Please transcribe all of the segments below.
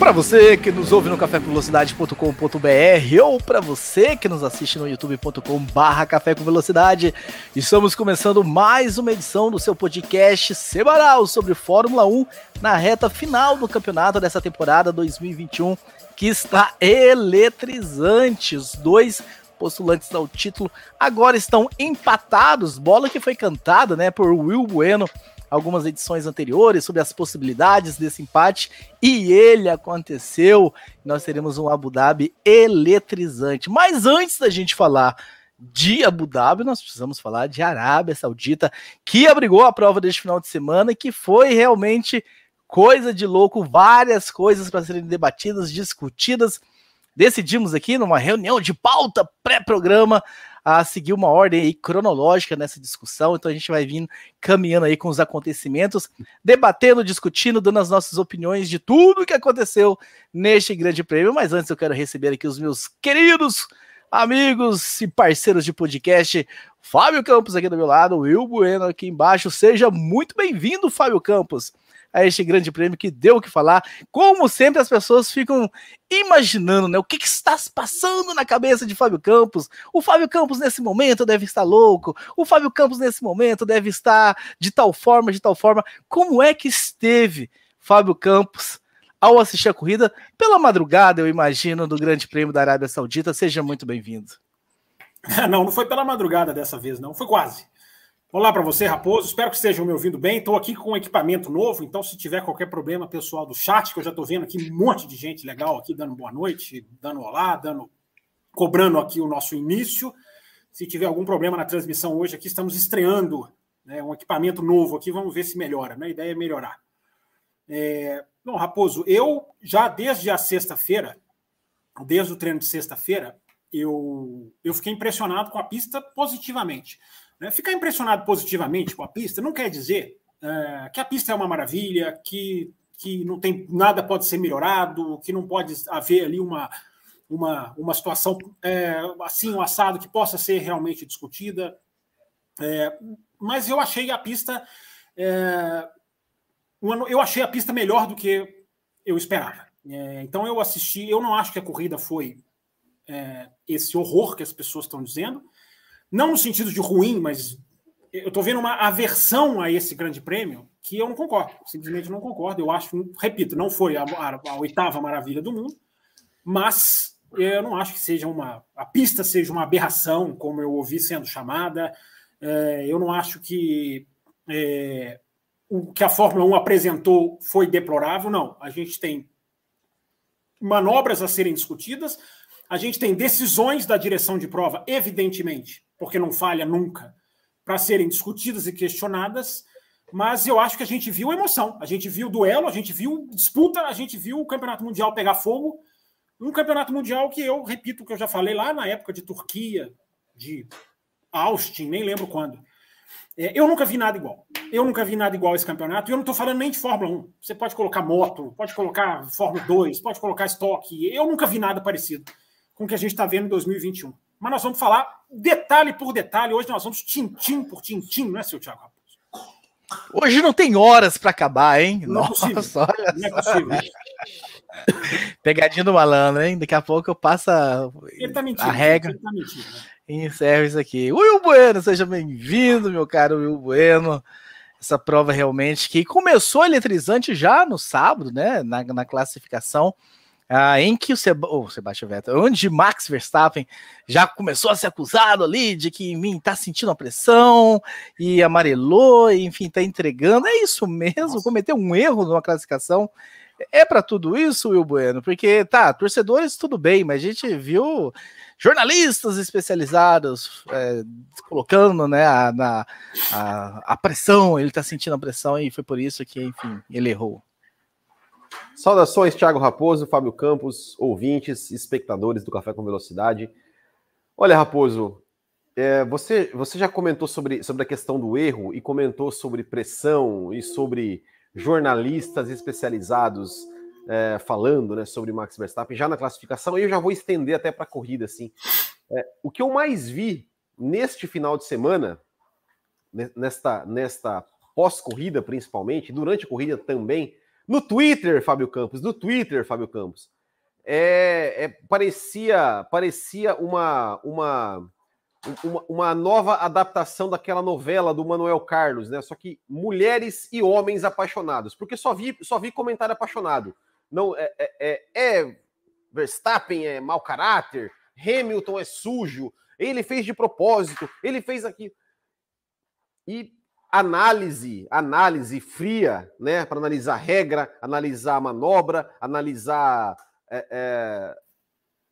Para você que nos ouve no cafévelocidade.com.br ou para você que nos assiste no youtube.com/barra Café com Velocidade, estamos começando mais uma edição do seu podcast semanal sobre Fórmula 1 na reta final do campeonato dessa temporada 2021 que está eletrizante. Os dois postulantes ao título agora estão empatados. Bola que foi cantada, né, por Will Bueno algumas edições anteriores sobre as possibilidades desse empate e ele aconteceu. Nós teremos um Abu Dhabi eletrizante. Mas antes da gente falar de Abu Dhabi, nós precisamos falar de Arábia Saudita, que abrigou a prova deste final de semana e que foi realmente coisa de louco, várias coisas para serem debatidas, discutidas. Decidimos aqui numa reunião de pauta pré-programa a seguir uma ordem aí cronológica nessa discussão. Então a gente vai vindo caminhando aí com os acontecimentos, debatendo, discutindo, dando as nossas opiniões de tudo que aconteceu neste grande prêmio. Mas antes eu quero receber aqui os meus queridos amigos e parceiros de podcast, Fábio Campos aqui do meu lado, Will Bueno aqui embaixo. Seja muito bem-vindo, Fábio Campos a este grande prêmio que deu o que falar. Como sempre, as pessoas ficam imaginando, né? O que, que está se passando na cabeça de Fábio Campos? O Fábio Campos, nesse momento, deve estar louco. O Fábio Campos, nesse momento, deve estar de tal forma, de tal forma. Como é que esteve Fábio Campos? Ao assistir a corrida, pela madrugada, eu imagino, do Grande Prêmio da Arábia Saudita. Seja muito bem-vindo. Não, não foi pela madrugada dessa vez, não. Foi quase. Olá para você, Raposo. Espero que estejam me ouvindo bem. Estou aqui com um equipamento novo, então se tiver qualquer problema, pessoal do chat, que eu já estou vendo aqui um monte de gente legal aqui dando boa noite, dando olá, dando cobrando aqui o nosso início. Se tiver algum problema na transmissão hoje aqui, estamos estreando né, um equipamento novo aqui, vamos ver se melhora. Né? A ideia é melhorar. É... Bom, Raposo, eu já desde a sexta-feira, desde o treino de sexta-feira, eu, eu fiquei impressionado com a pista positivamente. Né? Ficar impressionado positivamente com a pista não quer dizer é, que a pista é uma maravilha, que, que não tem nada pode ser melhorado, que não pode haver ali uma, uma, uma situação é, assim, um assado que possa ser realmente discutida. É, mas eu achei a pista. É, eu achei a pista melhor do que eu esperava. É, então eu assisti, eu não acho que a corrida foi é, esse horror que as pessoas estão dizendo. Não no sentido de ruim, mas eu estou vendo uma aversão a esse grande prêmio que eu não concordo. Simplesmente não concordo. Eu acho, repito, não foi a, a, a oitava maravilha do mundo, mas eu não acho que seja uma. A pista seja uma aberração, como eu ouvi sendo chamada. É, eu não acho que é, o que a Fórmula 1 apresentou foi deplorável, não. A gente tem manobras a serem discutidas, a gente tem decisões da direção de prova, evidentemente, porque não falha nunca, para serem discutidas e questionadas. Mas eu acho que a gente viu emoção, a gente viu duelo, a gente viu disputa, a gente viu o campeonato mundial pegar fogo. Um campeonato mundial que eu repito o que eu já falei lá na época de Turquia, de Austin, nem lembro quando. É, eu nunca vi nada igual. Eu nunca vi nada igual esse campeonato. E eu não estou falando nem de Fórmula 1. Você pode colocar moto, pode colocar Fórmula 2, pode colocar estoque. Eu nunca vi nada parecido com o que a gente está vendo em 2021 mas nós vamos falar detalhe por detalhe. Hoje nós vamos tintim por tintim, não é, seu Thiago Raposo? Hoje não tem horas para acabar, hein? Não Nossa, é possível. olha não é possível. Pegadinha do malandro, hein? Daqui a pouco eu passo a, ele tá mentindo, a regra. Tá mentindo, né? E encerro isso aqui. Will Bueno, seja bem-vindo, meu caro Will Bueno. Essa prova realmente que começou eletrizante já no sábado, né? Na, na classificação ah, em que o Seb oh, Sebastian Vettel, onde Max Verstappen já começou a ser acusado ali de que mim tá sentindo a pressão e amarelou, e, enfim, tá entregando. É isso mesmo, Nossa. cometeu um erro numa classificação. É para tudo isso, Will Bueno, porque tá, torcedores tudo bem, mas a gente viu jornalistas especializados é, colocando né, a, na, a, a pressão, ele tá sentindo a pressão e foi por isso que, enfim, ele errou. Saudações, Thiago Raposo, Fábio Campos, ouvintes, espectadores do Café com Velocidade. Olha, Raposo, É, você, você já comentou sobre, sobre a questão do erro e comentou sobre pressão e sobre jornalistas especializados é, falando né, sobre Max Verstappen já na classificação. E eu já vou estender até para a corrida. Assim. É, o que eu mais vi neste final de semana, nesta, nesta pós-corrida principalmente, durante a corrida também, no Twitter, Fábio Campos, no Twitter, Fábio Campos, é, é, parecia, parecia uma, uma, uma, uma, nova adaptação daquela novela do Manuel Carlos, né? Só que mulheres e homens apaixonados, porque só vi, só vi comentário apaixonado. Não é, é, é, é Verstappen é mau caráter, Hamilton é sujo, ele fez de propósito, ele fez aqui. E análise, análise fria, né, para analisar regra, analisar manobra, analisar é, é,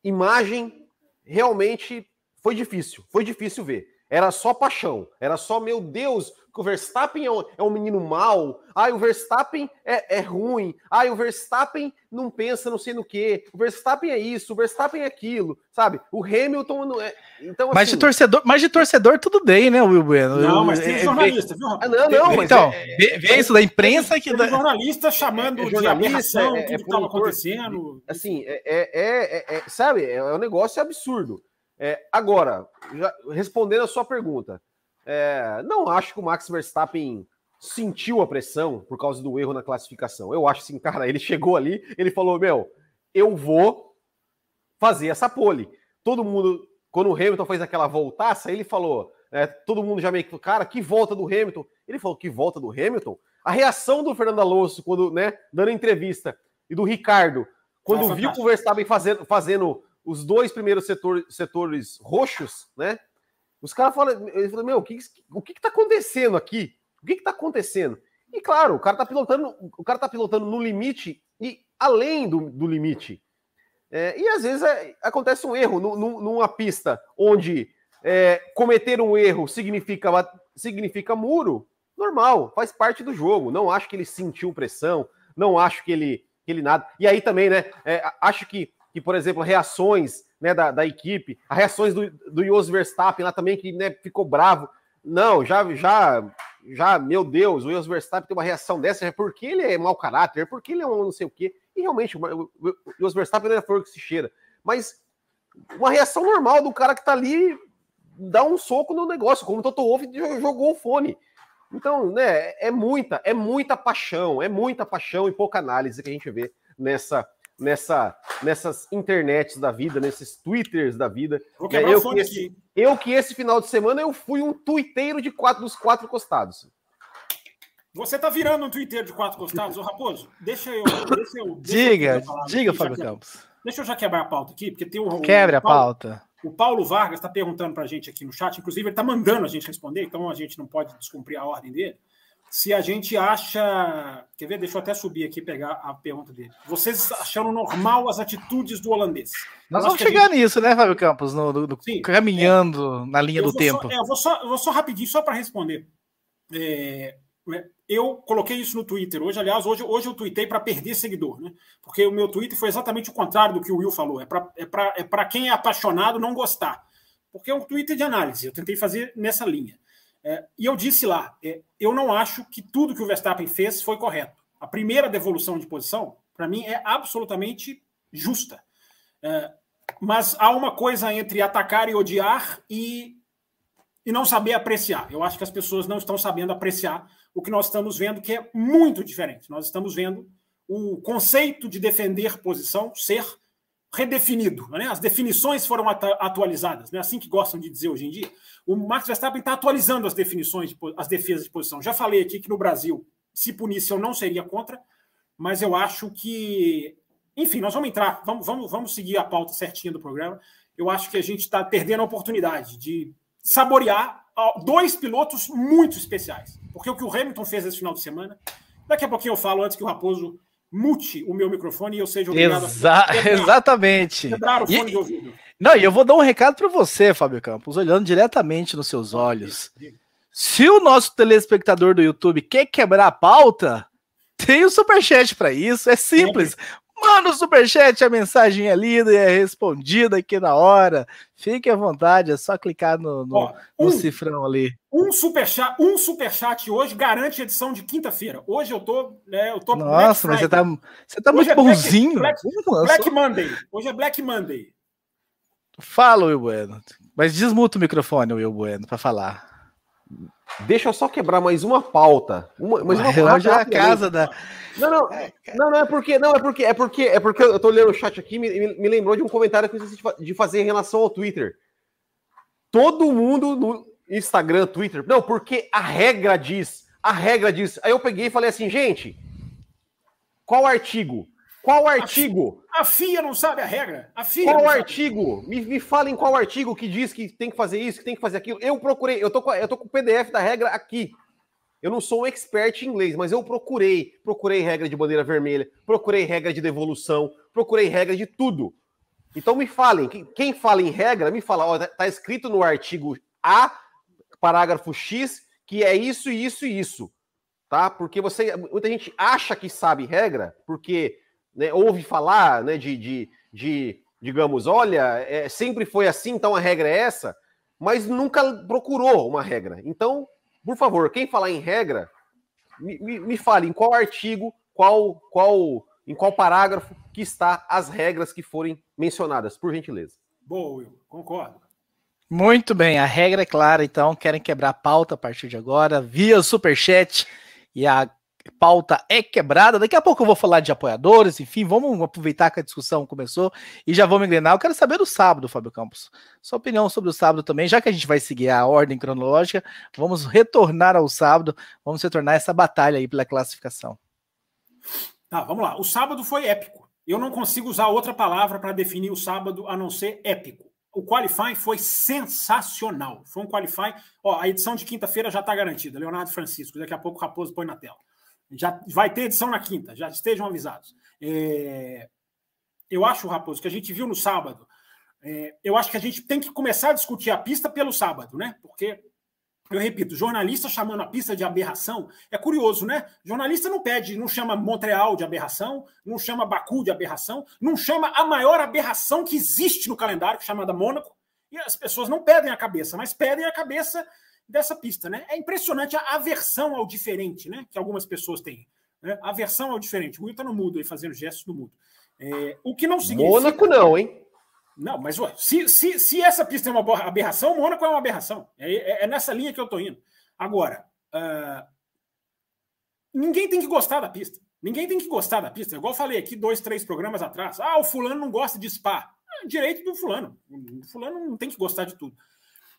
imagem, realmente foi difícil, foi difícil ver. Era só paixão, era só, meu Deus, que o Verstappen é um, é um menino mau, ai, o Verstappen é, é, ruim, ai, o Verstappen não pensa não sei no que, o Verstappen é isso, o Verstappen é aquilo, sabe? O Hamilton não é. Então, assim, mas, de torcedor, mas de torcedor, tudo bem, né, Will Bueno? Não, mas tem é, jornalista, viu? Ah, não, não, mas então, é, vê isso da imprensa que. Tem jornalista chamando é, de aberração, é, tudo que estava acontecendo. Assim, é, é, sabe, é um negócio absurdo. Agora, já, respondendo a sua pergunta. É, não acho que o Max Verstappen sentiu a pressão por causa do erro na classificação. Eu acho assim, cara, ele chegou ali, ele falou: Meu, eu vou fazer essa pole. Todo mundo, quando o Hamilton fez aquela voltaça, ele falou: é, Todo mundo já meio que, cara, que volta do Hamilton. Ele falou: Que volta do Hamilton? A reação do Fernando Alonso, quando, né, dando entrevista, e do Ricardo, quando viu o Verstappen fazendo, fazendo os dois primeiros setor, setores roxos, né? Os caras falam, ele falou, meu, o que, o que, que tá acontecendo aqui? O que, que tá acontecendo? E claro, o cara tá pilotando, o cara tá pilotando no limite e além do, do limite. É, e às vezes é, acontece um erro no, no, numa pista onde é, cometer um erro significa, significa muro, normal, faz parte do jogo. Não acho que ele sentiu pressão, não acho que ele, que ele nada. E aí também, né? É, acho que, que, por exemplo, reações né, da, da equipe, as reações do, do Jos Verstappen lá também, que né, ficou bravo. Não, já, já, já, meu Deus, o Jos Verstappen tem uma reação dessa, é porque ele é mau caráter, é porque ele é um não sei o quê. E realmente, o Jos Verstappen não é flor que se cheira. Mas uma reação normal do cara que tá ali dá um soco no negócio, como o Toto Wolff jogou o fone. Então, né, é muita, é muita paixão, é muita paixão e pouca análise que a gente vê nessa nessa, nessas internets da vida, nesses twitters da vida. Vou é, eu, que esse, eu que esse final de semana eu fui um tuiteiro de quatro dos quatro costados. Você tá virando um twitteiro de quatro costados, ô Raposo? Deixa eu. Deixa eu deixa diga, eu diga, Fábio Campos. Deixa eu já quebrar a pauta aqui, porque tem o. Quebre a pauta. O Paulo Vargas está perguntando para a gente aqui no chat, inclusive ele está mandando a gente responder, então a gente não pode descumprir a ordem dele se a gente acha. Quer ver? Deixa eu até subir aqui e pegar a pergunta dele. Vocês acharam normal as atitudes do holandês? Nós vamos chegar gente... nisso, né, Fábio Campos? No, no, Sim, caminhando é, na linha do tempo. Só, é, eu, vou só, eu vou só rapidinho, só para responder. É, é, eu coloquei isso no Twitter hoje. Aliás, hoje, hoje eu tuitei para perder seguidor, né? Porque o meu Twitter foi exatamente o contrário do que o Will falou. É para é é quem é apaixonado não gostar. Porque é um Twitter de análise. Eu tentei fazer nessa linha. É, e eu disse lá, é, eu não acho que tudo que o Verstappen fez foi correto. A primeira devolução de posição, para mim, é absolutamente justa. É, mas há uma coisa entre atacar e odiar e, e não saber apreciar. Eu acho que as pessoas não estão sabendo apreciar o que nós estamos vendo, que é muito diferente. Nós estamos vendo o conceito de defender posição ser redefinido. Né? As definições foram atualizadas, né? assim que gostam de dizer hoje em dia. O Max Verstappen está atualizando as definições, de, as defesas de posição. Já falei aqui que no Brasil, se punisse, eu não seria contra, mas eu acho que. Enfim, nós vamos entrar, vamos, vamos, vamos seguir a pauta certinha do programa. Eu acho que a gente está perdendo a oportunidade de saborear dois pilotos muito especiais. Porque o que o Hamilton fez esse final de semana, daqui a pouquinho eu falo antes que o Raposo mute o meu microfone e eu seja obrigado Exa a quebrar, exatamente. Quebrar o fone e, de ouvido. Não, e eu vou dar um recado para você, Fábio Campos, olhando diretamente nos seus olhos. Se o nosso telespectador do YouTube quer quebrar a pauta, tem o superchat para isso, é simples. Manda o superchat, a mensagem é lida e é respondida aqui na hora. Fique à vontade, é só clicar no, no, Ó, um, no cifrão ali. Um superchat, um superchat hoje garante edição de quinta-feira. Hoje eu tô, né, eu tô Nossa, mas você tá, você tá muito é bonzinho. Black, Black, Black Monday. Hoje é Black Monday. Fala, Will Bueno. Mas desmuta o microfone, Will Bueno, para falar. Deixa eu só quebrar mais uma pauta. Uma, mais uma pauta. Já a casa da. Não, não, não, não, é porque, não, é porque, é porque, é porque eu tô lendo o chat aqui, me, me lembrou de um comentário que eu esqueci de fazer em relação ao Twitter. Todo mundo no Instagram, Twitter, não, porque a regra diz, a regra diz. Aí eu peguei e falei assim, gente, qual artigo? Qual artigo? A FIA não sabe a regra. A FIA qual artigo? Me, me falem qual artigo que diz que tem que fazer isso, que tem que fazer aquilo. Eu procurei, eu tô, com, eu tô com o PDF da regra aqui. Eu não sou um expert em inglês, mas eu procurei. Procurei regra de bandeira vermelha, procurei regra de devolução, procurei regra de tudo. Então me falem, quem fala em regra, me fala, ó, tá, tá escrito no artigo A, parágrafo X, que é isso, isso e isso. Tá? Porque você, muita gente acha que sabe regra, porque né, ouve falar né, de, de, de, digamos, olha, é, sempre foi assim, então a regra é essa, mas nunca procurou uma regra. Então, por favor, quem falar em regra, me, me, me fale em qual artigo, qual, qual, em qual parágrafo que está as regras que forem mencionadas, por gentileza. Boa, Will, concordo. Muito bem, a regra é clara, então querem quebrar a pauta a partir de agora via superchat e a pauta é quebrada. Daqui a pouco eu vou falar de apoiadores, enfim, vamos aproveitar que a discussão começou e já vamos engrenar. Eu quero saber do sábado, Fábio Campos. Sua opinião sobre o sábado também, já que a gente vai seguir a ordem cronológica, vamos retornar ao sábado, vamos retornar essa batalha aí pela classificação. Tá, vamos lá. O sábado foi épico. Eu não consigo usar outra palavra para definir o sábado a não ser épico. O qualifying foi sensacional. Foi um qualifying. Ó, a edição de quinta-feira já está garantida. Leonardo Francisco. Daqui a pouco o Raposo põe na tela. Já vai ter edição na quinta, já estejam avisados. É, eu acho, Raposo, que a gente viu no sábado. É, eu acho que a gente tem que começar a discutir a pista pelo sábado, né? Porque, eu repito, jornalista chamando a pista de aberração é curioso, né? Jornalista não pede, não chama Montreal de aberração, não chama Baku de aberração, não chama a maior aberração que existe no calendário, chamada Mônaco, e as pessoas não pedem a cabeça, mas pedem a cabeça dessa pista, né? É impressionante a aversão ao diferente, né? Que algumas pessoas têm. Né? Aversão ao diferente. O Will tá no mudo aí, fazendo gestos no mudo. É, o que não significa. Mônaco não, hein? Não, mas ué, se, se, se essa pista é uma aberração, Mônaco é uma aberração. É, é, é nessa linha que eu tô indo. Agora, uh, ninguém tem que gostar da pista. Ninguém tem que gostar da pista. Igual eu falei aqui dois, três programas atrás. Ah, o fulano não gosta de spa. É direito do fulano. O fulano não tem que gostar de tudo.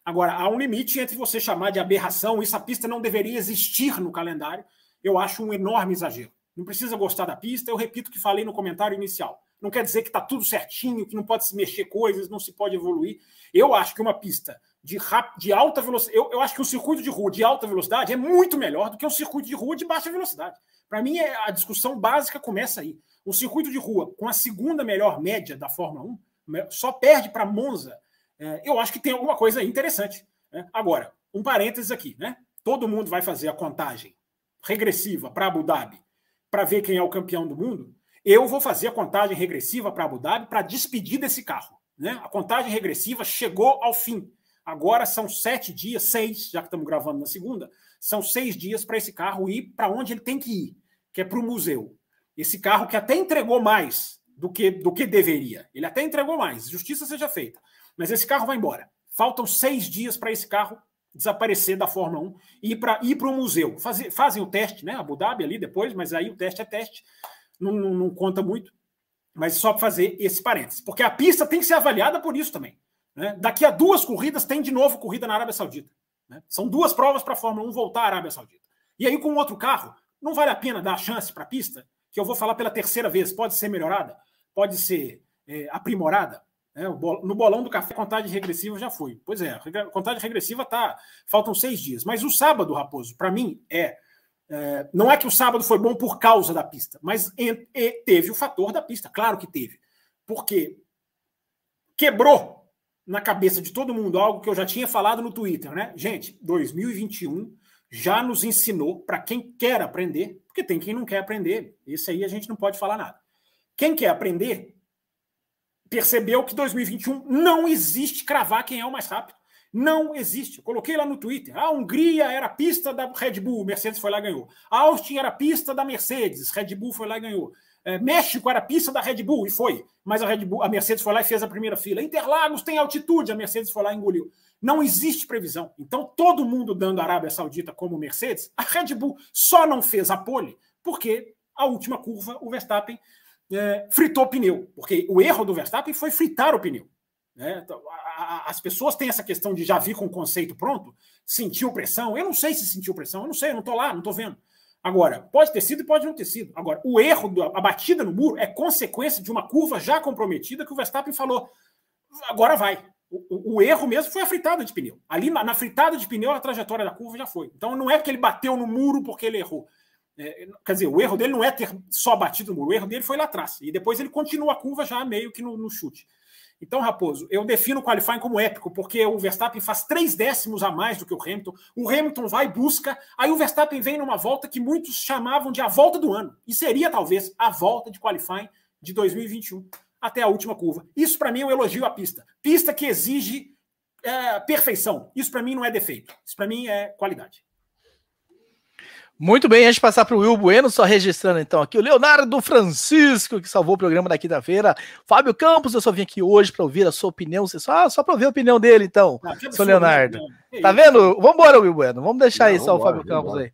Agora, há um limite entre você chamar de aberração, essa pista não deveria existir no calendário. Eu acho um enorme exagero. Não precisa gostar da pista, eu repito o que falei no comentário inicial. Não quer dizer que está tudo certinho, que não pode se mexer coisas, não se pode evoluir. Eu acho que uma pista de, rap... de alta velocidade. Eu, eu acho que um circuito de rua de alta velocidade é muito melhor do que um circuito de rua de baixa velocidade. Para mim, é, a discussão básica começa aí. O circuito de rua, com a segunda melhor média da Fórmula 1, só perde para Monza é, eu acho que tem alguma coisa interessante. Né? Agora, um parênteses aqui, né? Todo mundo vai fazer a contagem regressiva para Abu Dhabi para ver quem é o campeão do mundo. Eu vou fazer a contagem regressiva para Abu Dhabi para despedir desse carro. Né? A contagem regressiva chegou ao fim. Agora são sete dias, seis, já que estamos gravando na segunda, são seis dias para esse carro ir para onde ele tem que ir, que é para o museu. Esse carro que até entregou mais do que, do que deveria. Ele até entregou mais, justiça seja feita. Mas esse carro vai embora. Faltam seis dias para esse carro desaparecer da Fórmula 1 e ir para ir o museu. Fazem, fazem o teste, né? Abu Dhabi ali depois, mas aí o teste é teste, não, não, não conta muito. Mas só para fazer esse parênteses. Porque a pista tem que ser avaliada por isso também. Né? Daqui a duas corridas tem de novo corrida na Arábia Saudita. Né? São duas provas para a Fórmula 1 voltar à Arábia Saudita. E aí, com outro carro, não vale a pena dar a chance para a pista, que eu vou falar pela terceira vez, pode ser melhorada, pode ser é, aprimorada. É, no bolão do café, contagem regressiva já foi. Pois é, contagem regressiva tá. Faltam seis dias. Mas o sábado, Raposo, para mim, é, é, Não é que o sábado foi bom por causa da pista, mas e, e, teve o fator da pista, claro que teve. Porque quebrou na cabeça de todo mundo algo que eu já tinha falado no Twitter, né? Gente, 2021 já nos ensinou para quem quer aprender, porque tem quem não quer aprender. Esse aí a gente não pode falar nada Quem quer aprender percebeu que 2021 não existe cravar quem é o mais rápido. Não existe. Eu coloquei lá no Twitter. A Hungria era a pista da Red Bull, Mercedes foi lá e ganhou. A Austin era a pista da Mercedes, Red Bull foi lá e ganhou. É, México era a pista da Red Bull e foi, mas a Red Bull, a Mercedes foi lá e fez a primeira fila. Interlagos tem altitude, a Mercedes foi lá e engoliu. Não existe previsão. Então todo mundo dando a Arábia Saudita como Mercedes, a Red Bull só não fez a pole porque a última curva o Verstappen é, fritou o pneu, porque o erro do Verstappen foi fritar o pneu. Né? Então, as pessoas têm essa questão de já vir com o conceito pronto, sentiu pressão. Eu não sei se sentiu pressão, eu não sei, eu não estou lá, não estou vendo. Agora, pode ter sido e pode não ter sido. Agora, o erro, a batida no muro é consequência de uma curva já comprometida que o Verstappen falou, agora vai. O, o, erro mesmo foi a fritada de pneu. Ali na, na, fritada de pneu, a trajetória da curva já foi. Então não é que ele bateu no muro porque ele errou. É, quer dizer, o erro dele não é ter só batido no muro, o erro dele foi lá atrás. E depois ele continua a curva já meio que no, no chute. Então, Raposo, eu defino o qualifying como épico, porque o Verstappen faz três décimos a mais do que o Hamilton. O Hamilton vai e busca, aí o Verstappen vem numa volta que muitos chamavam de a volta do ano. E seria, talvez, a volta de qualifying de 2021 até a última curva. Isso, para mim, é um elogio à pista. Pista que exige é, perfeição. Isso, para mim, não é defeito. Isso, para mim, é qualidade. Muito bem, antes de passar para o Will Bueno, só registrando então aqui o Leonardo Francisco, que salvou o programa da quinta-feira. Fábio Campos, eu só vim aqui hoje para ouvir a sua opinião. Você só, ah, só para ouvir a opinião dele, então, ah, seu Leonardo. Né? Tá vendo? Vamos embora, Will Bueno. Vamos deixar Não, aí só o Fábio Campos aí.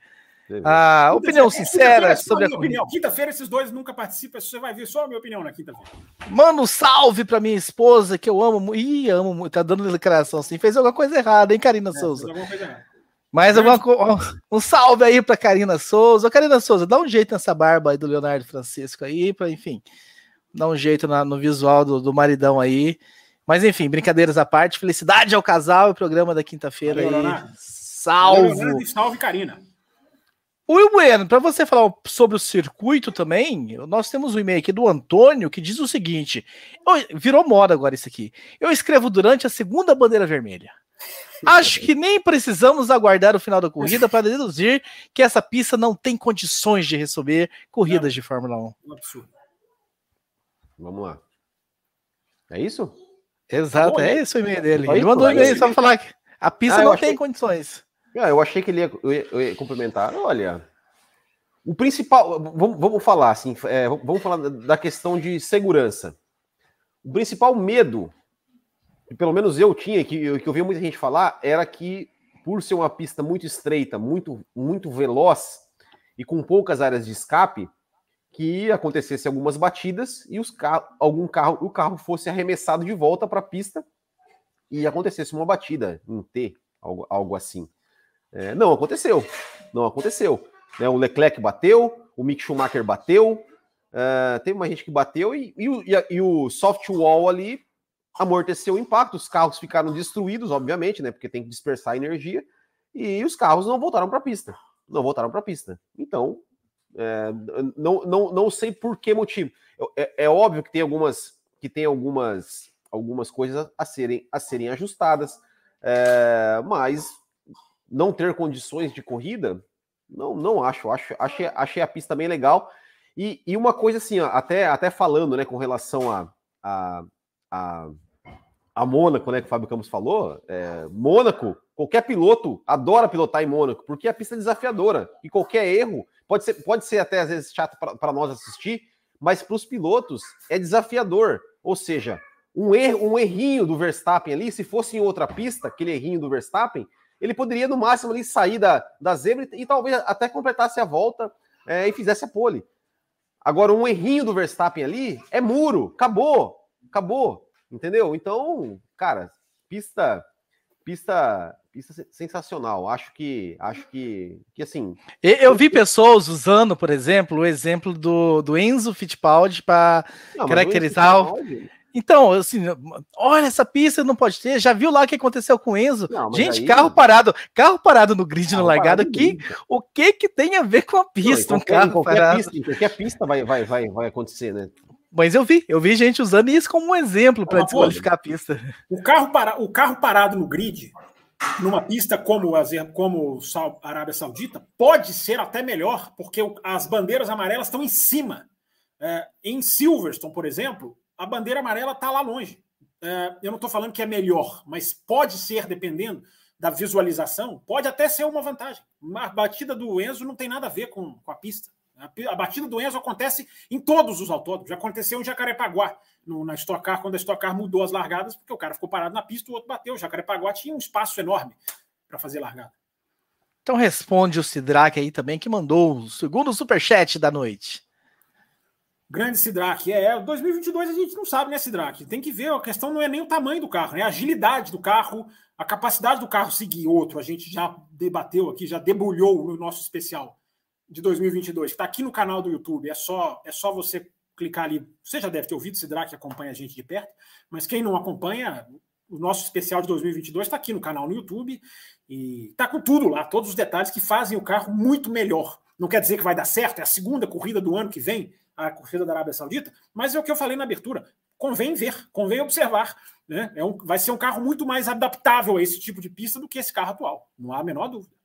Ah, opinião sincera sobre a opinião. Quinta-feira esses dois nunca participam, você vai ver só a minha opinião na quinta-feira. Mano, salve pra minha esposa, que eu amo. Ih, amo muito. Tá dando declaração assim. Fez alguma coisa errada, hein, Karina é, Souza? Fez alguma coisa errada. Mais alguma um salve aí para Karina Souza. Karina Souza, dá um jeito nessa barba aí do Leonardo Francisco aí, para enfim, dar um jeito na, no visual do, do, maridão aí. Mas enfim, brincadeiras à parte, felicidade ao casal e programa da quinta-feira aí. Leonardo. Salve. Leonardo, salve, Karina. Will Bueno, para você falar sobre o circuito também, nós temos um e-mail aqui do Antônio que diz o seguinte: virou moda agora isso aqui. Eu escrevo durante a segunda bandeira vermelha. Acho que nem precisamos aguardar o final da corrida para deduzir que essa pista não tem condições de receber corridas não, de Fórmula 1. Um absurdo. Vamos lá. É isso? Exato, tá é isso o e-mail dele. Ele mandou um e-mail só para falar que a pista ah, não tem condições. Ah, eu achei que ele ia, eu ia, eu ia complementar. Olha, o principal, vamos, vamos falar assim, é, vamos falar da questão de segurança. O principal medo pelo menos eu tinha, que, que eu vi muita gente falar, era que por ser uma pista muito estreita, muito, muito veloz e com poucas áreas de escape, que acontecesse algumas batidas e os carro, algum carro, o carro fosse arremessado de volta para a pista e acontecesse uma batida em T, algo, algo assim. É, não aconteceu, não aconteceu. Né, o Leclerc bateu, o Mick Schumacher bateu, uh, teve uma gente que bateu e, e, e, e o soft wall ali amorteceu o impacto, os carros ficaram destruídos, obviamente, né? Porque tem que dispersar energia, e os carros não voltaram para a pista. Não voltaram para a pista. Então, é, não, não, não sei por que motivo. É, é, óbvio que tem algumas que tem algumas, algumas coisas a serem, a serem ajustadas, é, mas não ter condições de corrida, não, não acho. acho achei, achei a pista bem legal. E, e uma coisa assim, ó, até, até falando né, com relação a, a, a a Mônaco, né, que o Fábio Campos falou, é, Mônaco, qualquer piloto adora pilotar em Mônaco, porque a pista é desafiadora e qualquer erro pode ser, pode ser até às vezes chato para nós assistir, mas para os pilotos é desafiador. Ou seja, um, erro, um errinho do Verstappen ali, se fosse em outra pista, aquele errinho do Verstappen, ele poderia no máximo ali sair da, da zebra e, e talvez até completasse a volta é, e fizesse a pole. Agora, um errinho do Verstappen ali é muro, acabou, acabou. Entendeu? Então, cara, pista pista pista sensacional. Acho que acho que que assim, eu vi pessoas usando, por exemplo, o exemplo do, do Enzo Fittipaldi para caracterizar então, assim, olha, essa pista não pode ter. Já viu lá o que aconteceu com o Enzo? Não, Gente, aí... carro parado, carro parado no grid carro no largado aqui. O que que tem a ver com a pista? Não, um qualquer, carro qualquer parado. Pista, qualquer pista vai, vai, vai, vai acontecer, né? Mas eu vi, eu vi gente usando isso como um exemplo para desqualificar a pista. O carro, para, o carro parado no grid, numa pista como, como a Arábia Saudita, pode ser até melhor, porque as bandeiras amarelas estão em cima. É, em Silverstone, por exemplo, a bandeira amarela está lá longe. É, eu não estou falando que é melhor, mas pode ser, dependendo da visualização, pode até ser uma vantagem. A batida do Enzo não tem nada a ver com, com a pista. A batida do Enzo acontece em todos os autódromos. Já aconteceu em Jacarepaguá, no, na Stock Car, quando a Stock Car mudou as largadas, porque o cara ficou parado na pista, o outro bateu. O Jacarepaguá tinha um espaço enorme para fazer largada. Então responde o Sidraque aí também, que mandou o segundo superchat da noite. Grande Sidraque. É, 2022 a gente não sabe, né, Sidraque? Tem que ver, a questão não é nem o tamanho do carro, né? A agilidade do carro, a capacidade do carro seguir outro. A gente já debateu aqui, já debulhou no nosso especial de 2022, que está aqui no canal do YouTube. É só, é só você clicar ali. Você já deve ter ouvido, Sidraque acompanha a gente de perto, mas quem não acompanha, o nosso especial de 2022 está aqui no canal no YouTube e está com tudo lá, todos os detalhes que fazem o carro muito melhor. Não quer dizer que vai dar certo, é a segunda corrida do ano que vem, a corrida da Arábia Saudita, mas é o que eu falei na abertura. Convém ver, convém observar. Né? É um, vai ser um carro muito mais adaptável a esse tipo de pista do que esse carro atual, não há a menor dúvida.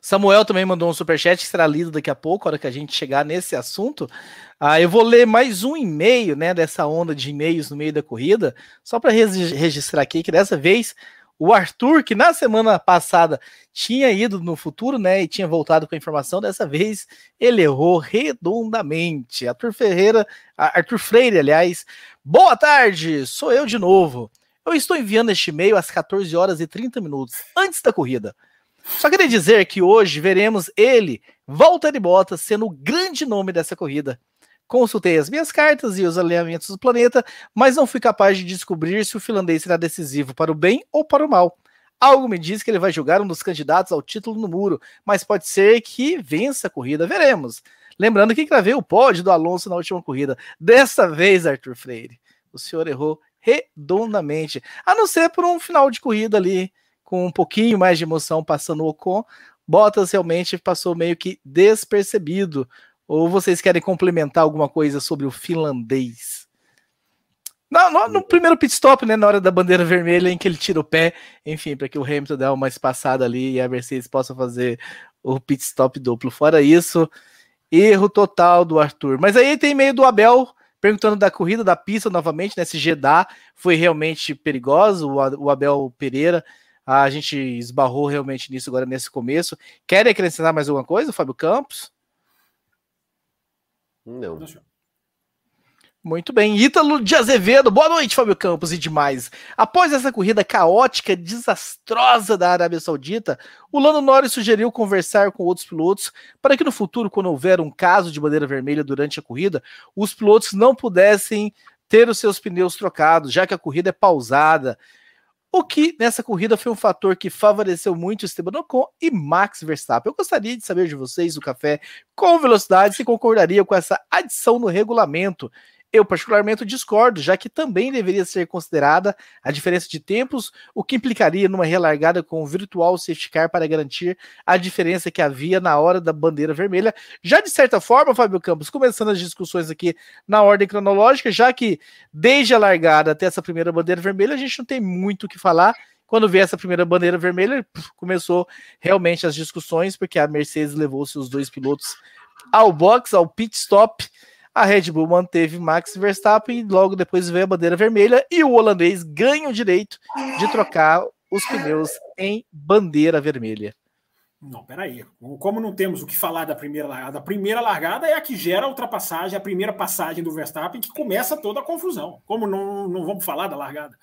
Samuel também mandou um superchat que será lido daqui a pouco, a hora que a gente chegar nesse assunto. Ah, eu vou ler mais um e-mail, né, dessa onda de e-mails no meio da corrida, só para registrar aqui que dessa vez o Arthur, que na semana passada tinha ido no futuro, né, e tinha voltado com a informação, dessa vez ele errou redondamente. Arthur Ferreira, Arthur Freire, aliás. Boa tarde, sou eu de novo. Eu estou enviando este e-mail às 14 horas e 30 minutos, antes da corrida. Só queria dizer que hoje veremos ele, Walter Bottas, sendo o grande nome dessa corrida. Consultei as minhas cartas e os alinhamentos do planeta, mas não fui capaz de descobrir se o finlandês será decisivo para o bem ou para o mal. Algo me diz que ele vai jogar um dos candidatos ao título no muro, mas pode ser que vença a corrida, veremos. Lembrando que gravei o pódio do Alonso na última corrida. Dessa vez, Arthur Freire, o senhor errou redondamente, a não ser por um final de corrida ali com um pouquinho mais de emoção passando o Ocon, Bottas realmente passou meio que despercebido. Ou vocês querem complementar alguma coisa sobre o finlandês? No, no, no, primeiro pit stop, né, na hora da bandeira vermelha, em que ele tira o pé, enfim, para que o Hamilton dê uma espaçada ali e a Mercedes possa fazer o pit stop duplo. Fora isso, erro total do Arthur. Mas aí tem meio do Abel perguntando da corrida da pista novamente, né, se Jeddah foi realmente perigoso, o Abel Pereira a gente esbarrou realmente nisso agora nesse começo. Querem acrescentar mais alguma coisa, Fábio Campos? Não. Muito bem. Ítalo de Azevedo, boa noite, Fábio Campos e demais. Após essa corrida caótica, desastrosa da Arábia Saudita, o Lando Norris sugeriu conversar com outros pilotos para que no futuro, quando houver um caso de bandeira vermelha durante a corrida, os pilotos não pudessem ter os seus pneus trocados, já que a corrida é pausada. O que nessa corrida foi um fator que favoreceu muito Esteban Ocon e Max Verstappen. Eu gostaria de saber de vocês, o café com velocidade, se concordariam com essa adição no regulamento eu, particularmente, discordo, já que também deveria ser considerada a diferença de tempos, o que implicaria numa relargada com o virtual safety car para garantir a diferença que havia na hora da bandeira vermelha. Já de certa forma, Fábio Campos, começando as discussões aqui na ordem cronológica, já que desde a largada até essa primeira bandeira vermelha, a gente não tem muito o que falar. Quando veio essa primeira bandeira vermelha, começou realmente as discussões, porque a Mercedes levou seus dois pilotos ao box, ao pit stop a Red Bull manteve Max Verstappen logo depois veio a bandeira vermelha e o holandês ganha o direito de trocar os pneus em bandeira vermelha. Não, peraí. Como não temos o que falar da primeira largada, a primeira largada é a que gera a ultrapassagem, a primeira passagem do Verstappen, que começa toda a confusão. Como não, não vamos falar da largada?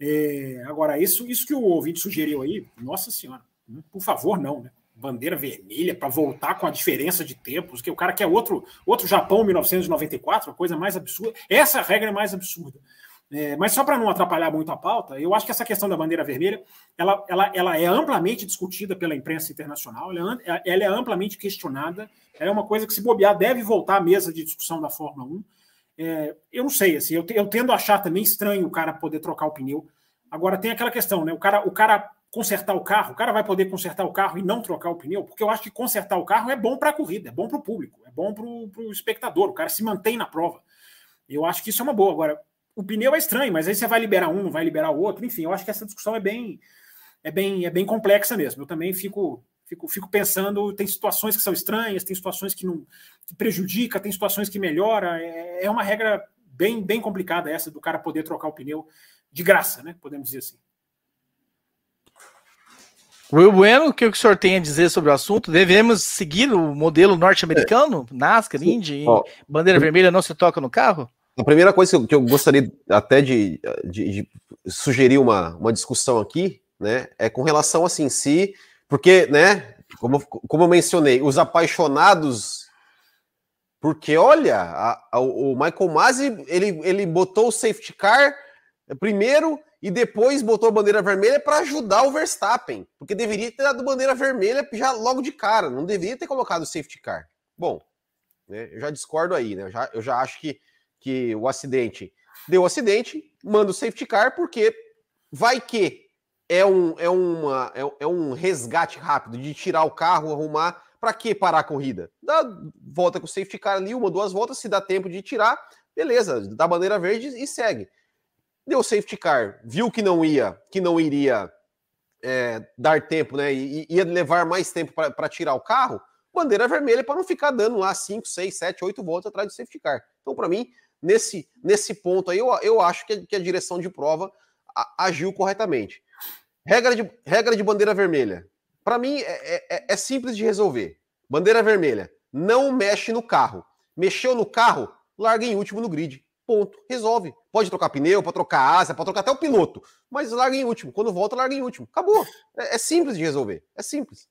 É, agora, isso, isso que o ouvinte sugeriu aí, nossa senhora, por favor, não, né? Bandeira vermelha para voltar com a diferença de tempos, que o cara quer outro, outro Japão 1994, a coisa mais absurda. Essa regra é mais absurda. É, mas só para não atrapalhar muito a pauta, eu acho que essa questão da bandeira vermelha ela, ela, ela é amplamente discutida pela imprensa internacional, ela, é ela é amplamente questionada, é uma coisa que, se bobear, deve voltar à mesa de discussão da Fórmula 1. É, eu não sei, assim, eu, eu tendo a achar também estranho o cara poder trocar o pneu. Agora tem aquela questão, né? O cara, o cara consertar o carro, o cara vai poder consertar o carro e não trocar o pneu, porque eu acho que consertar o carro é bom para a corrida, é bom para o público, é bom para o espectador, o cara se mantém na prova. Eu acho que isso é uma boa. Agora, o pneu é estranho, mas aí você vai liberar um, vai liberar o outro, enfim, eu acho que essa discussão é bem é bem é bem complexa mesmo. Eu também fico Fico, fico pensando, tem situações que são estranhas, tem situações que não que prejudica, tem situações que melhora. É, é uma regra bem, bem complicada essa do cara poder trocar o pneu de graça, né? Podemos dizer assim. Will Bueno, o que o senhor tem a dizer sobre o assunto? Devemos seguir o modelo norte-americano? É. NASCAR, Indy, Ó, bandeira vermelha não se toca no carro? A primeira coisa que eu gostaria até de, de, de, sugerir uma, uma discussão aqui, né, é com relação assim, se, porque, né, como, como eu mencionei, os apaixonados, porque olha, a, a, o Michael Masi, ele, ele botou o safety car primeiro e depois botou a bandeira vermelha para ajudar o Verstappen, porque deveria ter dado bandeira vermelha já logo de cara, não deveria ter colocado o safety car. Bom, né, eu já discordo aí, né? Eu já, eu já acho que, que o acidente deu acidente, manda o safety car, porque vai que é um, é, uma, é, é um resgate rápido de tirar o carro, arrumar. Para que parar a corrida? Dá volta com o safety car ali, uma, duas voltas, se dá tempo de tirar, beleza, dá bandeira verde e segue deu safety car, viu que não ia, que não iria é, dar tempo, né? E ia levar mais tempo para tirar o carro, bandeira vermelha para não ficar dando lá 5, 6, 7, 8 voltas atrás do safety car. Então, para mim, nesse, nesse ponto aí, eu, eu acho que, que a direção de prova agiu corretamente. Regra de, regra de bandeira vermelha. Para mim, é, é, é simples de resolver. Bandeira vermelha. Não mexe no carro. Mexeu no carro, larga em último no grid. Ponto. Resolve. Pode trocar pneu, pode trocar asa, pode trocar até o piloto. Mas larga em último. Quando volta, larga em último. Acabou. É, é simples de resolver. É simples.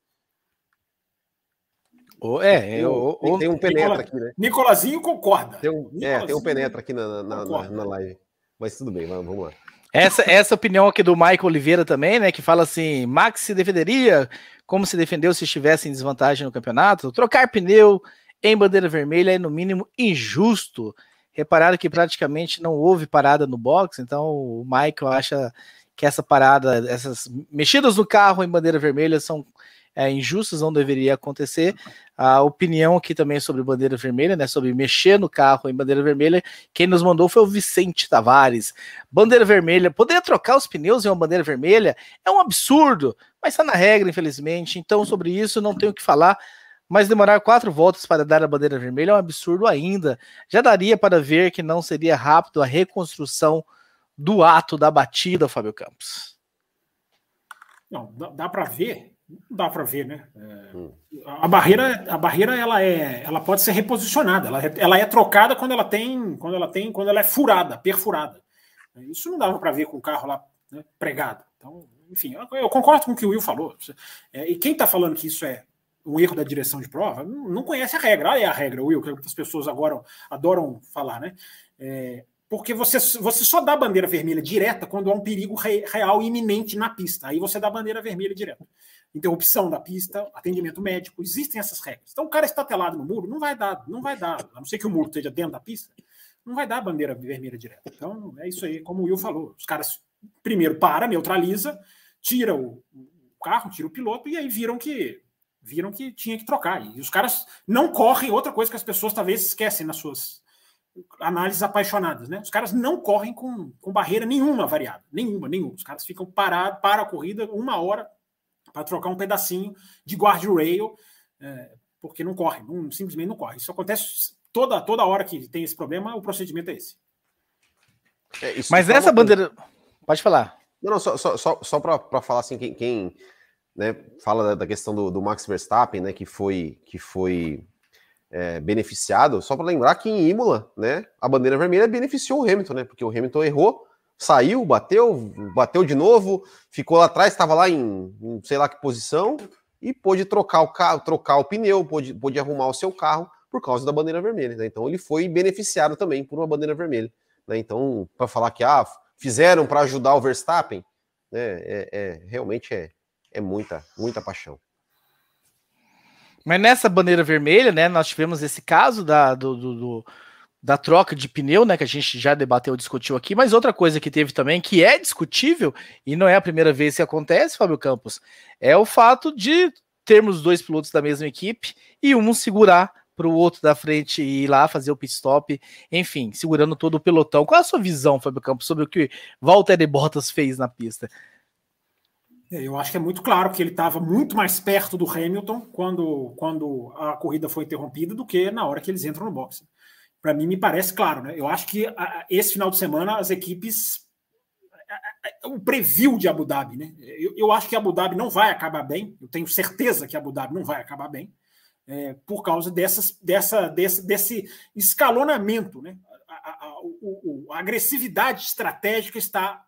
Oh, é, eu, tem, tem um penetra Nicola, aqui, né? Nicolazinho concorda. Tem um, é, tem um penetra aqui na, na, na, na live. Mas tudo bem, vamos, vamos lá. Essa, essa opinião aqui do Michael Oliveira também, né? Que fala assim: Max se defenderia como se defendeu se estivesse em desvantagem no campeonato. Trocar pneu em bandeira vermelha é, no mínimo, injusto. Repararam que praticamente não houve parada no box, então o Michael acha que essa parada, essas mexidas no carro em bandeira vermelha são é, injustas, não deveria acontecer. A opinião aqui também sobre bandeira vermelha, né? Sobre mexer no carro em bandeira vermelha, quem nos mandou foi o Vicente Tavares. Bandeira vermelha, poder trocar os pneus em uma bandeira vermelha é um absurdo, mas está na regra, infelizmente. Então, sobre isso, não tenho o que falar mas demorar quatro voltas para dar a bandeira vermelha é um absurdo ainda. Já daria para ver que não seria rápido a reconstrução do ato da batida, Fábio Campos. Não, dá, dá para ver, dá para ver, né? É, hum. a barreira, a barreira ela é, ela pode ser reposicionada, ela, ela é trocada quando ela tem, quando ela tem, quando ela é furada, perfurada. Isso não dava para ver com o carro lá né, pregado. Então, enfim, eu, eu, concordo com o que o Will falou. É, e quem está falando que isso é um erro da direção de prova, não conhece a regra. Olha a regra, Will, que as pessoas agora adoram falar, né? É, porque você, você só dá bandeira vermelha direta quando há um perigo real e iminente na pista. Aí você dá bandeira vermelha direta. Interrupção da pista, atendimento médico, existem essas regras. Então o cara está telado no muro, não vai dar, não vai dar, a não ser que o muro esteja dentro da pista, não vai dar bandeira vermelha direta. Então é isso aí, como o Will falou. Os caras primeiro para, neutraliza, tira o carro, tira o piloto, e aí viram que viram que tinha que trocar. E os caras não correm, outra coisa que as pessoas talvez esquecem nas suas análises apaixonadas, né? Os caras não correm com, com barreira nenhuma variável, nenhuma, nenhuma. Os caras ficam parados para a corrida uma hora para trocar um pedacinho de guardrail, é, porque não corre, não, simplesmente não corre. Isso acontece toda, toda hora que tem esse problema, o procedimento é esse. É, Mas essa bandeira. Pode falar. Não, não, só, só, só, só para falar assim, quem, quem né, fala da, questão do, do, Max Verstappen, né, que foi, que foi é, beneficiado, só para lembrar que em Imola, né, a bandeira vermelha beneficiou o Hamilton, né, porque o Hamilton errou, saiu, bateu, bateu de novo, ficou lá atrás, estava lá em, em, sei lá que posição, e pôde trocar o carro, trocar o pneu, pôde, pôde arrumar o seu carro por causa da bandeira vermelha. Né? Então ele foi beneficiado também por uma bandeira vermelha. Né? Então, para falar que ah, fizeram para ajudar o Verstappen, né, é, é realmente é, é muita, muita paixão. Mas nessa bandeira vermelha, né, nós tivemos esse caso da, do, do, do, da troca de pneu, né, que a gente já debateu, discutiu aqui, mas outra coisa que teve também, que é discutível, e não é a primeira vez que acontece, Fábio Campos, é o fato de termos dois pilotos da mesma equipe e um segurar para o outro da frente ir lá fazer o pit stop, enfim, segurando todo o pelotão. Qual é a sua visão, Fábio Campos, sobre o que Walter Bottas fez na pista? É, eu acho que é muito claro que ele estava muito mais perto do Hamilton quando, quando a corrida foi interrompida do que na hora que eles entram no boxe. Para mim, me parece claro. Né? Eu acho que a, esse final de semana as equipes. O preview de Abu Dhabi, né? Eu, eu, acho que Abu Dhabi não vai acabar bem. Eu tenho certeza que Abu Dhabi não vai acabar bem é, por causa dessas, dessa, desse, desse escalonamento, né? A, a, a, a agressividade estratégica está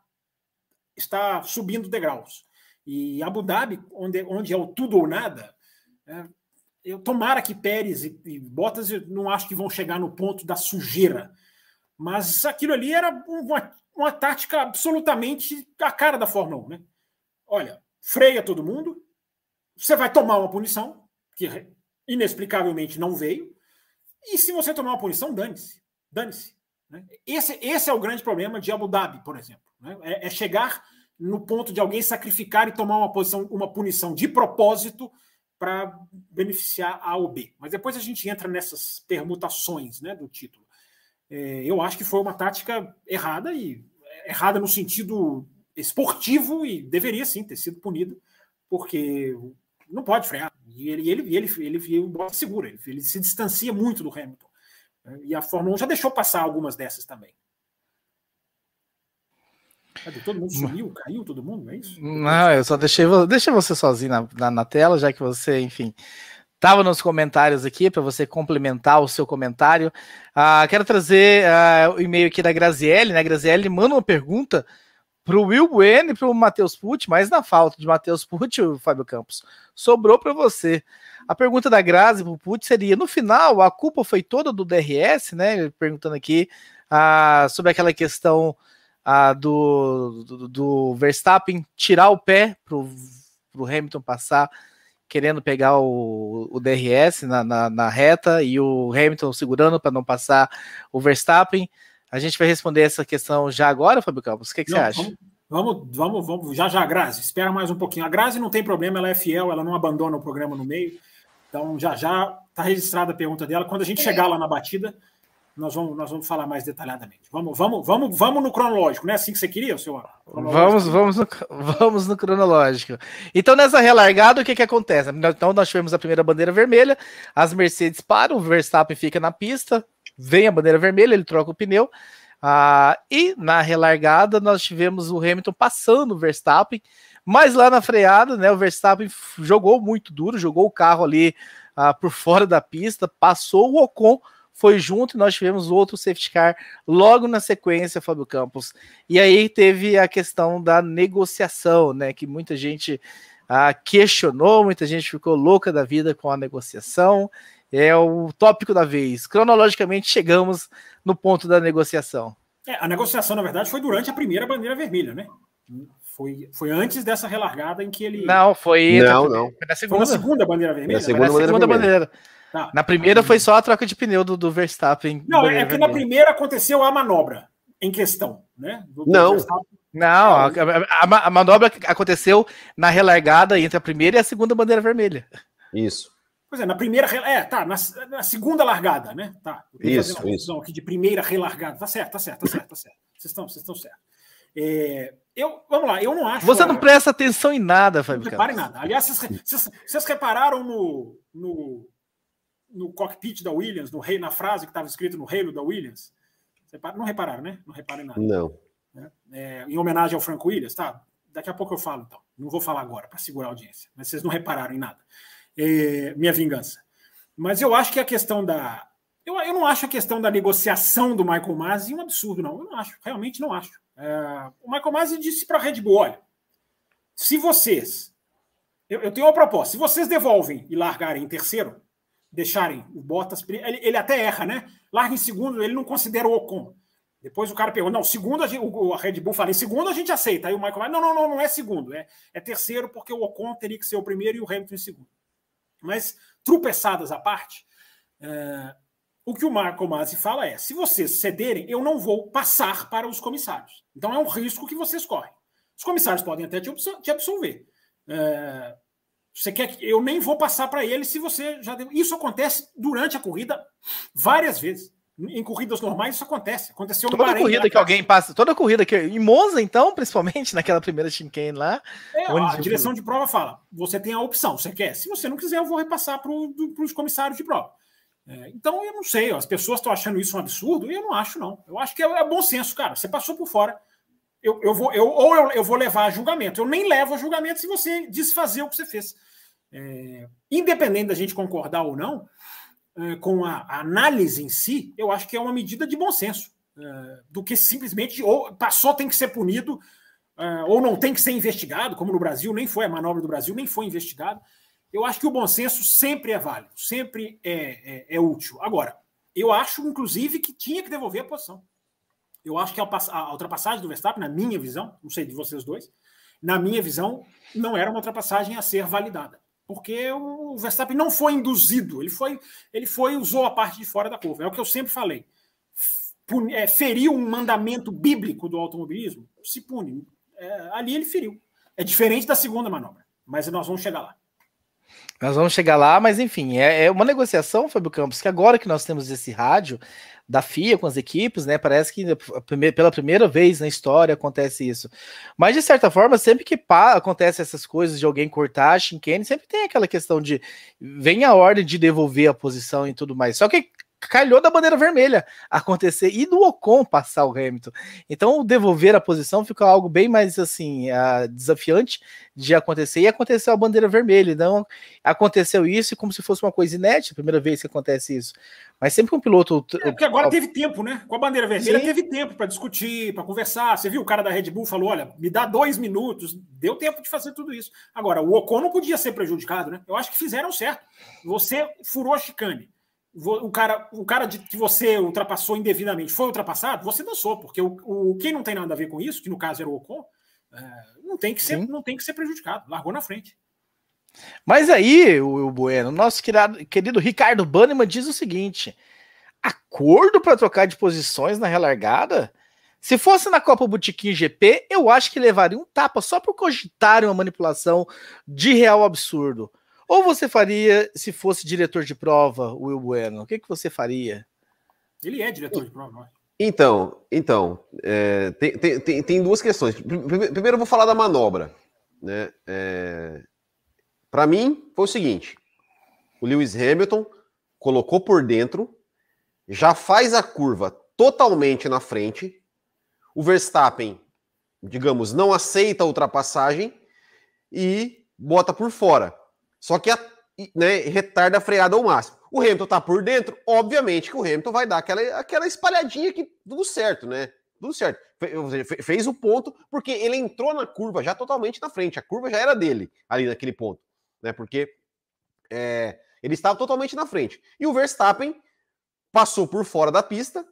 está subindo degraus. E Abu Dhabi, onde, onde é o tudo ou nada, é, eu tomara que Pérez e, e Bottas eu não acho que vão chegar no ponto da sujeira. Mas aquilo ali era uma, uma tática absolutamente a cara da Fórmula 1. Né? Olha, freia todo mundo, você vai tomar uma punição, que inexplicavelmente não veio, e se você tomar uma punição, dane-se. Dane-se. Né? Esse, esse é o grande problema de Abu Dhabi, por exemplo. Né? É, é chegar no ponto de alguém sacrificar e tomar uma posição, uma punição de propósito para beneficiar A ou B. Mas depois a gente entra nessas permutações né, do título. É, eu acho que foi uma tática errada e errada no sentido esportivo e deveria sim ter sido punida, porque não pode frear. E ele, ele, ele, ele, ele, ele segura, ele, ele se distancia muito do Hamilton. E a Fórmula 1 já deixou passar algumas dessas também. Cadê? Todo mundo sumiu, caiu todo mundo, é isso? Não, eu só deixei, deixei você sozinho na, na, na tela, já que você, enfim, estava nos comentários aqui para você complementar o seu comentário. Uh, quero trazer uh, o e-mail aqui da Graziele, né? Graziele manda uma pergunta para o Will Bueno e para o Matheus Pucci, mas na falta de Matheus Pucci, o Fábio Campos, sobrou para você. A pergunta da Grazi para o Pucci seria: no final, a culpa foi toda do DRS, né? Perguntando aqui uh, sobre aquela questão a do, do, do, Verstappen tirar o pé para o Hamilton passar, querendo pegar o, o DRS na, na, na, reta e o Hamilton segurando para não passar o Verstappen. A gente vai responder essa questão já agora, Fábio Campos. O que, que não, você acha? Vamos, vamos, vamos, já já, Grazi, espera mais um pouquinho. A Grazi não tem problema, ela é fiel, ela não abandona o programa no meio. Então já já está registrada a pergunta dela. Quando a gente chegar lá na batida, nós vamos, nós vamos falar mais detalhadamente. Vamos, vamos, vamos, vamos no cronológico, não é assim que você queria, seu Vamos, vamos no, vamos no cronológico. Então, nessa relargada, o que, que acontece? Então, nós tivemos a primeira bandeira vermelha, as Mercedes param, o Verstappen fica na pista, vem a bandeira vermelha, ele troca o pneu. Ah, e na relargada, nós tivemos o Hamilton passando o Verstappen, mas lá na freada, né, o Verstappen jogou muito duro, jogou o carro ali ah, por fora da pista, passou o Ocon foi junto e nós tivemos outro safety car logo na sequência, Fábio Campos. E aí teve a questão da negociação, né? Que muita gente ah, questionou, muita gente ficou louca da vida com a negociação. É o tópico da vez. Cronologicamente, chegamos no ponto da negociação. É, a negociação, na verdade, foi durante a primeira bandeira vermelha, né? Foi, foi antes dessa relargada em que ele. Não, foi. Não, não. Foi na segunda, foi na segunda bandeira vermelha? Na segunda, bandeira, segunda bandeira. Tá. Na primeira foi só a troca de pneu do, do Verstappen. Não, é que na primeira aconteceu a manobra em questão, né? Do, não. Não, a, a, a, manobra aconteceu na relargada entre a primeira e a segunda bandeira vermelha. Isso. Pois é, na primeira. É, tá, na, na segunda largada, né? Tá. Isso, isso. aqui de primeira relargada. Tá certo, tá certo, tá certo, tá certo. Vocês estão, vocês estão certos. É, eu, vamos lá, eu não acho. Você não presta atenção em nada, Fábio. Não repare em nada. Aliás, vocês, vocês, vocês repararam no, no, no cockpit da Williams, no rei, na frase que estava escrito no reino da Williams? Não repararam, né? Não repararam em nada. Não. É, é, em homenagem ao Franco Williams, tá? Daqui a pouco eu falo, então. Não vou falar agora, para segurar a audiência. Mas vocês não repararam em nada. É, minha vingança. Mas eu acho que a questão da. Eu, eu não acho a questão da negociação do Michael Masi um absurdo, não. Eu não acho, realmente não acho. É, o Michael Masi disse para a Red Bull: olha, se vocês. Eu, eu tenho uma proposta. Se vocês devolvem e largarem em terceiro, deixarem o Bottas. Ele, ele até erra, né? Larga em segundo, ele não considera o Ocon. Depois o cara pergunta, não, segundo a, gente, a Red Bull fala, em segundo a gente aceita. Aí o Michael vai, não, não, não, não é segundo, é, é terceiro, porque o Ocon teria que ser o primeiro e o Hamilton em segundo. Mas, tropeçadas à parte, é, o que o Marco Masi fala é: se vocês cederem, eu não vou passar para os comissários. Então é um risco que vocês correm. Os comissários podem até te, te absolver. É, você quer que eu nem vou passar para ele se você já deu. Isso acontece durante a corrida várias vezes. Em corridas normais isso acontece. Aconteceu toda Bahrein. corrida que alguém passa, toda corrida que em Monza então, principalmente naquela primeira chicane lá, é, a direção de prova fala: você tem a opção, você quer. Se você não quiser, eu vou repassar para os comissários de prova. É, então eu não sei, as pessoas estão achando isso um absurdo e eu não acho não. Eu acho que é, é bom senso, cara. Você passou por fora. Eu, eu vou, eu, ou eu, eu vou levar a julgamento. Eu nem levo a julgamento se você desfazer o que você fez. É, independente da gente concordar ou não, é, com a, análise em si, eu acho que é uma medida de bom senso, é, do que simplesmente ou passou tem que ser punido, é, ou não tem que ser investigado, como no Brasil, nem foi a manobra do Brasil, nem foi investigado. Eu acho que o bom senso sempre é válido, sempre é, é, é útil. Agora, eu acho, inclusive, que tinha que devolver a posição. Eu acho que a, ultrapassagem do Verstappen, na minha visão, não sei de vocês dois, na minha visão, não era uma ultrapassagem a ser validada porque o Verstappen não foi induzido, ele foi, ele foi usou a parte de fora da curva. É o que eu sempre falei. É, feriu um mandamento bíblico do automobilismo, se pune. É, ali ele feriu. É diferente da segunda manobra, mas nós vamos chegar lá. Nós vamos chegar lá, mas enfim, é, é uma negociação, Fábio Campos, que agora que nós temos esse rádio, da FIA com as equipes, né? Parece que pela primeira vez na história acontece isso. Mas de certa forma, sempre que acontece essas coisas de alguém cortar a chicane, sempre tem aquela questão de vem a ordem de devolver a posição e tudo mais. Só que calhou da bandeira vermelha acontecer e do Ocon passar o Hamilton. Então, devolver a posição fica algo bem mais assim uh, desafiante de acontecer. E aconteceu a bandeira vermelha. Então, aconteceu isso como se fosse uma coisa inédita, primeira vez que acontece isso. Mas sempre que um piloto. É, porque agora teve tempo, né? Com a bandeira vermelha Sim. teve tempo para discutir, para conversar. Você viu o cara da Red Bull falou: olha, me dá dois minutos. Deu tempo de fazer tudo isso. Agora, o Ocon não podia ser prejudicado, né? Eu acho que fizeram certo. Você furou a chicane o cara, o cara de, que você ultrapassou indevidamente foi ultrapassado, você dançou, porque o, o quem não tem nada a ver com isso, que no caso era o Ocon, é, não tem que ser, não tem que ser prejudicado, largou na frente. Mas aí, o, Bueno, nosso querido, querido Ricardo Bannerman diz o seguinte: acordo para trocar de posições na relargada? Se fosse na Copa Botequim GP, eu acho que levaria um tapa só por cogitarem uma manipulação de real absurdo. Ou você faria se fosse diretor de prova, Will Bueno? O que, que você faria? Ele é diretor de prova, não é? Então, então é, tem, tem, tem, duas questões. Primeiro, eu vou falar da manobra. Né? É, Para mim, foi o seguinte: o Lewis Hamilton colocou por dentro, já faz a curva totalmente na frente. O Verstappen, digamos, não aceita a ultrapassagem e bota por fora. Só que a, né, retarda a freada ao máximo. O Hamilton tá por dentro, obviamente que o Hamilton vai dar aquela, aquela espalhadinha que tudo certo, né? Tudo certo. Fez o ponto porque ele entrou na curva já totalmente na frente. A curva já era dele ali naquele ponto, né? Porque é, ele estava totalmente na frente. E o Verstappen passou por fora da pista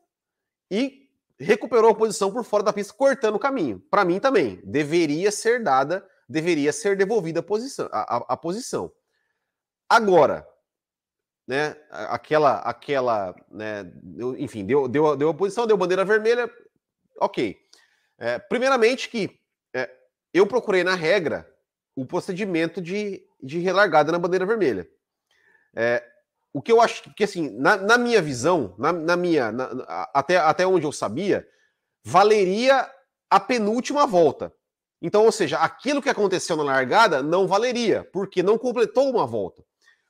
e recuperou a posição por fora da pista, cortando o caminho. Para mim também deveria ser dada deveria ser devolvida a posição. A, a, a posição. Agora, né, aquela, aquela, né, enfim, deu, deu, deu a posição, deu bandeira vermelha, ok. É, primeiramente que é, eu procurei na regra o procedimento de, de relargada na bandeira vermelha. É, o que eu acho que, assim, na, na minha visão, na, na minha, na, até, até onde eu sabia, valeria a penúltima volta. Então, ou seja, aquilo que aconteceu na largada não valeria, porque não completou uma volta.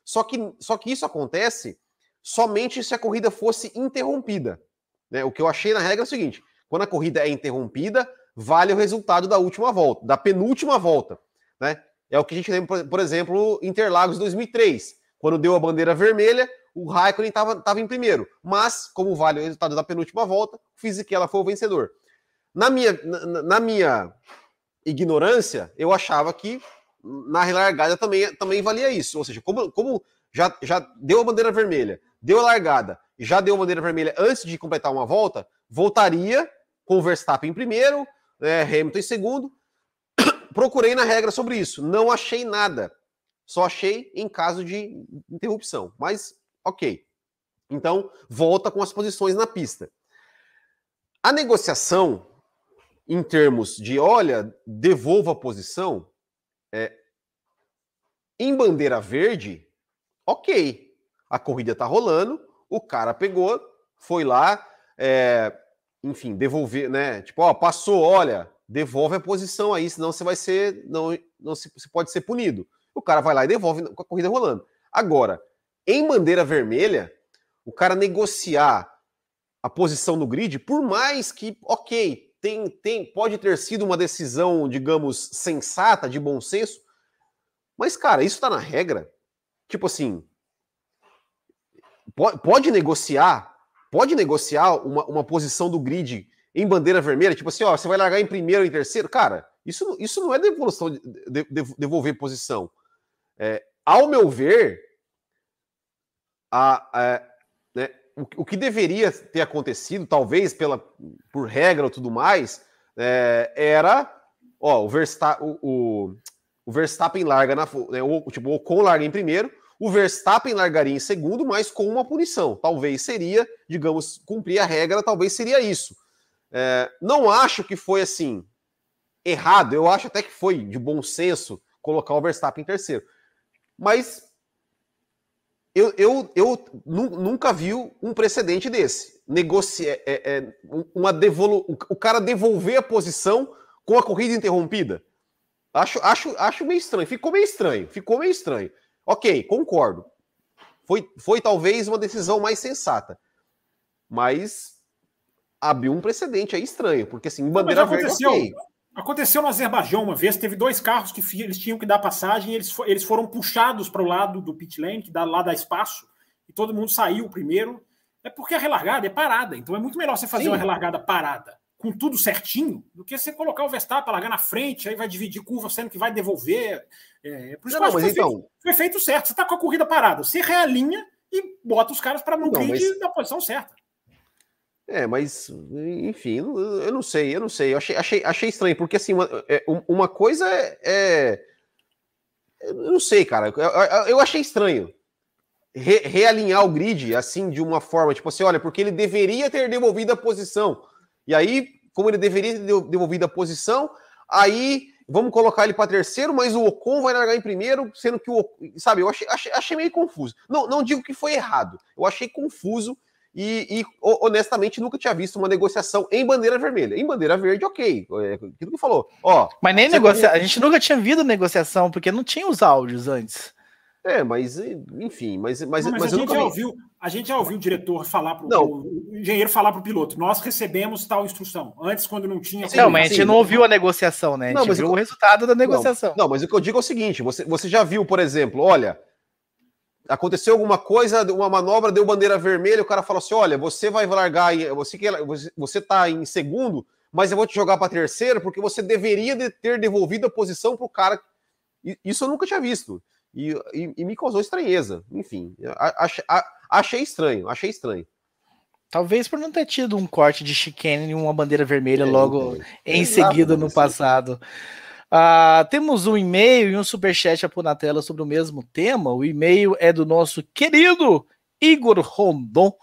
Só que, só que isso acontece somente se a corrida fosse interrompida. Né? O que eu achei na regra é o seguinte: quando a corrida é interrompida, vale o resultado da última volta, da penúltima volta. Né? É o que a gente lembra, por exemplo, Interlagos 2003, quando deu a bandeira vermelha, o Raikkonen estava em primeiro, mas como vale o resultado da penúltima volta, o Fisichella foi o vencedor. Na minha, na, na minha ignorância, eu achava que na relargada também, também valia isso. Ou seja, como, como já, já deu a bandeira vermelha, deu a largada já deu a bandeira vermelha antes de completar uma volta, voltaria com o Verstappen em primeiro, é, Hamilton em segundo. Procurei na regra sobre isso, não achei nada. Só achei em caso de interrupção. Mas, ok. Então, volta com as posições na pista. A negociação em termos de, olha, devolva a posição, é, em bandeira verde, ok. A corrida tá rolando, o cara pegou, foi lá, é, enfim, devolver, né? Tipo, ó, passou, olha, devolve a posição aí, senão você vai ser, não, não se, você pode ser punido. O cara vai lá e devolve com a corrida rolando. Agora, em bandeira vermelha, o cara negociar a posição no grid, por mais que, ok, tem, tem, pode ter sido uma decisão, digamos, sensata, de bom senso, mas, cara, isso tá na regra. Tipo assim, pode, pode negociar, pode negociar uma, uma posição do grid em bandeira vermelha, tipo assim, ó, você vai largar em primeiro ou em terceiro, cara, isso, isso não é devolução, de, de, devolver posição. É, ao meu ver, a, a né, o, o, que deveria ter acontecido, talvez pela, por regra ou tudo mais, é, era, ó, o Verstappen, o, o, o Verstappen larga na, né, o, tipo, o Ocon larga em primeiro, o Verstappen largaria em segundo, mas com uma punição. Talvez seria, digamos, cumprir a regra, talvez seria isso. É, não acho que foi assim errado, eu acho até que foi de bom senso colocar o Verstappen em terceiro. Mas eu, eu, eu nunca vi um precedente desse. Negocia, é, é, uma devolu o cara devolver a posição com a corrida interrompida. Acho, acho, acho meio estranho. Ficou meio estranho. Ficou meio estranho. Ok, concordo. Foi, foi talvez uma decisão mais sensata. Mas abriu um precedente aí estranho, porque assim, bandeira Não, aconteceu, verde, okay. Aconteceu no Azerbaijão uma vez, teve dois carros que eles tinham que dar passagem eles, eles foram puxados para o lado do pit lane, que dá, lá dá espaço, e todo mundo saiu primeiro. É porque a relargada é parada, então é muito melhor você fazer Sim. uma relargada parada com tudo certinho, do que você colocar o Verstappen largar na frente, aí vai dividir curva, sendo que vai devolver. É, é por isso não, que eu acho que foi, então... feito, foi feito certo. Você está com a corrida parada, você realinha e bota os caras para grid mas... da posição certa. É, mas, enfim, eu não sei, eu não sei. Eu achei, achei, achei estranho, porque assim, uma, é, uma coisa é, é. Eu não sei, cara. Eu, eu achei estranho. Re, realinhar o grid assim de uma forma, tipo assim, olha, porque ele deveria ter devolvido a posição. E aí, como ele deveria ter devolvido a posição, aí vamos colocar ele para terceiro, mas o Ocon vai largar em primeiro, sendo que o. Sabe, eu achei, achei, achei meio confuso. Não, não digo que foi errado, eu achei confuso e, e, honestamente nunca tinha visto uma negociação em bandeira vermelha. Em bandeira verde, ok. É aquilo que falou. Ó, mas nem negocia... a gente nunca tinha visto negociação, porque não tinha os áudios antes. É, mas enfim, mas, mas, não, mas, mas a, gente já ouviu, a gente já ouviu o diretor falar para o engenheiro falar para o piloto: nós recebemos tal instrução. Antes, quando não tinha. Não, mas a gente não ouviu a negociação, né? A gente não, mas viu eu... o resultado da negociação. Não, não, mas o que eu digo é o seguinte: você, você já viu, por exemplo, olha, aconteceu alguma coisa, uma manobra, deu bandeira vermelha, o cara falou assim: olha, você vai largar, você que você está em segundo, mas eu vou te jogar para terceiro porque você deveria de ter devolvido a posição para o cara. Isso eu nunca tinha visto. E, e, e me causou estranheza. Enfim, achei, achei estranho, achei estranho. Talvez por não ter tido um corte de chicane e uma bandeira vermelha é, logo é, em é, seguida no passado. Uh, temos um e-mail e um superchat a na tela sobre o mesmo tema. O e-mail é do nosso querido Igor Rondon,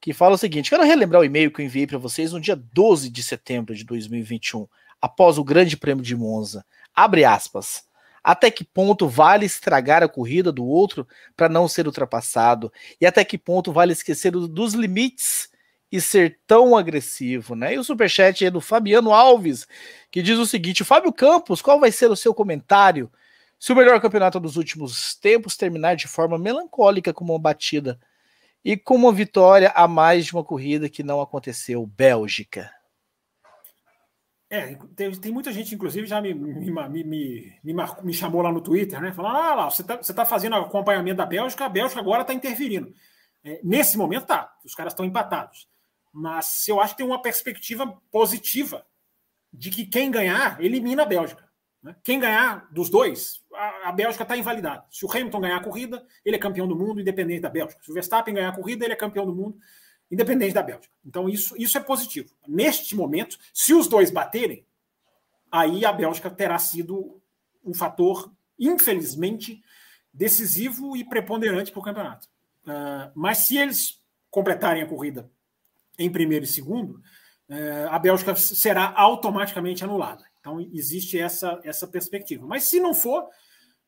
que fala o seguinte: quero relembrar o e-mail que eu enviei para vocês no dia 12 de setembro de 2021, após o Grande Prêmio de Monza. Abre aspas. Até que ponto vale estragar a corrida do outro para não ser ultrapassado? E até que ponto vale esquecer dos limites e ser tão agressivo, né? E o superchat é do Fabiano Alves, que diz o seguinte: Fábio Campos, qual vai ser o seu comentário se o melhor campeonato dos últimos tempos terminar de forma melancólica como uma batida e com uma vitória a mais de uma corrida que não aconteceu, Bélgica? É, tem, tem muita gente, inclusive, já me, me, me, me, me chamou lá no Twitter, né? Falando, ah lá, você está você tá fazendo acompanhamento da Bélgica, a Bélgica agora está interferindo. É, nesse momento tá, os caras estão empatados mas eu acho que tem uma perspectiva positiva de que quem ganhar elimina a Bélgica. Né? Quem ganhar dos dois, a, a Bélgica está invalidada. Se o Hamilton ganhar a corrida, ele é campeão do mundo, independente da Bélgica. Se o Verstappen ganhar a corrida, ele é campeão do mundo, independente da Bélgica. Então isso, isso é positivo. Neste momento, se os dois baterem, aí a Bélgica terá sido um fator, infelizmente, decisivo e preponderante para o campeonato. Uh, mas se eles completarem a corrida em primeiro e segundo, é, a Bélgica será automaticamente anulada. Então, existe essa, essa perspectiva. Mas se não for,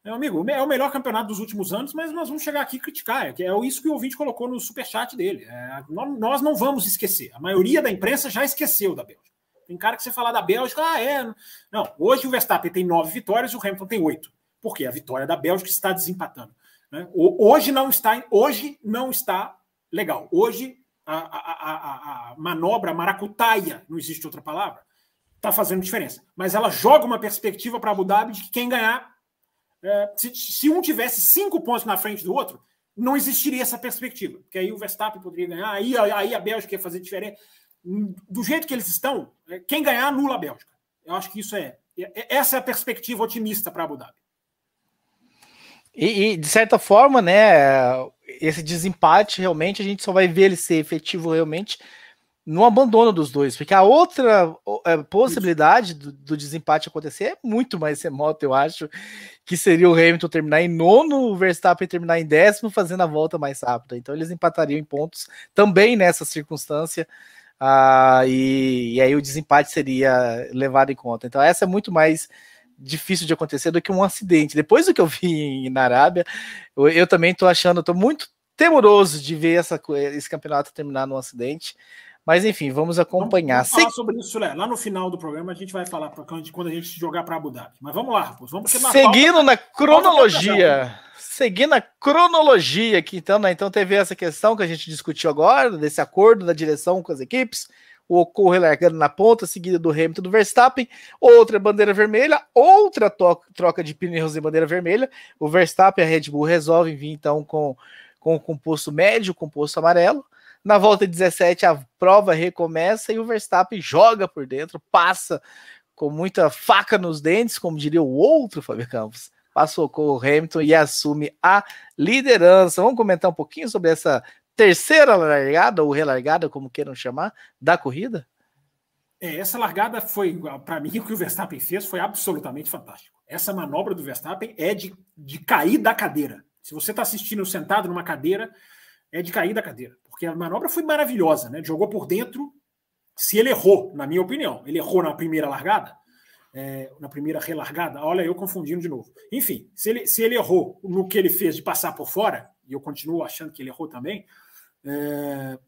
Meu amigo, é o melhor campeonato dos últimos anos, mas nós vamos chegar aqui e criticar. É, é isso que o ouvinte colocou no superchat dele. É, nós não vamos esquecer. A maioria da imprensa já esqueceu da Bélgica. Tem cara que você falar da Bélgica, ah, é. Não, hoje o Verstappen tem nove vitórias e o Hamilton tem oito. Por quê? A vitória da Bélgica está desempatando. Né? Hoje não está, hoje não está legal. Hoje a, a, a, a manobra maracutaia, não existe outra palavra, está fazendo diferença. Mas ela joga uma perspectiva para Abu Dhabi de que quem ganhar, é, se, se, um tivesse cinco pontos na frente do outro, não existiria essa perspectiva. Porque aí o Verstappen poderia ganhar, aí, aí a Bélgica ia fazer diferente. Do jeito que eles estão, é, quem ganhar anula a Bélgica. Eu acho que isso é. é essa é a perspectiva otimista para Abu Dhabi. E, e, de certa forma, né, esse desempate realmente a gente só vai ver ele ser efetivo realmente no abandono dos dois, porque a outra é, possibilidade do, do, desempate acontecer é muito mais remota, eu acho, que seria o Hamilton terminar em nono, o Verstappen terminar em décimo, fazendo a volta mais rápida. Então eles empatariam em pontos também nessa circunstância, ah, e, e aí o desempate seria levado em conta. Então essa é muito mais difícil de acontecer do que um acidente. Depois do que eu vi na Arábia, eu, eu também estou achando, estou muito temeroso de ver essa, esse campeonato terminar num acidente. Mas enfim, vamos acompanhar. Vamos, vamos falar sobre isso, Lé. Lá no final do programa a gente vai falar pra, quando a gente jogar para Abu Dhabi. Mas vamos lá, Raposo. Vamos Seguindo pauta, na cronologia. Seguindo a cronologia aqui, então, né? Então teve essa questão que a gente discutiu agora, desse acordo da direção com as equipes. O Ocon relargando na ponta, seguida do Hamilton do Verstappen, outra bandeira vermelha, outra troca de pneus em bandeira vermelha. O Verstappen e a Red Bull resolvem vir então com, com o composto médio, o composto amarelo. Na volta 17, a prova recomeça e o Verstappen joga por dentro, passa com muita faca nos dentes, como diria o outro Fábio Campos. Passou com o Hamilton e assume a liderança. Vamos comentar um pouquinho sobre essa terceira largada, ou relargada, como queiram chamar, da corrida? É, essa largada foi, para mim, o que o Verstappen fez foi absolutamente fantástico. Essa manobra do Verstappen é de, de cair da cadeira. Se você está assistindo sentado numa cadeira, é de cair da cadeira porque a manobra foi maravilhosa, né? Jogou por dentro. Se ele errou, na minha opinião, ele errou na primeira largada, é, na primeira relargada, olha, eu confundindo de novo. Enfim, se ele, se ele errou no que ele fez de passar por fora, e eu continuo achando que ele errou também, é,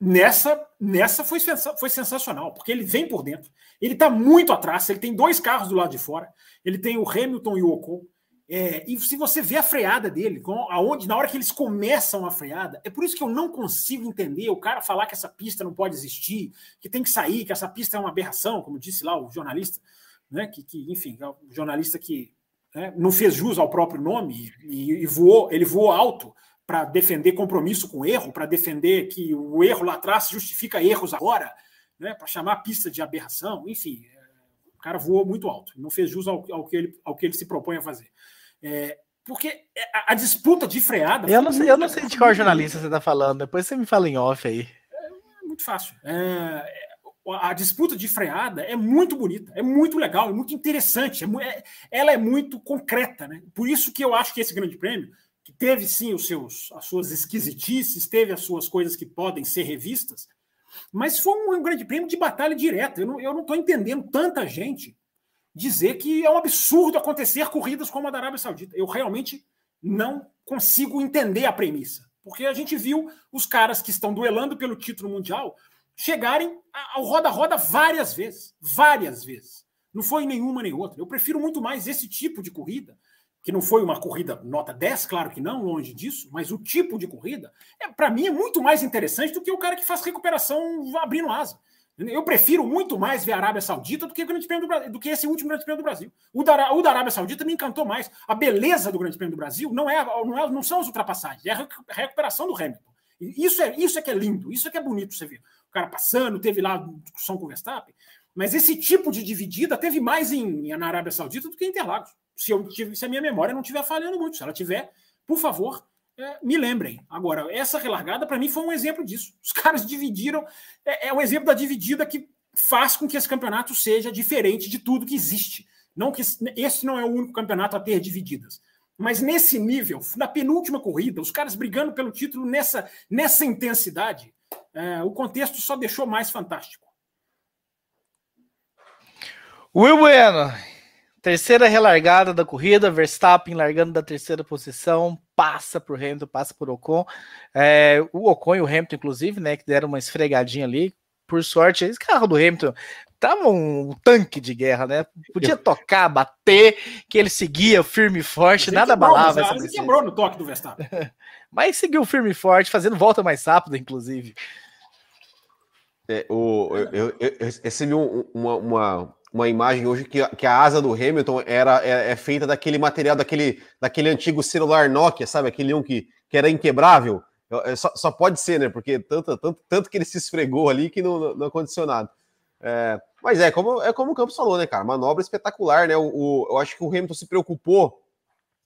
nessa nessa foi, foi sensacional, porque ele vem por dentro, ele está muito atrás, ele tem dois carros do lado de fora, ele tem o Hamilton e o Ocon, é, e se você vê a freada dele, aonde na hora que eles começam a freada, é por isso que eu não consigo entender o cara falar que essa pista não pode existir, que tem que sair, que essa pista é uma aberração, como disse lá o jornalista, né? Que, que enfim, é o jornalista que né, não fez jus ao próprio nome e, e voou, ele voou alto para defender compromisso com erro, para defender que o erro lá atrás justifica erros agora, né? Para chamar a pista de aberração, enfim, é, o cara voou muito alto, não fez jus ao, ao, que, ele, ao que ele se propõe a fazer. É, porque a, a, disputa de freada. Eu não sei, eu não sei de qual jornalista você está falando, depois você me fala em off aí. É, é muito fácil. É, a disputa de freada é muito bonita, é muito legal, é muito interessante, é, é, ela é muito concreta, né? Por isso que eu acho que esse grande prêmio, que teve sim os seus, as suas esquisitices, teve as suas coisas que podem ser revistas, mas foi um, um grande prêmio de batalha direta. Eu não estou entendendo tanta gente dizer que é um absurdo acontecer corridas como a da Arábia Saudita. Eu realmente não consigo entender a premissa. Porque a gente viu os caras que estão duelando pelo título mundial chegarem ao roda-roda várias vezes. Várias vezes. Não foi nenhuma nem outra. Eu prefiro muito mais esse tipo de corrida, que não foi uma corrida nota 10, claro que não, longe disso, mas o tipo de corrida, é, para mim, é muito mais interessante do que o cara que faz recuperação abrindo asa. Eu prefiro muito mais ver a Arábia Saudita do que, o Grande Prêmio do, Brasil, do que esse último Grande Prêmio do Brasil. O da, o da Arábia Saudita me encantou mais. A beleza do Grande Prêmio do Brasil não, é, não, é, não são as ultrapassagens, é a recuperação do Hamilton. Isso é, isso é que é lindo, isso é que é bonito você ver. O cara passando, teve lá discussão com o Verstappen, mas esse tipo de dividida teve mais em, na Arábia Saudita do que em Interlagos. Se, eu, se a minha memória não estiver falhando muito, se ela tiver, por favor, é, me lembrem. Agora, essa relargada, para mim, foi um exemplo disso. Os caras dividiram. É, é um exemplo da dividida que faz com que esse campeonato seja diferente de tudo que existe. Não que esse não é o único campeonato a ter divididas. Mas nesse nível, na penúltima corrida, os caras brigando pelo título nessa, nessa intensidade, é, o contexto só deixou mais fantástico. Will Bueno, Terceira relargada da corrida, Verstappen largando da terceira posição, passa por Hamilton, passa por Ocon. É, o Ocon e o Hamilton, inclusive, né, que deram uma esfregadinha ali. Por sorte, esse carro do Hamilton tava um tanque de guerra, né? Podia tocar, bater, que ele seguia firme e forte, nada quebrou, abalava. Mas, ele quebrou no toque do Verstappen. mas seguiu firme e forte, fazendo volta mais rápida, inclusive. É, o, eu, eu, eu recebi uma, uma, uma imagem hoje que, que a asa do Hamilton era é, é, feita daquele material, daquele, daquele antigo celular Nokia, sabe? Aquele um que, que era inquebrável. É, só, só pode ser, né? Porque tanto, tanto, tanto que ele se esfregou ali que não, não aconteceu nada. É, mas é como, é como o Campos falou, né, cara? Manobra espetacular, né? O, o eu acho que o Hamilton se preocupou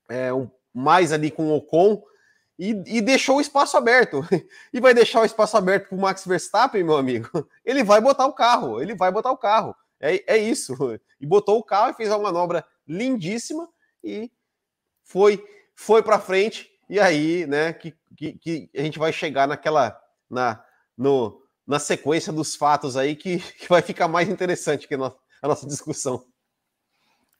é, um, mais ali com o Ocon e, e, deixou o espaço aberto. E vai deixar o espaço aberto para o Max Verstappen, meu amigo. Ele vai botar o carro, ele vai botar o carro. É, é isso. E botou o carro e fez uma manobra lindíssima e foi foi para frente. E aí, né, que, que, que, a gente vai chegar naquela na no, na sequência dos fatos aí que, que vai ficar mais interessante que a nossa, a nossa discussão.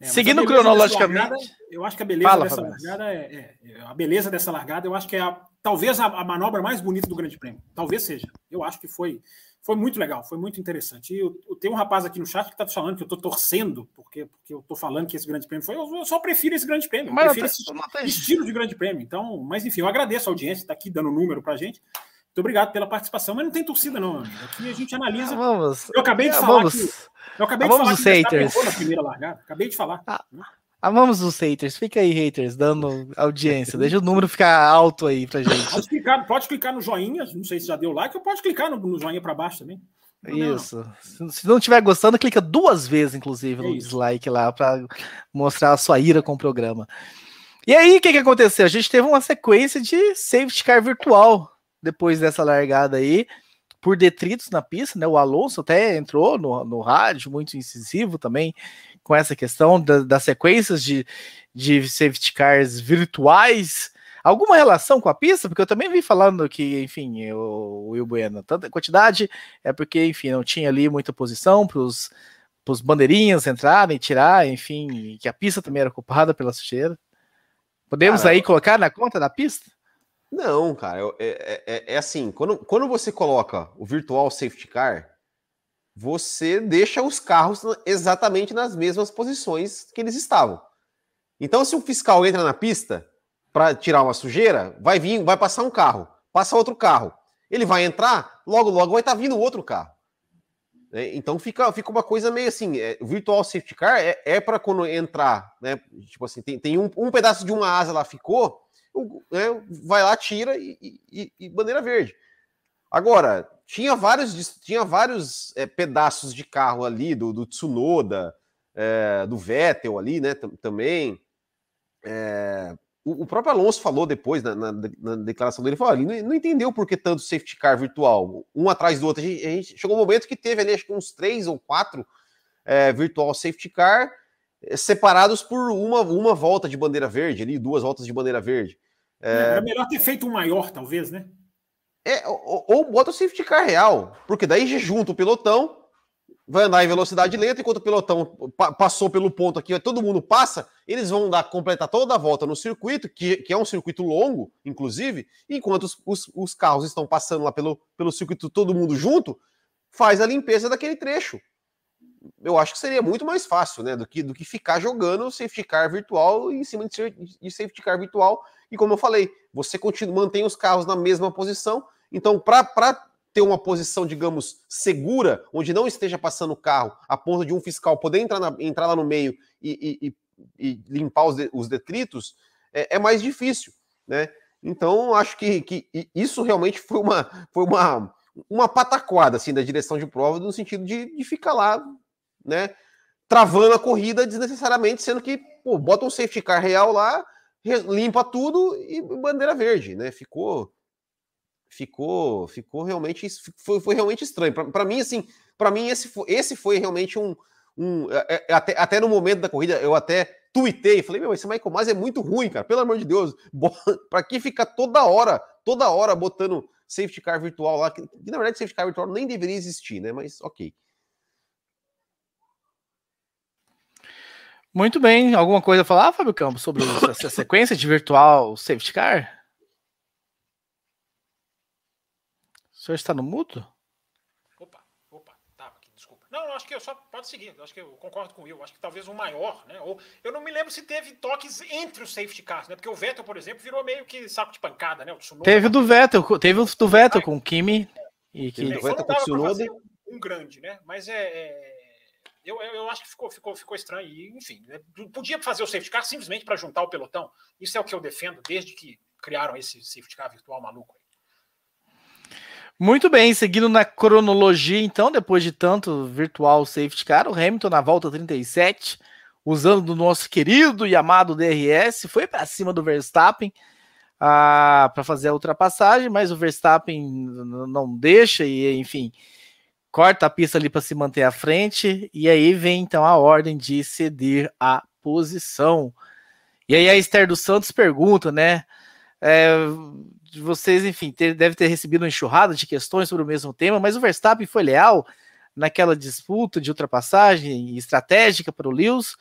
É, Seguindo cronologicamente. Largada, eu acho que a beleza Fala, dessa largada é, é, é, A beleza dessa largada, eu acho que é a, talvez a, a, manobra mais bonita do Grande Prêmio. Talvez seja. Eu acho que foi, foi muito legal, foi muito interessante. E eu, eu tenho um rapaz aqui no chat que está falando que eu estou torcendo, porque, porque eu estou falando que esse Grande Prêmio foi. Eu, eu só prefiro esse Grande Prêmio. Mas prefiro esse estilo de Grande Prêmio. Então, mas enfim, eu agradeço a audiência, está aqui dando número para gente. Muito obrigado pela participação, mas não tem torcida, não, amigo. Aqui a gente analisa. Vamos. Eu acabei de falar vamos. que. Eu acabei de falar que na primeira largada. Acabei de falar. Ah. Né? Amamos os haters. Fica aí, haters, dando audiência. Deixa o número ficar alto aí pra gente. Pode clicar, pode clicar no joinha. Não sei se já deu like, ou pode clicar no, no joinha para baixo também. Não, Isso. Não. Se não estiver gostando, clica duas vezes, inclusive, é no dislike lá, para mostrar a sua ira com o programa. E aí, o que, que aconteceu? A gente teve uma sequência de safety car virtual depois dessa largada aí, por detritos na pista, né? O Alonso até entrou no, no rádio, muito incisivo também, com essa questão da, das sequências de, de safety cars virtuais. Alguma relação com a pista? Porque eu também vi falando que, enfim, o Will Bueno, tanta quantidade é porque, enfim, não tinha ali muita posição para os bandeirinhas entrarem, tirar, enfim, que a pista também era ocupada pela sujeira. Podemos Cara, aí colocar na conta da pista? Não, cara, é, é, é, é, assim, quando, quando você coloca o virtual safety car, você deixa os carros exatamente nas mesmas posições que eles estavam. Então, se um fiscal entra na pista para tirar uma sujeira, vai vir, vai passar um carro, passa outro carro. Ele vai entrar, logo, logo vai estar tá vindo outro carro. É, então fica, fica uma coisa meio assim, é, virtual safety car é, é para quando entrar, né? Tipo assim, tem, tem um, um pedaço de uma asa lá ficou, né, vai lá, tira e, e, e, bandeira verde. Agora, tinha vários, tinha vários é, pedaços de carro ali, do, do Tsunoda, é, do Vettel ali, né, também. É, o, o, próprio Alonso falou depois, na, na, na declaração dele, falou, ele não, não, entendeu por que tanto safety car virtual, um atrás do outro. A gente, a gente chegou um momento que teve ali, acho que uns três ou quatro é, virtual safety car, separados por uma, uma volta de bandeira verde ali, duas voltas de bandeira verde. É... Era melhor ter feito um maior, talvez, né? É, ou, ou bota o safety car real, porque daí junta o pelotão, vai andar em velocidade lenta, enquanto o pelotão pa passou pelo ponto aqui, todo mundo passa, eles vão dar, completar toda a volta no circuito, que, que é um circuito longo, inclusive, enquanto os, os, os carros estão passando lá pelo, pelo circuito, todo mundo junto, faz a limpeza daquele trecho eu acho que seria muito mais fácil, né, do que, do que ficar jogando safety car virtual em cima de, de safety car virtual. E como eu falei, você continua, mantém os carros na mesma posição. Então, para ter uma posição, digamos, segura, onde não esteja passando o carro, a ponto de um fiscal poder entrar, na, entrar lá no meio e, e, e limpar os, de, os detritos, é, é, mais difícil, né? Então, acho que, que isso realmente foi uma, foi uma, uma pataquada assim, da direção de prova, no sentido de, de ficar lá né? Travando a corrida desnecessariamente, sendo que pô, bota um safety car real lá, limpa tudo e bandeira verde, né? Ficou ficou ficou realmente foi, foi realmente estranho para mim assim para mim esse foi, esse foi realmente um, um é, é, até, até no momento da corrida eu até tuitei falei meu esse Michael Mas é muito ruim cara pelo amor de Deus para que ficar toda hora toda hora botando safety car virtual lá que, que na verdade safety car virtual nem deveria existir né mas ok Muito bem. Alguma coisa a falar, Fábio Campos, sobre essa sequência de virtual safety car? O senhor está no mudo? Opa, opa, tava aqui, desculpa. Não, acho que eu só pode seguir. Acho que eu concordo com o Will. Acho que talvez o maior, né? Ou eu não me lembro se teve toques entre os safety cars, né? Porque o Vettel, por exemplo, virou meio que saco de pancada, né? O Tsunoda, teve do Vettel, teve o do Vettel com o Kimi e que o Vettel com o Tsunoda. Um grande, né? Mas é, é eu, eu acho que ficou, ficou, ficou estranho. E, enfim, né, podia fazer o safety car simplesmente para juntar o pelotão. Isso é o que eu defendo desde que criaram esse safety car virtual maluco. Muito bem, seguindo na cronologia, então, depois de tanto virtual safety car, o Hamilton na volta 37, usando do nosso querido e amado DRS, foi para cima do Verstappen ah, para fazer a ultrapassagem, mas o Verstappen não deixa e, enfim, corta a pista ali para se manter à frente, e aí vem então a ordem de ceder a posição. E aí a Esther dos Santos pergunta, né? É, vocês, enfim, ter, deve ter recebido uma enxurrada de questões sobre o mesmo tema, mas o Verstappen foi leal naquela disputa de ultrapassagem estratégica para o Lewis,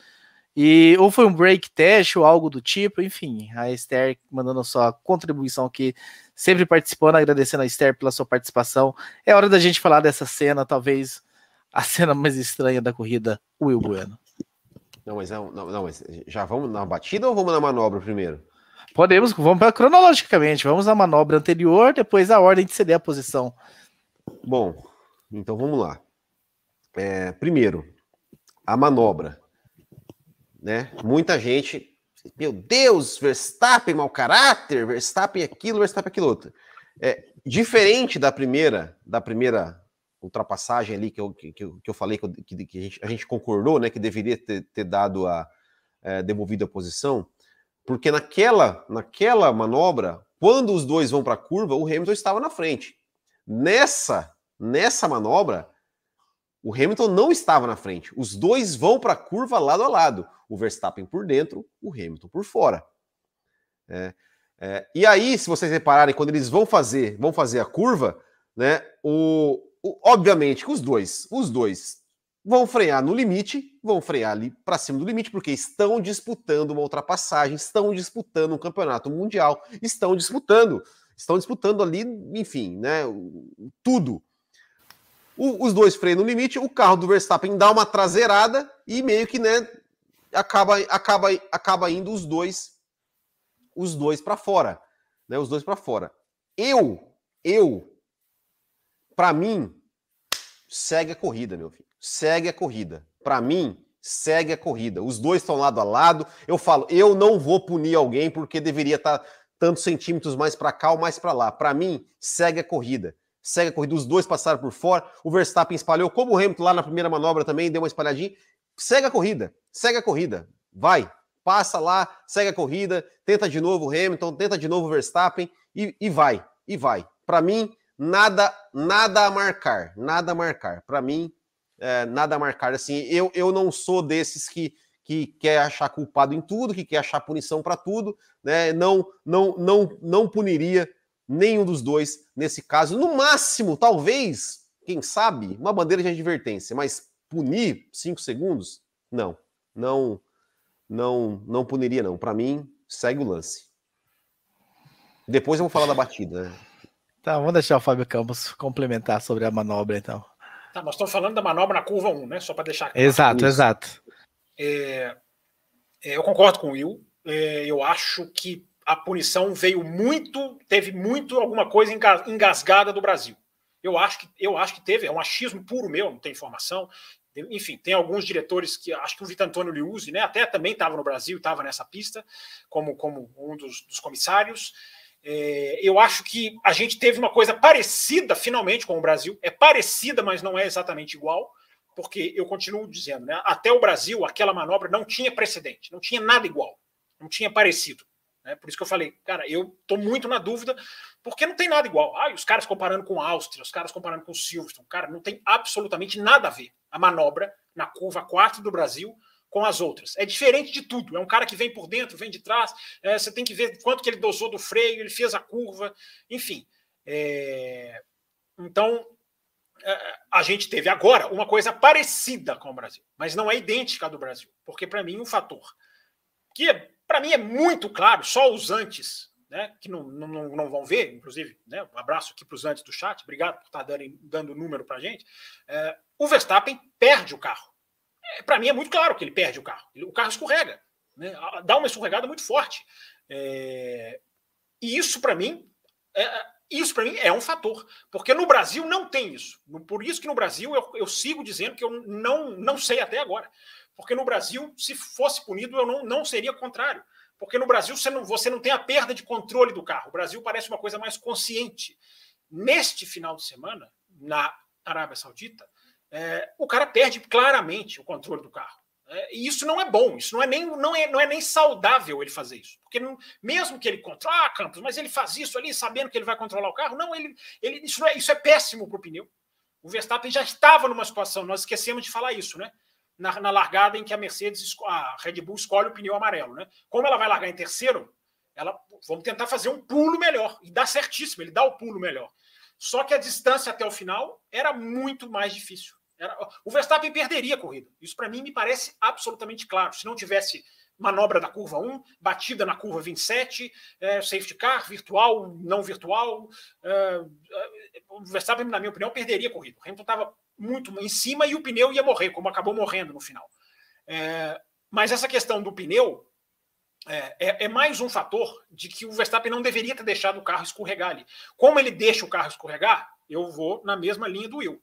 e ou foi um break test ou algo do tipo, enfim, a Esther mandando a sua contribuição aqui, sempre participando, agradecendo a Esther pela sua participação. É hora da gente falar dessa cena, talvez a cena mais estranha da corrida, Will Bueno. Não, mas não, não, mas já vamos na batida ou vamos na manobra primeiro? Podemos, vamos para cronologicamente, vamos na manobra anterior, depois a ordem de ceder a posição. Bom, então vamos lá. É, primeiro, a manobra né? Muita gente, meu Deus, Verstappen mau caráter, Verstappen aquilo, Verstappen aquilo outro. É, diferente da primeira, da primeira ultrapassagem ali que eu, que, que eu falei que, que a, gente, a, gente, concordou, né, que deveria ter, ter dado a é, devolvido a posição, porque naquela naquela manobra, quando os dois vão para a curva, o Hamilton estava na frente. Nessa nessa manobra, o Hamilton não estava na frente. Os dois vão para a curva lado a lado. O Verstappen por dentro, o Hamilton por fora. É, é, e aí, se vocês repararem, quando eles vão fazer, vão fazer a curva, né? O, o, obviamente que os dois, os dois vão frear no limite, vão frear ali para cima do limite, porque estão disputando uma ultrapassagem, estão disputando um campeonato mundial, estão disputando, estão disputando ali, enfim, né? Tudo. O, os dois freiam no limite, o carro do Verstappen dá uma traseirada e meio que, né, acaba, acaba, acaba indo os dois os dois para fora, né? Os dois para fora. Eu, eu, para mim, segue a corrida, meu filho. Segue a corrida. Para mim, segue a corrida. Os dois estão lado a lado. Eu falo, eu não vou punir alguém porque deveria estar tá tantos centímetros mais para cá ou mais para lá. Para mim, segue a corrida segue a corrida, os dois passaram por fora, o Verstappen espalhou, como o Hamilton lá na primeira manobra também deu uma espalhadinha, segue a corrida, segue a corrida, vai, passa lá, segue a corrida, tenta de novo o Hamilton, tenta de novo o Verstappen e, e vai, e vai. Para mim, nada, nada a marcar, nada a marcar. Para mim, é, nada a marcar. Assim, eu, eu não sou desses que que quer achar culpado em tudo, que quer achar punição para tudo, né? Não, não, não, não puniria nenhum dos dois nesse caso. No máximo, talvez, quem sabe, uma bandeira de advertência, mas punir cinco segundos? Não, não, não, não puniria não. Para mim, segue o lance. Depois eu vou falar da batida. Né? Tá, vamos deixar o Fábio Campos complementar sobre a manobra, então. Tá, nós estamos falando da manobra na curva 1, né? Só para deixar claro. Exato, Isso. exato. É, é, eu concordo com o Will. É, eu acho que a punição veio muito, teve muito alguma coisa engasgada do Brasil. Eu acho que eu acho que teve, é um achismo puro meu, não tem informação. Enfim, tem alguns diretores que acho que o Vitor Antônio Liuzzi, né, até também estava no Brasil, estava nessa pista como, como um dos, dos comissários. É, eu acho que a gente teve uma coisa parecida finalmente com o Brasil. É parecida, mas não é exatamente igual, porque eu continuo dizendo, né, até o Brasil aquela manobra não tinha precedente, não tinha nada igual, não tinha parecido. Né? Por isso que eu falei, cara, eu estou muito na dúvida, porque não tem nada igual. Ah, os caras comparando com a Áustria, os caras comparando com o Silverstone, cara, não tem absolutamente nada a ver a manobra na curva 4 do Brasil com as outras. É diferente de tudo. É um cara que vem por dentro, vem de trás. É, você tem que ver quanto que ele dosou do freio, ele fez a curva, enfim. É... Então, é, a gente teve agora uma coisa parecida com o Brasil, mas não é idêntica à do Brasil, porque para mim um fator que para mim é muito claro, só os antes, né, que não, não, não vão ver, inclusive, né, um abraço aqui para os antes do chat, obrigado por estar dando, dando número para a gente. É, o Verstappen perde o carro. É, para mim é muito claro que ele perde o carro. O carro escorrega, né, dá uma escorregada muito forte. É, e isso para mim é, isso para mim é um fator, porque no Brasil não tem isso. Por isso que no Brasil eu, eu, sigo dizendo que eu não, não sei até agora. Porque no Brasil, se fosse punido, eu não, não seria contrário. Porque no Brasil você não, você não tem a perda de controle do carro. O Brasil parece uma coisa mais consciente. Neste final de semana, na Arábia Saudita, é, o cara perde claramente o controle do carro. É, e isso não é bom, isso não é nem, não é, não é nem saudável ele fazer isso. Porque não, mesmo que ele controle, ah, Campos, mas ele faz isso ali sabendo que ele vai controlar o carro. Não, ele, ele, isso, é, isso é péssimo para o pneu. O Verstappen já estava numa situação, nós esquecemos de falar isso, né? Na, na, largada em que a Mercedes, a Red Bull escolhe o pneu amarelo, né? Como ela vai largar em terceiro, ela vamos tentar fazer um pulo melhor. E dá certíssimo, ele dá o pulo melhor. Só que a distância até o final era muito mais difícil. Era, o Verstappen perderia a corrida. Isso para mim me parece absolutamente claro. Se não tivesse manobra da curva 1, batida na curva 27, é, safety car, virtual, não virtual, é, é, o Verstappen, na minha opinião, perderia a corrida. O Hamilton estava muito em cima e o pneu ia morrer, como acabou morrendo no final. É, mas essa questão do pneu é, é, é, mais um fator de que o Verstappen não deveria ter deixado o carro escorregar ali. Como ele deixa o carro escorregar, eu vou na mesma linha do Will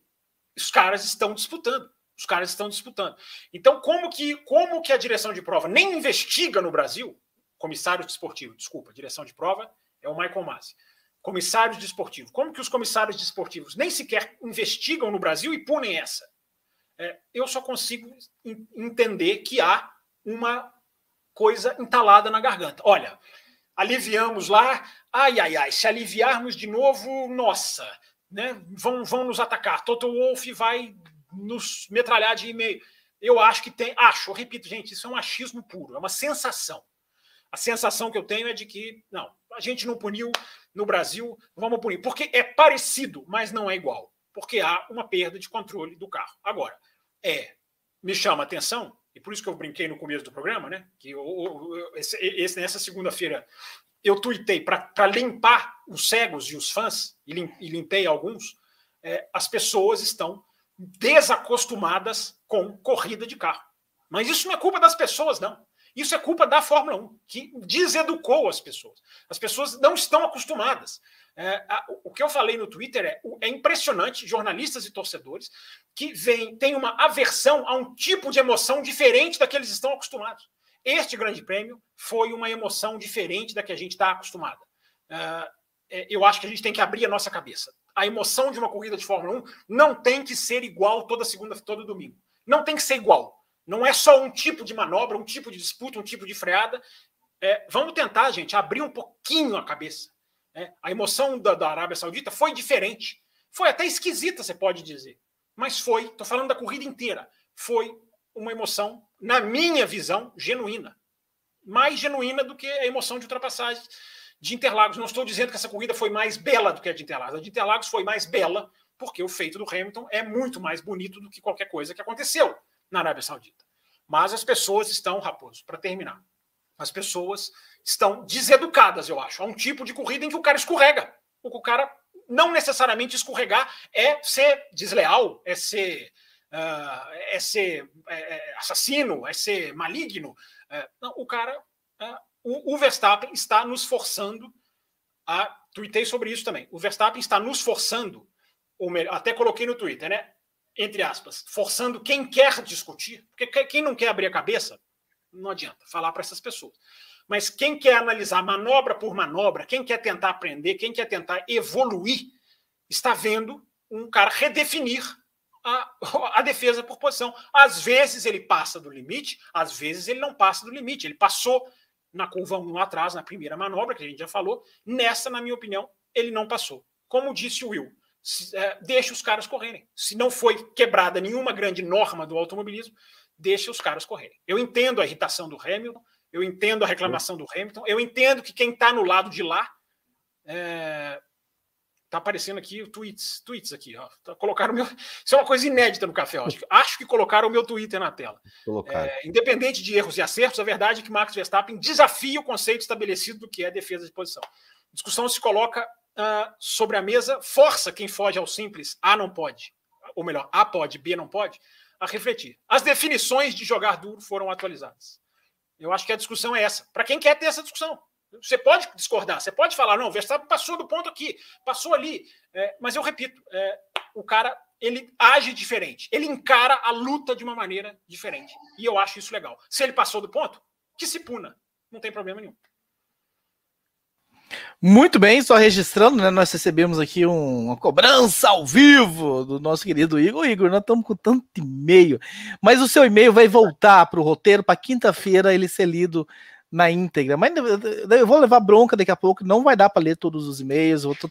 os caras estão disputando. Os caras estão disputando. Então, como que, como que a direção de prova nem investiga no Brasil, comissário desportivo, desculpa, direção de prova é o Michael Masi. Comissários desportivos. Como que os comissários desportivos nem sequer investigam no Brasil e punem essa? É, eu só consigo entender que há uma coisa entalada na garganta. Olha, aliviamos lá, ai, ai, ai, se aliviarmos de novo, nossa, né, vão, vão nos atacar. Toto Wolff vai nos metralhar de e-mail. Eu acho que tem. Acho, eu repito, gente, isso é um achismo puro, é uma sensação. A sensação que eu tenho é de que, não, a gente não puniu no Brasil, vamos punir. Porque é parecido, mas não é igual. Porque há uma perda de controle do carro. Agora, é, me chama a atenção, e por isso que eu brinquei no começo do programa, né? Que eu, eu, esse, esse, nessa segunda-feira eu tuitei para limpar os cegos e os fãs, e, limpei alguns, é, as pessoas estão desacostumadas com corrida de carro. Mas isso não é culpa das pessoas, não. Isso é culpa da Fórmula 1, que deseducou as pessoas. As pessoas não estão acostumadas. É, a, o que eu falei no Twitter é, é impressionante, jornalistas e torcedores, que vem, têm uma aversão a um tipo de emoção diferente da que eles estão acostumados. Este grande prêmio foi uma emoção diferente da que a gente está acostumado. Uh, eu acho que a gente tem que abrir a nossa cabeça. A emoção de uma corrida de Fórmula 1 não tem que ser igual toda segunda, todo domingo. Não tem que ser igual. Não é só um tipo de manobra, um tipo de disputa, um tipo de freada. É, vamos tentar, gente, abrir um pouquinho a cabeça. É, a emoção da, da Arábia Saudita foi diferente. Foi até esquisita, você pode dizer. Mas foi, estou falando da corrida inteira. Foi uma emoção, na minha visão, genuína. Mais genuína do que a emoção de ultrapassagem de Interlagos. Não estou dizendo que essa corrida foi mais bela do que a de Interlagos. A de Interlagos foi mais bela porque o feito do Hamilton é muito mais bonito do que qualquer coisa que aconteceu na Arábia Saudita. Mas as pessoas estão, Raposo, para terminar, as pessoas estão deseducadas, eu acho, a um tipo de corrida em que o cara escorrega. O cara não necessariamente escorregar é ser desleal, é ser uh, é ser é, é, assassino, é ser maligno. Uh, não, o cara, uh, o, o, Verstappen está nos forçando a. Tuitei sobre isso também. O Verstappen está nos forçando, ou melhor, até coloquei no Twitter, né? Entre aspas, forçando quem quer discutir, porque quem não quer abrir a cabeça, não adianta falar para essas pessoas. Mas quem quer analisar manobra por manobra, quem quer tentar aprender, quem quer tentar evoluir, está vendo um cara redefinir a, a, defesa por posição. Às vezes ele passa do limite, às vezes ele não passa do limite. Ele passou na curva 1 atrás, na primeira manobra, que a gente já falou. Nessa, na minha opinião, ele não passou. Como disse o Will, é, deixa os caras correrem. Se não foi quebrada nenhuma grande norma do automobilismo, deixa os caras correrem. Eu entendo a irritação do Hamilton, eu entendo a reclamação do Hamilton, eu entendo que quem está no lado de lá é, Tá aparecendo aqui tweets, tweets aqui, ó. Tá, colocaram meu. Isso é uma coisa inédita no café. Acho, acho que colocaram o meu Twitter na tela. É, independente de erros e acertos, a verdade é que Max Verstappen desafia o conceito estabelecido do que é defesa de posição. A discussão se coloca uh, sobre a mesa, força quem foge ao simples A não pode, ou melhor, A pode, B não pode, a refletir. As definições de jogar duro foram atualizadas. Eu acho que a discussão é essa. Para quem quer ter essa discussão. Você pode discordar, você pode falar, não, o Verstappen passou do ponto aqui, passou ali. É, mas eu repito, é, o cara ele age diferente, ele encara a luta de uma maneira diferente. E eu acho isso legal. Se ele passou do ponto, que se puna, não tem problema nenhum. Muito bem, só registrando, né? Nós recebemos aqui um, uma cobrança ao vivo do nosso querido Igor. Igor, nós estamos com tanto e-mail, mas o seu e-mail vai voltar para o roteiro para quinta-feira ele ser lido na íntegra. Mas eu vou levar bronca daqui a pouco, não vai dar para ler todos os e-mails. Eu tô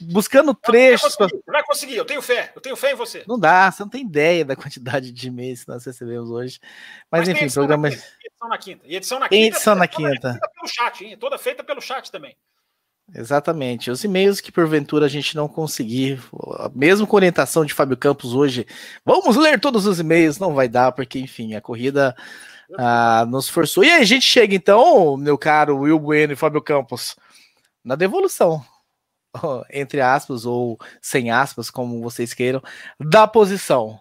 buscando trechos. Vai conseguir, vai conseguir, eu tenho fé, eu tenho fé em você. Não dá, você não tem ideia da quantidade de e-mails que nós recebemos hoje. Mas, Mas enfim, programa. Edição na quinta. E edição na quinta. Edição na quinta. Pelo chat, hein? toda feita pelo chat também. Exatamente. Os e-mails que porventura a gente não conseguir, mesmo com orientação de Fábio Campos hoje, vamos ler todos os e-mails, não vai dar, porque enfim, a corrida ah, nos forçou. E aí a gente chega então, meu caro Will Bueno e Fábio Campos, na devolução, entre aspas, ou sem aspas, como vocês queiram, da posição.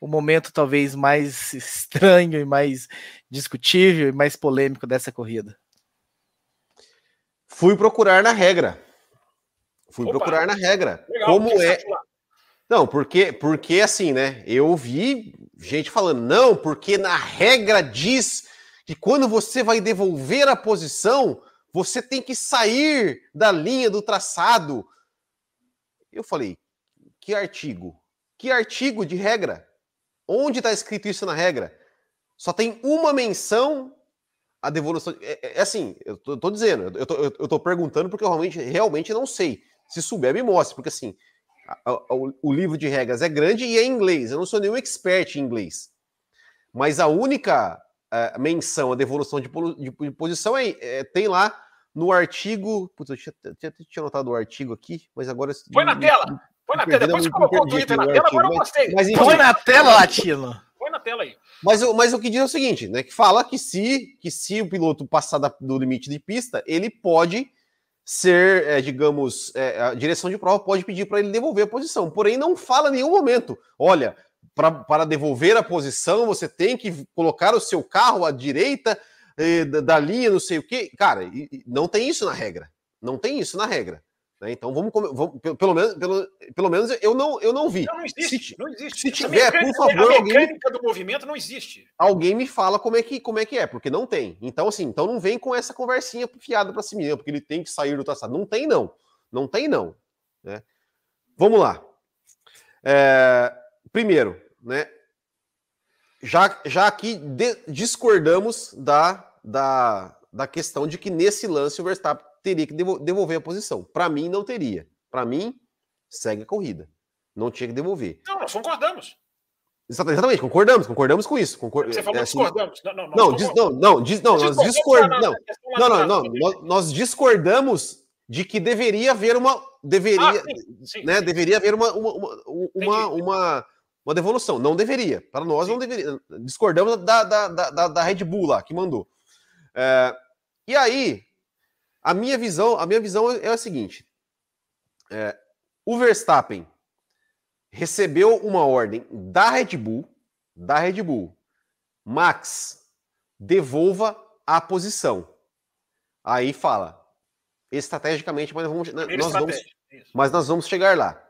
O momento talvez mais estranho e mais discutível e mais polêmico dessa corrida. Fui procurar na regra. Fui Opa, procurar na regra. Legal, como é. Não, porque, porque assim, né? Eu vi gente falando, não, porque na regra diz que quando você vai devolver a posição, você tem que sair da linha do traçado. Eu falei, que artigo? Que artigo de regra? Onde está escrito isso na regra? Só tem uma menção a devolução. É, é, é assim, eu tô, eu tô, dizendo, eu tô, eu tô perguntando porque eu realmente, realmente não sei. Se souber, me mostre, porque assim, a, a, o, o, livro de regras é grande e é em inglês. Eu não sou nenhum expert em inglês. Mas a única a, menção a devolução de, de, de posição é, é, tem lá no artigo. Putz, eu tinha, tinha, tinha anotado o artigo aqui, mas agora. Põe na tela! Põe na tela, depois você colocou o Twitter na tela, agora eu gostei. Mas, Põe na tela, Latino! Põe na tela aí. Mas, mas o que diz é o seguinte, né? Que fala que se, que se o piloto passar da, do limite de pista, ele pode ser, é, digamos, é, a direção de prova pode pedir para ele devolver a posição. Porém, não fala em nenhum momento. Olha, para devolver a posição, você tem que colocar o seu carro à direita eh, da, da linha, não sei o quê. Cara, não tem isso na regra. Não tem isso na regra. Né? Então vamos, vamos, pelo, menos, pelo, pelo menos eu não, eu não vi. Não, não existe. Se, não existe. se tiver, por favor, a mecânica alguém, do movimento não existe. Alguém me fala como é que como é que é, porque não tem. Então assim, então não vem com essa conversinha fiada para cima, porque ele tem que sair do traçado. Não tem não, não tem não. Né? Vamos lá. É, primeiro, né? Já, já aqui de, discordamos da, da, da questão de que nesse lance o Verstappen teria que devolver a posição. Para mim, não teria. Para mim, segue a corrida. Não tinha que devolver. Não, nós concordamos. Exatamente, concordamos, concordamos com isso. Concor... Você falou é, assim, discordamos. Não, não, não, diz, não, não, diz, não nós discordamos. Não, não, não, não, nós, nós, discordamos de que deveria haver uma. Deveria, ah, sim, sim, né, sim. deveria haver uma, uma, uma, uma, uma, devolução. Não deveria. Para nós, não deveria. Discordamos da, da, da, da Red Bull lá, que mandou. É, e aí, a minha visão, a minha visão é a seguinte: é, o Verstappen recebeu uma ordem da Red Bull, da Red Bull, Max, devolva a posição. Aí fala, estrategicamente, mas, vamos, nós, vamos, mas nós vamos chegar lá.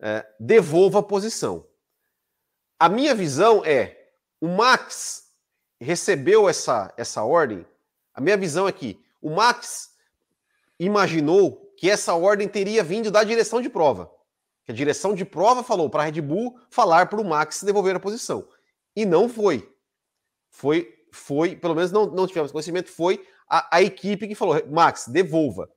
É, devolva a posição. A minha visão é, o Max recebeu essa, essa ordem. A minha visão é que o Max imaginou que essa ordem teria vindo da direção de prova. Que a direção de prova falou para a Red Bull falar para o Max devolver a posição. E não foi. Foi, foi pelo menos não, não tivemos conhecimento, foi a, a equipe que falou: Max, devolva.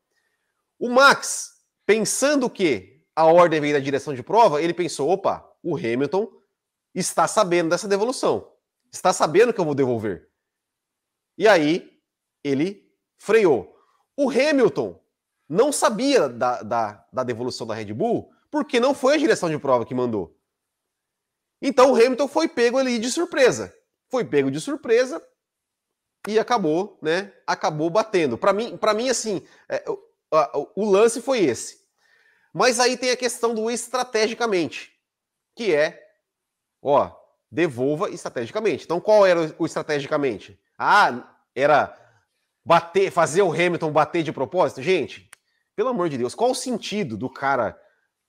O Max, pensando que a ordem veio da direção de prova, ele pensou: opa, o Hamilton está sabendo dessa devolução. Está sabendo que eu vou devolver. E aí, ele freou. O Hamilton não sabia da, da, da devolução da Red Bull, porque não foi a direção de prova que mandou. Então o Hamilton foi pego ali de surpresa. Foi pego de surpresa e acabou, né? Acabou batendo. Para mim, para mim assim, é, o, o lance foi esse. Mas aí tem a questão do estrategicamente, que é, ó, devolva estrategicamente. Então qual era o estrategicamente? Ah, era bater, fazer o Hamilton bater de propósito? Gente, pelo amor de Deus, qual o sentido do cara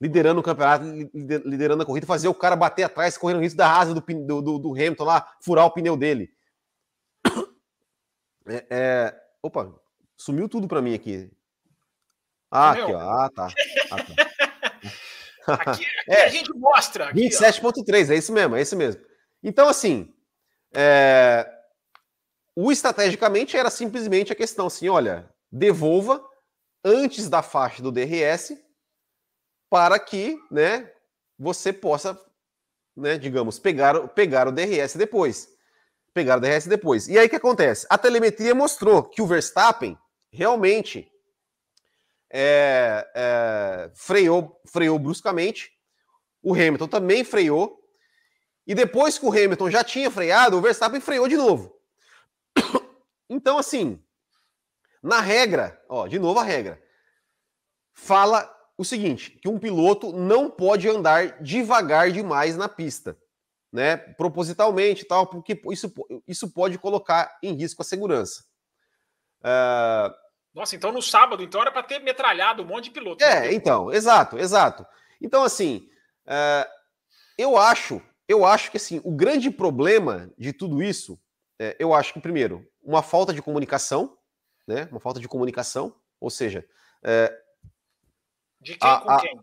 liderando o campeonato, liderando a corrida, fazer o cara bater atrás, correndo o risco da asa do, do, do Hamilton lá, furar o pneu dele? É, é... Opa, sumiu tudo para mim aqui. Ah, aqui, ó. Ah, tá. Ah, tá. aqui, aqui é, a gente mostra. 27.3, é isso mesmo, é isso mesmo. Então, assim, é... o estrategicamente era simplesmente a questão assim: olha, devolva antes da faixa do DRS para que né, você possa, né, digamos, pegar, pegar o DRS depois. Pegar o DRS depois. E aí o que acontece? A telemetria mostrou que o Verstappen realmente é, é, freou, freou bruscamente. O Hamilton também freou. E depois que o Hamilton já tinha freado, o Verstappen freou de novo. Então, assim, na regra, ó, de novo a regra, fala o seguinte, que um piloto não pode andar devagar demais na pista, né? Propositalmente tal, porque isso, isso pode colocar em risco a segurança. Uh... Nossa, então no sábado, então era para ter metralhado um monte de piloto. É, né? então, exato, exato. Então, assim, uh, eu acho, eu acho que assim, o grande problema de tudo isso, é, eu acho que, primeiro, uma falta de comunicação, né? Uma falta de comunicação, ou seja, é, de quem a, com a... quem?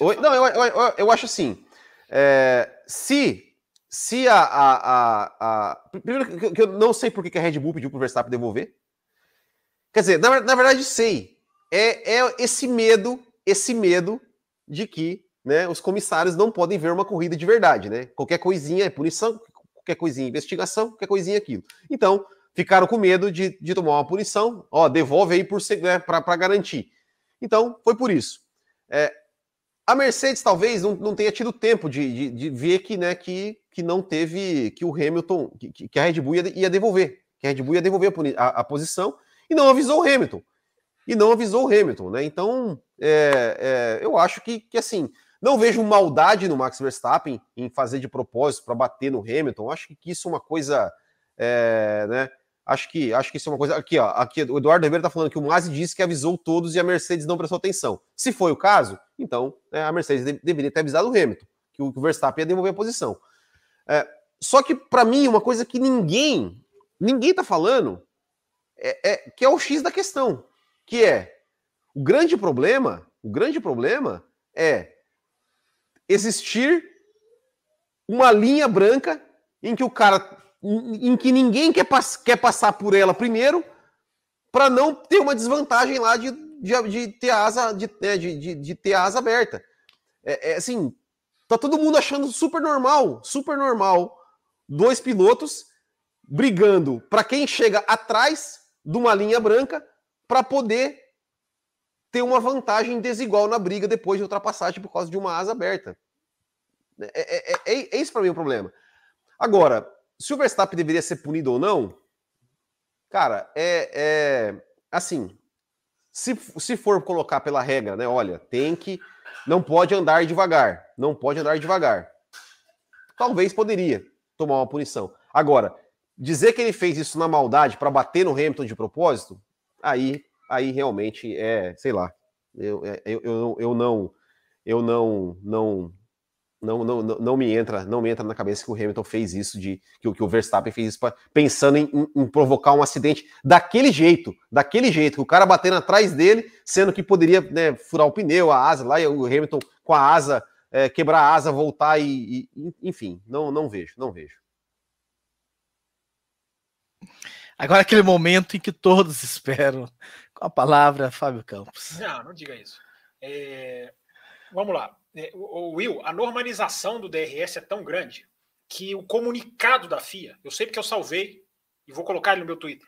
Oi, não, eu, eu, eu, acho assim. É, se se a, a, a, Primeiro, que eu não sei por que a Red Bull pediu para o Verstappen devolver. Quer dizer, na, na verdade, sei. É, é esse medo, esse medo de que né, os comissários não podem ver uma corrida de verdade, né? Qualquer coisinha é punição, qualquer coisinha investigação, qualquer coisinha aquilo. Então, ficaram com medo de, de tomar uma punição. Ó, devolve aí né, para garantir. Então, foi por isso. É, a Mercedes talvez não, não tenha tido tempo de, de, de, ver que, né, que, que não teve, que o Hamilton, que, que a Red Bull ia, ia, devolver, que a Red Bull ia devolver a, a, a, posição e não avisou o Hamilton. E não avisou o Hamilton, né? Então, é, é, eu acho que, que assim, não vejo maldade no Max Verstappen em fazer de propósito para bater no Hamilton. Acho que isso é uma coisa, é, né? Acho que, acho que isso é uma coisa. Aqui, ó. Aqui, o Eduardo Ribeiro está falando que o Masi disse que avisou todos e a Mercedes não prestou atenção. Se foi o caso, então é, a Mercedes de, deveria ter avisado o Hamilton, que o, que o Verstappen ia devolver a posição. É, só que, para mim, uma coisa que ninguém, ninguém está falando é, é, que é o X da questão, que é o grande problema, o grande problema é existir uma linha branca em que o cara em que ninguém quer, pass quer passar por ela primeiro, para não ter uma desvantagem lá de, de, de ter asa né, de, de, de, ter asa aberta. É, é, assim, tá todo mundo achando super normal, super normal, dois pilotos brigando para quem chega atrás de uma linha branca para poder ter uma vantagem desigual na briga depois de ultrapassagem por causa de uma asa aberta. É, é, é, é, é isso para mim o problema. Agora, se o Verstappen deveria ser punido ou não, cara, é, é assim. Se, se for colocar pela regra, né? Olha, tem que. Não pode andar devagar. Não pode andar devagar. Talvez poderia tomar uma punição. Agora, dizer que ele fez isso na maldade para bater no Hamilton de propósito, aí, aí realmente é, sei lá. Eu, é, eu, eu, eu não, eu não, não, não, não, não, me entra, não me entra na cabeça que o Hamilton fez isso de que, que o Verstappen fez isso pra, pensando em, em, provocar um acidente daquele jeito, daquele jeito, que o cara batendo atrás dele, sendo que poderia né, furar o pneu, a asa lá, e o Hamilton com a asa, é, quebrar a asa, voltar e, e, enfim, não, não vejo, não vejo. Agora aquele momento em que todos esperam. Com a palavra, Fábio Campos. Não, não diga isso. É... Vamos lá. É, o Will, a normalização do DRS é tão grande que o comunicado da FIA, eu sei porque eu salvei e vou colocar ele no meu Twitter.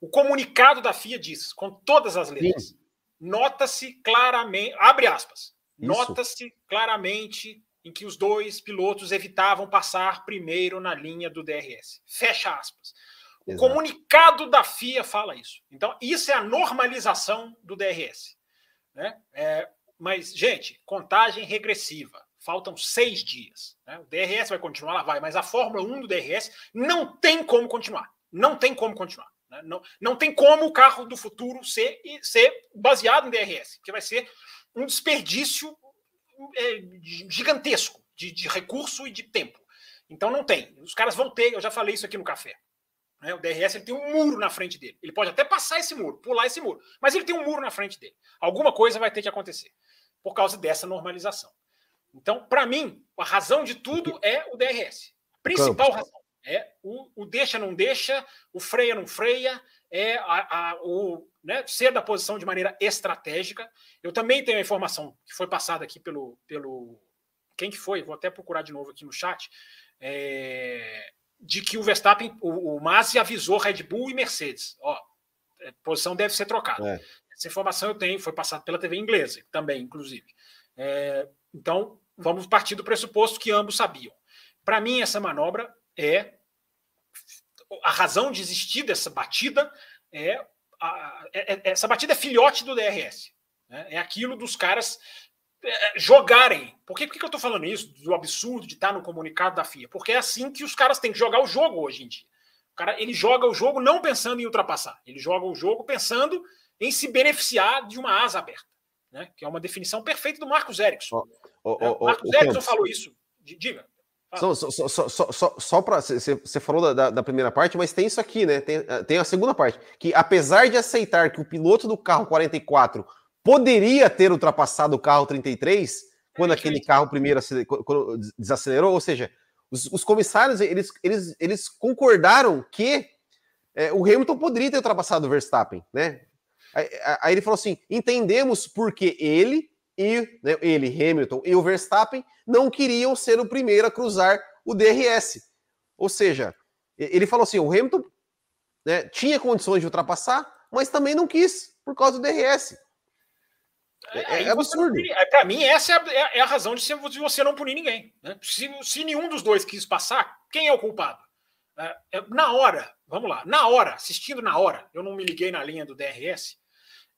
O comunicado da FIA diz, com todas as letras, nota-se claramente, abre aspas, nota-se claramente em que os dois pilotos evitavam passar primeiro na linha do DRS. Fecha aspas. O Exato. comunicado da FIA fala isso. Então, isso é a normalização do DRS. Né? É, mas, gente, contagem regressiva. Faltam seis dias. Né? O DRS vai continuar, lá vai, mas a Fórmula 1 do DRS não tem como continuar. Não tem como continuar. Né? Não, não tem como o carro do futuro ser, ser baseado em DRS, que vai ser um desperdício é, gigantesco de, de recurso e de tempo. Então não tem. Os caras vão ter, eu já falei isso aqui no café. Né? O DRS ele tem um muro na frente dele. Ele pode até passar esse muro, pular esse muro, mas ele tem um muro na frente dele. Alguma coisa vai ter que acontecer por causa dessa normalização. Então, para mim, a razão de tudo é o DRS. A principal Campos. razão é o, o, deixa não deixa, o freia não freia, é a, a, o né, ser da posição de maneira estratégica. Eu também tenho a informação que foi passada aqui pelo, pelo quem que foi? Vou até procurar de novo aqui no chat. É, de que o Verstappen, o, o Masi avisou Red Bull e Mercedes. Ó, a é, posição deve ser trocada. É. Essa informação eu tenho, foi passada pela TV inglesa também, inclusive. É, então, vamos partir do pressuposto que ambos sabiam. Para mim, essa manobra é a razão de existir dessa batida é, a, é, é essa batida é filhote do DRS. Né? É aquilo dos caras jogarem. Por que, por que eu estou falando isso? Do absurdo de estar no comunicado da FIA? Porque é assim que os caras têm que jogar o jogo hoje em dia. O cara ele joga o jogo não pensando em ultrapassar, ele joga o jogo pensando em se beneficiar de uma asa aberta, né? que é uma definição perfeita do Marcos Erickson. Oh, oh, oh, Marcos Erickson falou isso. Diga. Só, só, só, só, só para. Você falou da, da, primeira parte, mas tem isso aqui, né? Tem, tem a segunda parte. Que apesar de aceitar que o piloto do carro 44 poderia ter ultrapassado o carro 33 quando aquele carro primeiro desacelerou, ou seja, os, os comissários eles, eles, eles concordaram que é, o Hamilton poderia ter ultrapassado o Verstappen, né? Aí, aí, ele falou assim: entendemos porque ele e né, ele, Hamilton e o Verstappen não queriam ser o primeiro a cruzar o DRS. Ou seja, ele falou assim: o Hamilton né, tinha condições de ultrapassar, mas também não quis por causa do DRS. É, é absurdo. Para mim, essa é a, é a, razão de você não punir ninguém. Né? Se, se, nenhum dos dois quis passar, quem é o culpado? É, é, na hora, vamos lá, na hora, assistindo na hora, eu não me liguei na linha do DRS.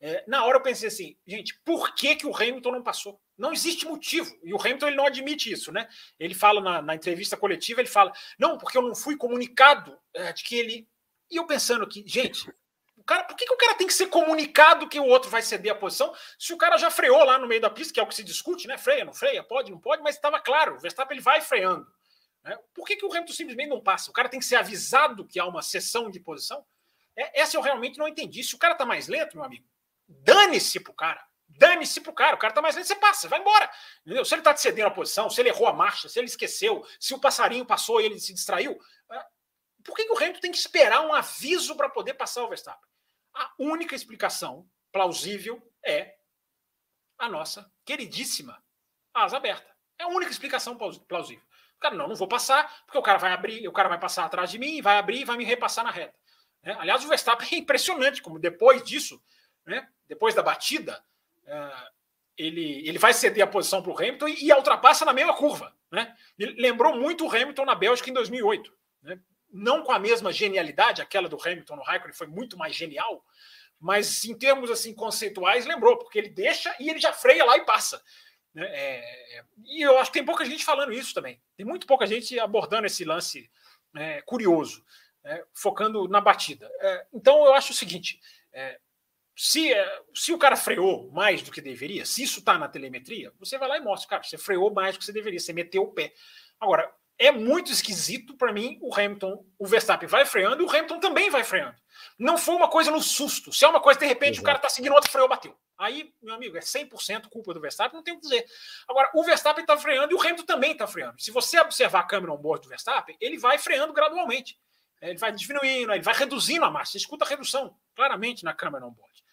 É, na hora eu pensei assim, gente, por que, que o Hamilton não passou? Não existe motivo. E o Hamilton ele não admite isso, né? Ele fala na, na entrevista coletiva, ele fala, não, porque eu não fui comunicado é, de que ele. E eu pensando aqui, gente, cara, por que, que o cara tem que ser comunicado que o outro vai ceder a posição se o cara já freou lá no meio da pista, que é o que se discute, né? Freia, não freia, pode, não pode, mas estava claro, o Verstappen ele vai freando. Né? Por que, que o Hamilton simplesmente não passa? O cara tem que ser avisado que há uma sessão de posição? É, essa eu realmente não entendi. Se o cara tá mais lento, meu amigo, dane-se pro cara. Dane-se pro cara. O cara tá mais lento, você passa, vai embora. Entendeu? Se ele tá cedendo a posição, se ele errou a marcha, se ele esqueceu, se o passarinho passou e ele se distraiu, é, por que, que o Hamilton tem que esperar um aviso para poder passar o Verstappen? A única explicação plausível é a nossa queridíssima asa aberta. É a única explicação plausível. O cara, não, não vou passar, porque o cara vai abrir, o cara vai passar atrás de mim, vai abrir e vai me repassar na reta. É, aliás, o Verstappen é impressionante, como depois disso, né, depois da batida, é, ele, ele vai ceder a posição para o Hamilton e, e ultrapassa na mesma curva. Né? Lembrou muito o Hamilton na Bélgica em 2008. Né? Não com a mesma genialidade, aquela do Hamilton no Raikkonen foi muito mais genial, mas em termos assim conceituais lembrou, porque ele deixa e ele já freia lá e passa. Né? É, e eu acho que tem pouca gente falando isso também. Tem muito pouca gente abordando esse lance é, curioso, é, focando na batida. É, então eu acho o seguinte: é, se, é, se o cara freou mais do que deveria, se isso está na telemetria, você vai lá e mostra, cara, você freou mais do que você deveria, você meteu o pé. Agora, é muito esquisito para mim o Hamilton, o Verstappen vai freando e o Hamilton também vai freando. Não foi uma coisa no susto. Se é uma coisa, de repente, Exato. o cara tá seguindo outro freio, bateu. Aí, meu amigo, é 100% culpa do Verstappen, não tem o que dizer. Agora, o Verstappen tá freando e o Hamilton também tá freando. Se você observar a câmera on board do Verstappen, ele vai freando gradualmente. É, ele vai diminuindo, ele vai reduzindo a massa. Você escuta a redução claramente na câmera on board.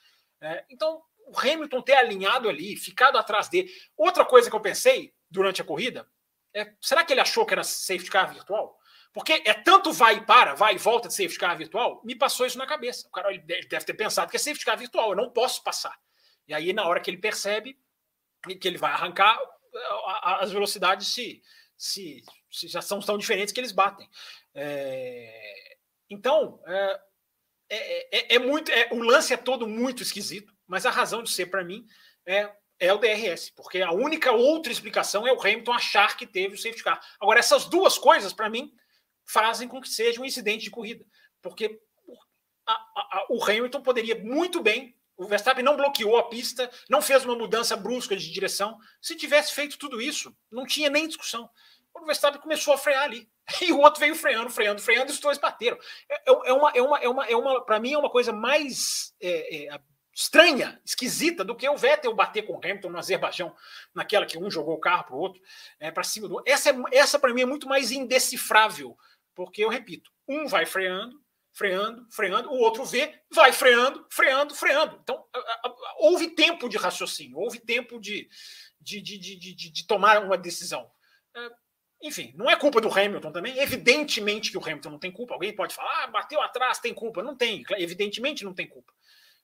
É, então, o Hamilton ter alinhado ali, ficado atrás dele. Outra coisa que eu pensei durante a corrida é, será que ele achou que era safety car virtual? Porque é tanto vai e para, vai e volta de safety car virtual, me passou isso na cabeça. O cara ele deve ter pensado que é safety car virtual, eu não posso passar. E aí, na hora que ele percebe que ele vai arrancar, as velocidades se, se, se já são tão diferentes que eles batem. É, então, é, é, é, é muito. É, o lance é todo muito esquisito, mas a razão de ser para mim é, é o DRS, porque a única outra explicação é o Hamilton achar que teve o safety car. Agora, essas duas coisas, para mim, fazem com que seja um incidente de corrida, porque a, a, o Hamilton poderia muito bem. O Verstappen não bloqueou a pista, não fez uma mudança brusca de direção. Se tivesse feito tudo isso, não tinha nem discussão. O Verstappen começou a frear ali. E o outro veio freando, freando, freando, e os dois bateram. É, é, é uma, é uma, é uma, é uma para mim, é uma coisa mais é, é, estranha, esquisita, do que o Vettel bater com o Hamilton no Azerbaijão, naquela que um jogou o carro para o outro, é, para cima do. Essa, é, essa para mim, é muito mais indecifrável, porque, eu repito, um vai freando, freando, freando, o outro vê, vai freando, freando, freando. Então, houve tempo de raciocínio, houve tempo de, de, de, de, de, de tomar uma decisão. É, enfim, não é culpa do Hamilton também. Evidentemente que o Hamilton não tem culpa. Alguém pode falar, ah, bateu atrás, tem culpa. Não tem, evidentemente não tem culpa.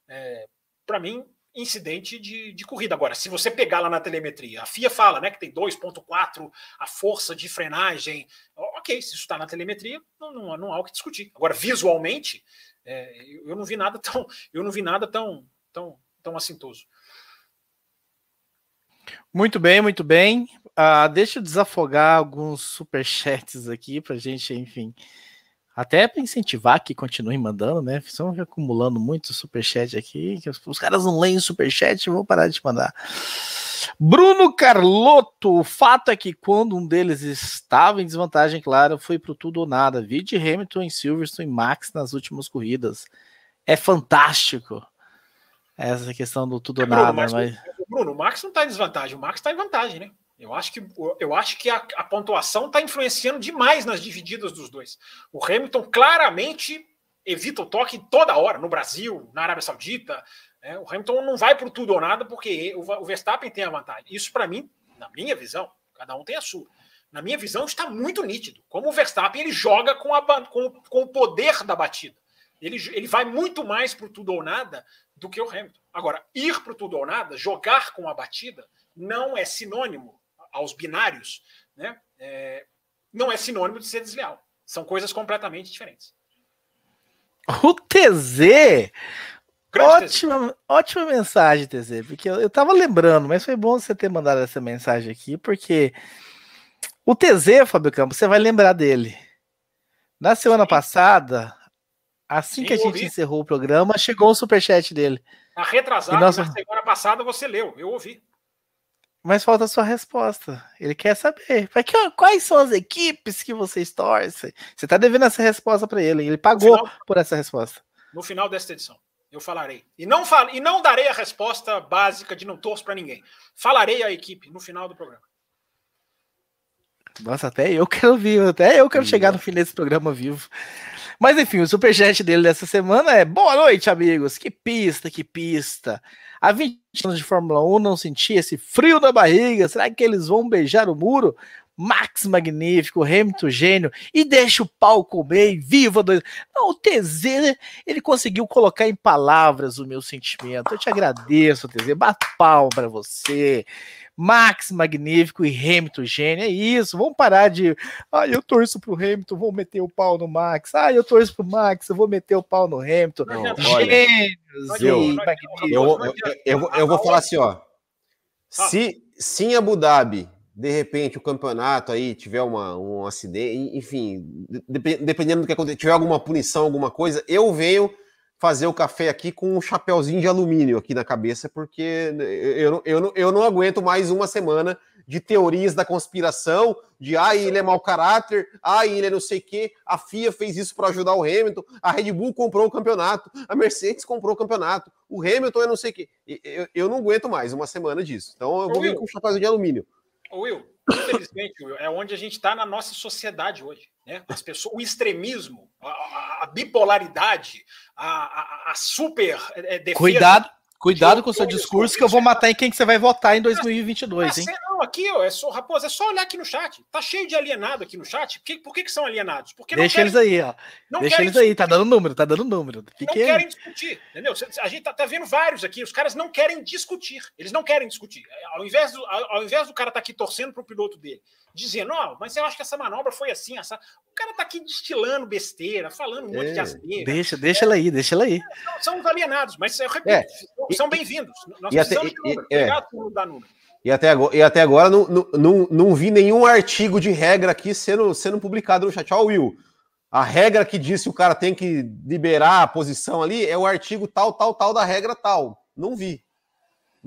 É, Para mim, incidente de, de, corrida. Agora, se você pegar lá na telemetria, a FIA fala né, que tem 2,4 a força de frenagem. Ok, se isso está na telemetria, não, não, não, há o que discutir. Agora, visualmente, é, eu não vi nada tão, eu não vi nada tão, tão, tão assintoso. Muito bem, muito bem. Uh, deixa eu desafogar alguns superchats aqui para gente, enfim, até para incentivar que continuem mandando, né? Estão acumulando muito superchat aqui, que os, os caras não leem superchat, vou parar de mandar. Bruno Carlotto, o fato é que quando um deles estava em desvantagem, claro, foi pro tudo ou nada. Vide Hamilton em Silverstone e Max nas últimas corridas. É fantástico essa questão do tudo ou nada. Bruno, mas... Bruno, o Max não está em desvantagem, o Max está em vantagem, né? Eu acho que, eu acho que a, a pontuação está influenciando demais nas divididas dos dois. O Hamilton claramente evita o toque toda hora, no Brasil, na Arábia Saudita. Né? O Hamilton não vai por tudo ou nada porque o, o Verstappen tem a vantagem. Isso, para mim, na minha visão, cada um tem a sua. Na minha visão, está muito nítido. Como o Verstappen ele joga com, a, com, com o poder da batida. Ele, ele vai muito mais para tudo ou nada do que o Hamilton. Agora, ir para tudo ou nada, jogar com a batida, não é sinônimo aos binários, né? É, não é sinônimo de ser desleal. São coisas completamente diferentes. O TZ! ótima, TZ. ótima mensagem, TZ, porque eu, eu tava lembrando, mas foi bom você ter mandado essa mensagem aqui, porque o TZ, Fábio Campos, você vai lembrar dele. Na semana Sim. passada, assim Sim, que a gente ouvi. encerrou o programa, chegou o superchat dele. Na retrasada, nossa... na semana passada, você leu, eu ouvi. Mas falta a sua resposta. Ele quer saber. Quais são as equipes que vocês torcem? Você está devendo essa resposta para ele. Ele pagou final, por essa resposta. No final desta edição, eu falarei. E não, fal e não darei a resposta básica de não torço para ninguém. Falarei a equipe no final do programa. Nossa, até eu quero ouvir. Até eu quero Sim. chegar no fim desse programa vivo. Mas enfim, o superchat dele dessa semana é: Boa noite, amigos. Que pista, que pista. Há 20 anos de Fórmula 1 não senti esse frio na barriga. Será que eles vão beijar o muro? Max magnífico, Hamilton gênio, e deixa o pau comer e viva dois. Não, o TZ, ele conseguiu colocar em palavras o meu sentimento. Eu te agradeço, TZ. Bato pau para você. Max magnífico e Hamilton gênio. É isso. Vamos parar de. Ai, eu torço pro Hamilton, vou meter o pau no Max. Ai, eu torço pro Max, eu vou meter o pau no Hamilton. Não, Gênios eu, e magníficos. Eu, eu, eu, eu, vou falar assim, ó. Se, se em Abu Dhabi, de repente, o campeonato aí tiver uma, um acidente, enfim, dependendo do que acontecer, tiver alguma punição, alguma coisa, eu venho fazer o café aqui com um chapéuzinho de alumínio aqui na cabeça, porque eu, eu, eu não aguento mais uma semana de teorias da conspiração, de ah, ele é mau caráter, ah, ele é não sei o quê, a FIA fez isso para ajudar o Hamilton, a Red Bull comprou o campeonato, a Mercedes comprou o campeonato, o Hamilton é não sei o quê. Eu, eu não aguento mais uma semana disso. Então eu vou vir com um chapéuzinho de alumínio. Will, infelizmente, Will, é onde a gente está na nossa sociedade hoje. Né? As pessoas, o extremismo, a, a bipolaridade, a, a, super é, defesa. Cuidado, cuidado com o seu discurso, que eu vou matar em quem que você vai votar em 2022, hein? Não, aqui, ó, é só, Raposo, é só olhar aqui no chat. Tá cheio de alienado aqui no chat. Por que, por que, que são alienados? Porque Deixa querem, eles aí, ó. Deixa eles aí, tá dando número, tá dando número. Não querem discutir, entendeu? A gente tá, tá, vendo vários aqui, os caras não querem discutir. Eles não querem discutir. Ao invés do, ao, ao invés do cara tá aqui torcendo pro piloto dele, dizendo, ó, oh, mas eu acho que essa manobra foi assim, essa... o cara tá aqui destilando besteira, falando um monte é, de asneira. Deixa, deixa é, ela aí, deixa ela aí. É, são os alienados, mas eu repito, é, são bem-vindos. Nós precisamos até, de número. É. Obrigado por dar número. E até agora, e até agora não, não, não, não, vi nenhum artigo de regra aqui sendo, sendo publicado no chat. Ó, Will, a regra que diz que o cara tem que liberar a posição ali é o artigo tal, tal, tal da regra tal. Não vi.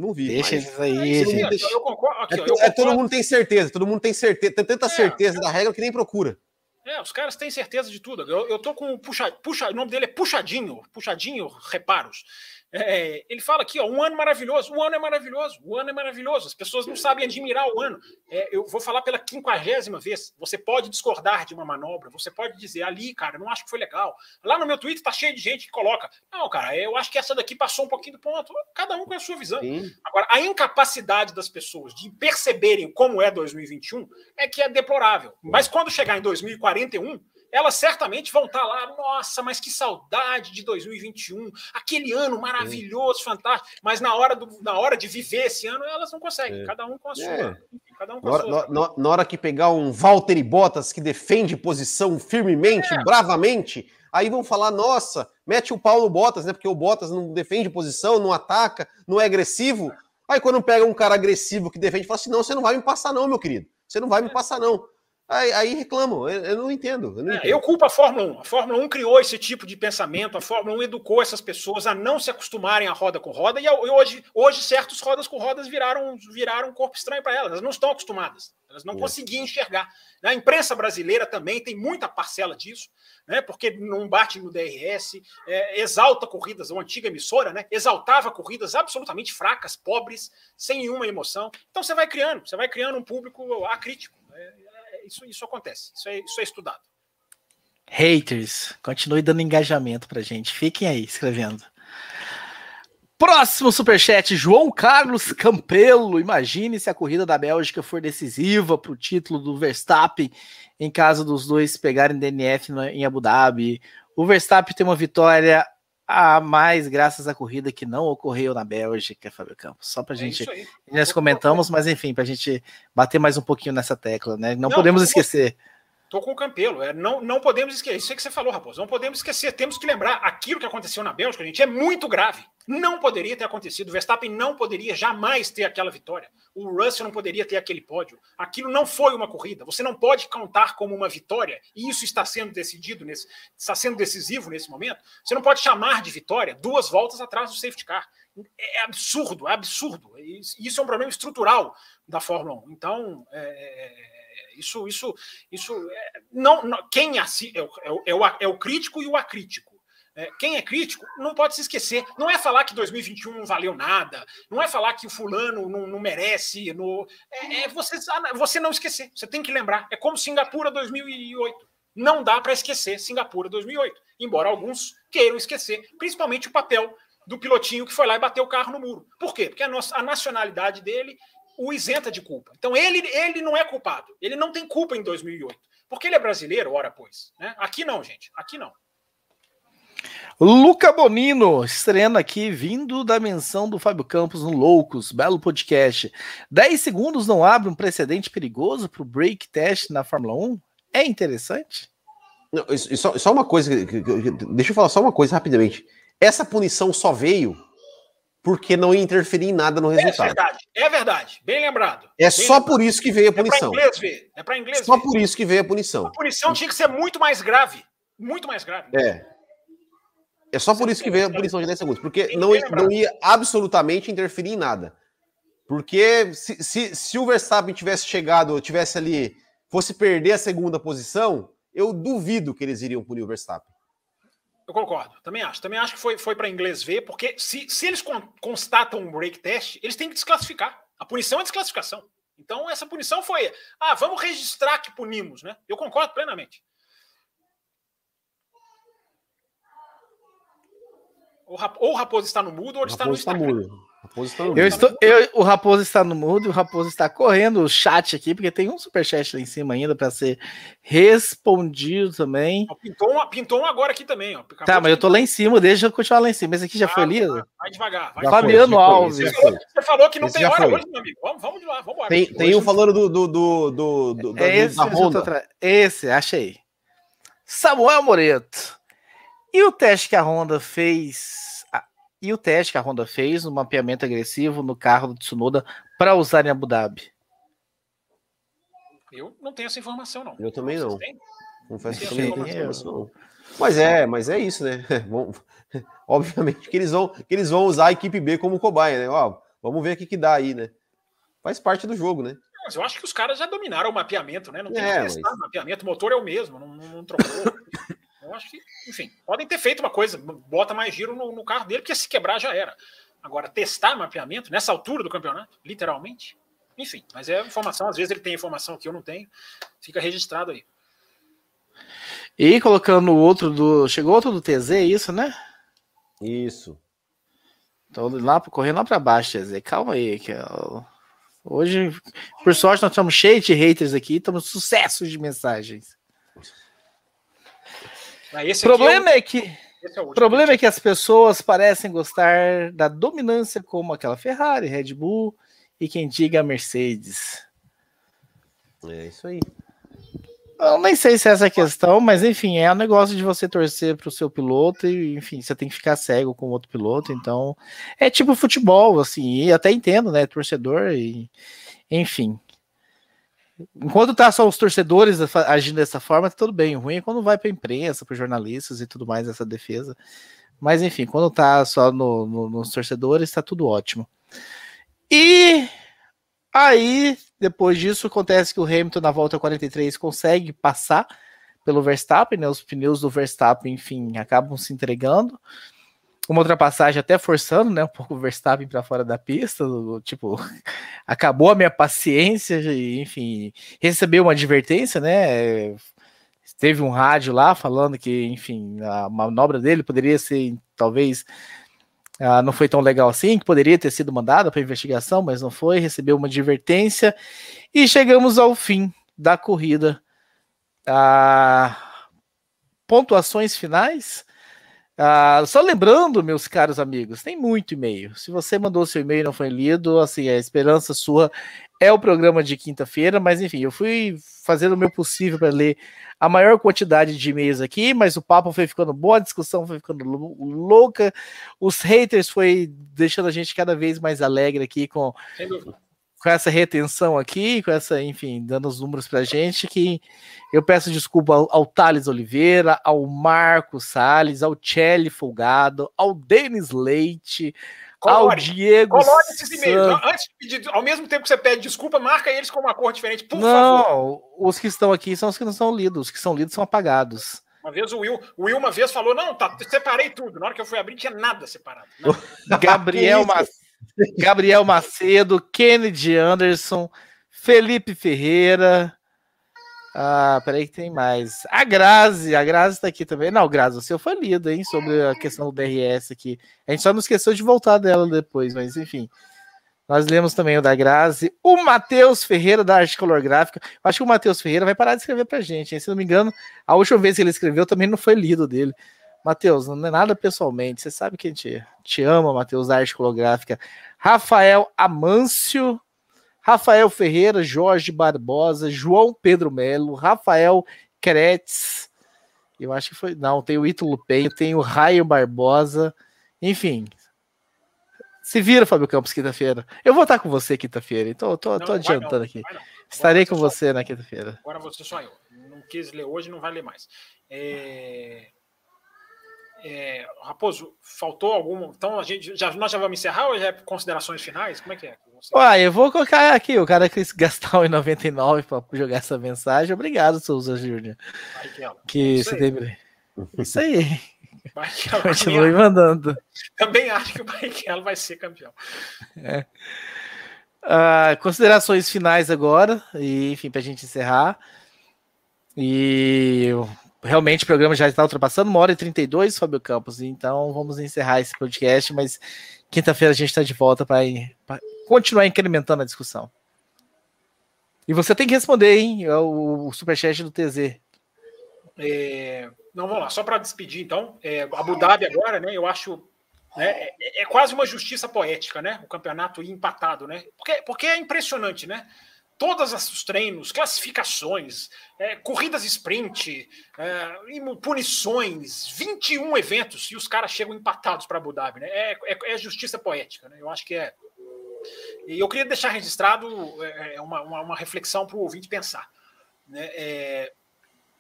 Não vi. Deixa isso aí, gente. Eu concordo, aqui, é, eu concordo. é, todo mundo tem certeza, todo mundo tem certeza, tem tanta é, certeza é. da regra que nem procura. É, os caras têm certeza de tudo. Eu, eu tô com o puxa, puxa, o nome dele é Puxadinho, Puxadinho Reparos. É, ele fala aqui, ó, um ano maravilhoso. O ano é maravilhoso. O ano é maravilhoso. As pessoas não sabem admirar o ano. É, eu vou falar pela quinquagésima vez. Você pode discordar de uma manobra. Você pode dizer ali, cara, não acho que foi legal. Lá no meu Twitter tá cheio de gente que coloca, não, cara, eu acho que essa daqui passou um pouquinho do ponto. Cada um com a sua visão. Sim. Agora, a incapacidade das pessoas de perceberem como é 2021 é que é deplorável. Mas quando chegar em 2041 elas certamente vão estar lá, nossa, mas que saudade de 2021, aquele ano maravilhoso, fantástico, mas na hora, do, na hora de viver esse ano, elas não conseguem, é. cada um com a sua. É. Cada um com na, hora, sua. Na, na, hora que pegar um Valtteri Bottas que defende posição firmemente, é. bravamente, aí vão falar, nossa, mete o Paulo Bottas, né? Porque o Bottas não defende posição, não ataca, não é agressivo. Aí quando pega um cara agressivo que defende, fala assim: não, você não vai me passar, não, meu querido. Você não vai me é. passar, não. Aí, aí reclamam, eu, eu, não entendo. Eu, não é, entendo. eu culpo a Fórmula 1. A Fórmula 1 criou esse tipo de pensamento, a Fórmula 1 educou essas pessoas a não se acostumarem a roda com roda, e hoje, hoje certos rodas com rodas viraram, viraram um corpo estranho para elas. Elas não estão acostumadas, elas não é. conseguiam enxergar. A imprensa brasileira também tem muita parcela disso, né? porque não bate no DRS, é, exalta corridas, uma antiga emissora, né? exaltava corridas absolutamente fracas, pobres, sem nenhuma emoção. Então você vai criando, você vai criando um público acrítico. Né? Isso, isso acontece, isso é, isso é estudado. Haters, continue dando engajamento pra gente. Fiquem aí escrevendo. Próximo superchat, João Carlos Campelo. Imagine se a corrida da Bélgica for decisiva para o título do Verstappen em caso dos dois pegarem DNF em Abu Dhabi. O Verstappen tem uma vitória a mais graças à corrida que não ocorreu na Bélgica, Fábio Campos. Só para a é gente. Nós comentamos, mas enfim, para a gente bater mais um pouquinho nessa tecla, né? Não, não podemos esquecer. Tô com o Campelo. É, não, não podemos esquecer. Isso é que você falou, Raposo. Não podemos esquecer. Temos que lembrar aquilo que aconteceu na Bélgica, gente, é muito grave. Não poderia ter acontecido. O Verstappen não poderia jamais ter aquela vitória. O Russell não poderia ter aquele pódio. Aquilo não foi uma corrida. Você não pode contar como uma vitória. E isso está sendo decidido nesse, está sendo decisivo nesse momento. Você não pode chamar de vitória duas voltas atrás do safety car. É absurdo, é absurdo. Isso é um problema estrutural da Fórmula 1. Então, é, é isso, isso, isso é, não, não, quem é, é, o, é o crítico e o acrítico. É, quem é crítico não pode se esquecer. Não é falar que 2021 não valeu nada, não é falar que o fulano não, não merece. No, é, é você, você não esquecer. Você tem que lembrar. É como Singapura 2008. Não dá para esquecer Singapura 2008, embora alguns queiram esquecer, principalmente o papel do pilotinho que foi lá e bateu o carro no muro. Por quê? Porque a, nossa, a nacionalidade dele o isenta de culpa. Então ele, ele não é culpado. Ele não tem culpa em 2008. Porque ele é brasileiro, ora pois. Né? Aqui não, gente. Aqui não. Luca Bonino, estreando aqui, vindo da menção do Fábio Campos no Loucos, belo podcast. 10 segundos não abre um precedente perigoso para o break test na Fórmula 1? É interessante? Não, só, só uma coisa, deixa eu falar só uma coisa rapidamente. Essa punição só veio porque não ia interferir em nada no é resultado. É verdade, é verdade. Bem lembrado. É bem só lembrado. por isso que veio a punição. É para inglês ver. É para inglês Só ver. por isso que veio a punição. A punição tinha que ser muito mais grave. Muito mais grave. É. É só por isso que veio a punição de 10 segundos. Porque não, não ia absolutamente interferir em nada. Porque se, se, se o Verstappen tivesse chegado, tivesse ali, fosse perder a segunda posição, eu duvido que eles iriam punir o Verstappen. Eu concordo, também acho. Também acho que foi, foi para inglês ver, porque se, se eles constatam um break test, eles têm que desclassificar. A punição é desclassificação. Então, essa punição foi. Ah, vamos registrar que punimos, né? Eu concordo plenamente. Ou o Raposo está no mudo ou ele está no Está mudo. Raposo está no eu estou, eu, o Raposo está no mudo, o Raposo está correndo o chat aqui, porque tem um superchat lá em cima ainda para ser respondido também. Pintou um, pintou um agora aqui também. Ó. tá, mas eu tô lá em cima, deixa eu continuar lá em cima. Esse aqui já ah, foi lido? Vai devagar. Vai Fabiano foi, Alves. Você falou, você falou, que não esse tem hora foi. hoje, meu amigo. Vamos, vamos de lá, vamos embora. Tem, tem um falando do, do, do, do, do é esse, da Honda. Esse, achei. Samuel Moreto. E o teste que a Honda fez e o teste que a Honda fez no mapeamento agressivo no carro do Tsunoda para usar em Abu Dhabi? Eu não tenho essa informação, não. Eu também não. Confesso que eu não tenho essa informação. Mas é, mas é isso, né? obviamente que eles, vão, que eles vão usar a equipe B como cobaia, né? Ó, vamos ver o que, que dá aí, né? Faz parte do jogo, né? Mas eu acho que os caras já dominaram o mapeamento, né? Não tem é, que testar mas... o mapeamento, o motor é o mesmo, não, não, não trocou. Eu acho que, enfim, podem ter feito uma coisa, bota mais giro no, no carro dele, porque se quebrar já era. Agora, testar mapeamento nessa altura do campeonato, literalmente, enfim, mas é informação, às vezes ele tem informação que eu não tenho, fica registrado aí. E colocando o outro do. Chegou outro do TZ, é isso, né? Isso. Tô lá, correndo lá para baixo, TZ. Calma aí, que eu... hoje, por sorte, nós estamos cheios de haters aqui, estamos sucesso de mensagens. O problema é, o... é, que é o problema é que as pessoas parecem gostar da dominância como aquela Ferrari, Red Bull e quem diga a Mercedes. É isso aí. Eu nem sei se é essa a questão, mas enfim, é o um negócio de você torcer para o seu piloto e, enfim, você tem que ficar cego com o outro piloto, então é tipo futebol, assim, e até entendo, né, torcedor e enfim. Enquanto tá só os torcedores agindo dessa forma, tá tudo bem. O ruim é quando vai para imprensa, para jornalistas e tudo mais, essa defesa. Mas enfim, quando tá só no, no, nos torcedores, tá tudo ótimo. E aí, depois disso, acontece que o Hamilton na volta 43 consegue passar pelo Verstappen, né? Os pneus do Verstappen, enfim, acabam se entregando uma ultrapassagem até forçando, né, um pouco o Verstappen para fora da pista, tipo, acabou a minha paciência e, enfim, recebeu uma advertência, né, teve um rádio lá falando que, enfim, a manobra dele poderia ser, talvez, uh, não foi tão legal assim, que poderia ter sido mandada para investigação, mas não foi, recebeu uma advertência e chegamos ao fim da corrida. Uh, pontuações finais, ah, só lembrando, meus caros amigos, tem muito e-mail. Se você mandou seu e-mail e não foi lido, assim, a esperança sua é o programa de quinta-feira, mas enfim, eu fui fazendo o meu possível para ler a maior quantidade de e-mails aqui, mas o papo foi ficando boa, a discussão foi ficando louca, os haters foi deixando a gente cada vez mais alegre aqui com com essa retenção aqui, com essa, enfim, dando os números pra gente, que eu peço desculpa ao, ao Thales Oliveira, ao Marco Salles, ao Chelly Folgado, ao Denis Leite, Colore, ao Diego. Colore esses e-mails. Antes de pedir, ao mesmo tempo que você pede desculpa, marca eles com uma cor diferente, por não, favor. os que estão aqui são os que não são lidos, os que são lidos são apagados. Uma vez o Will, o Will uma vez falou: não, tá, separei tudo. Na hora que eu fui abrir, tinha nada separado. Nada. Gabriel Macedo. Gabriel Macedo, Kennedy Anderson, Felipe Ferreira. Ah, peraí que tem mais. A Grazi, a Grazi tá aqui também. Não, Grazi, o seu foi lido, hein, sobre a questão do DRS aqui. A gente só não esqueceu de voltar dela depois, mas enfim. Nós lemos também o da Grazi. O Matheus Ferreira, da Arte Color Gráfica. Acho que o Matheus Ferreira vai parar de escrever pra gente, hein? Se não me engano, a última vez que ele escreveu também não foi lido dele. Matheus, não é nada pessoalmente. Você sabe que a gente te ama, Matheus, da arte holográfica. Rafael Amâncio, Rafael Ferreira, Jorge Barbosa, João Pedro Melo, Rafael Kretz. Eu acho que foi. Não, tem o Ítalo Penho, tem o Raio Barbosa. Enfim. Se vira, Fábio Campos, quinta-feira. Eu vou estar com você quinta-feira, então eu tô, tô adiantando não, aqui. Estarei com você na quinta-feira. Agora você só eu. Não quis ler hoje, não vai ler mais. É... É, Raposo, faltou algum. Então a gente já, nós já vamos encerrar ou já é considerações finais? Como é que é? Ué, eu vou colocar aqui, o cara quis gastar 1,99 para jogar essa mensagem. Obrigado, Souza Júnior. Que você teve. Isso aí. Continue mandando. Também acho que o Barrichello vai ser campeão. É. Uh, considerações finais agora, e enfim, para a gente encerrar. E realmente o programa já está ultrapassando uma hora e 32, Fábio Campos. Então vamos encerrar esse podcast, mas quinta-feira a gente está de volta para continuar incrementando a discussão. E você tem que responder, hein? É o, o superchat do TZ. É, não, vamos lá, só para despedir então. É, Abu Dhabi agora, né? Eu acho. Né, é, é, quase uma justiça poética, né? O campeonato empatado, né? Porque, porque é impressionante, né? Todos os treinos, classificações, é, corridas sprint, é, punições, 21 eventos e os caras chegam empatados para Abu Dhabi. Né? É, é, é, justiça poética. Né? Eu acho que é. E eu queria deixar registrado é, é uma, uma, uma, reflexão para o ouvinte pensar. Né? É,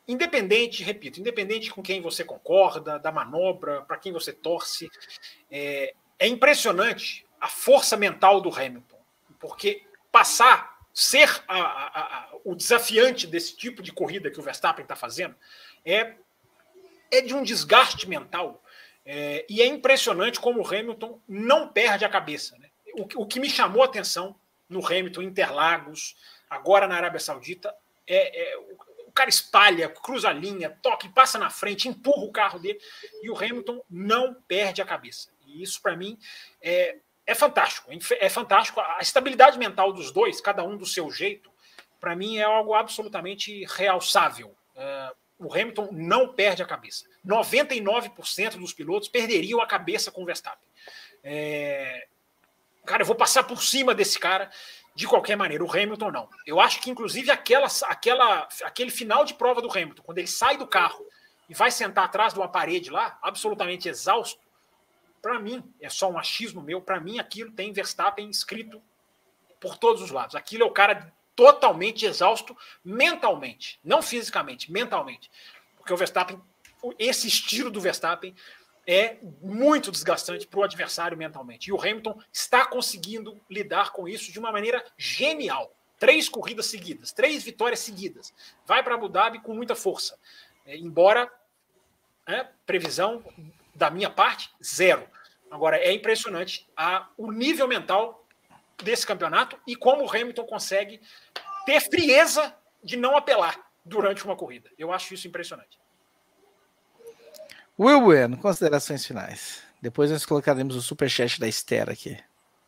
independente, repito, independente com quem você concorda, da manobra, para quem você torce, é impressionante a força mental do Hamilton, porque passar ser a, a, a, o desafiante desse tipo de corrida que o Verstappen está fazendo é, é de um desgaste mental. É, e é impressionante como o Hamilton não perde a cabeça. Né? O, o, que me chamou a atenção no Hamilton Interlagos, agora na Arábia Saudita, é, é o, cara espalha, cruza a linha, toca, passa na frente, empurra o carro dele, e o Hamilton não perde a cabeça. E isso, para mim, é, é fantástico. É fantástico. A estabilidade mental dos dois, cada um do seu jeito, para mim é algo absolutamente realçável. É, o Hamilton não perde a cabeça. 99% dos pilotos perderiam a cabeça com o Verstappen. É... Cara, eu vou passar por cima desse cara de qualquer maneira. O Hamilton não. Eu acho que, inclusive, aquela, aquela, aquele final de prova do Hamilton, quando ele sai do carro e vai sentar atrás de uma parede lá, absolutamente exausto, para mim, é só um achismo meu, para mim aquilo tem Verstappen escrito por todos os lados. Aquilo é o cara totalmente exausto mentalmente, não fisicamente, mentalmente. Porque o Verstappen, esse estilo do Verstappen é muito desgastante para o adversário mentalmente. E o Hamilton está conseguindo lidar com isso de uma maneira genial. Três corridas seguidas, três vitórias seguidas. Vai para Abu Dhabi com muita força. É, embora é, previsão da minha parte, zero. Agora, é impressionante a, o nível mental desse campeonato e como o Hamilton consegue ter frieza de não apelar durante uma corrida. Eu acho isso impressionante. Will Bueno, considerações finais. Depois nós colocaremos o superchat da Esther aqui.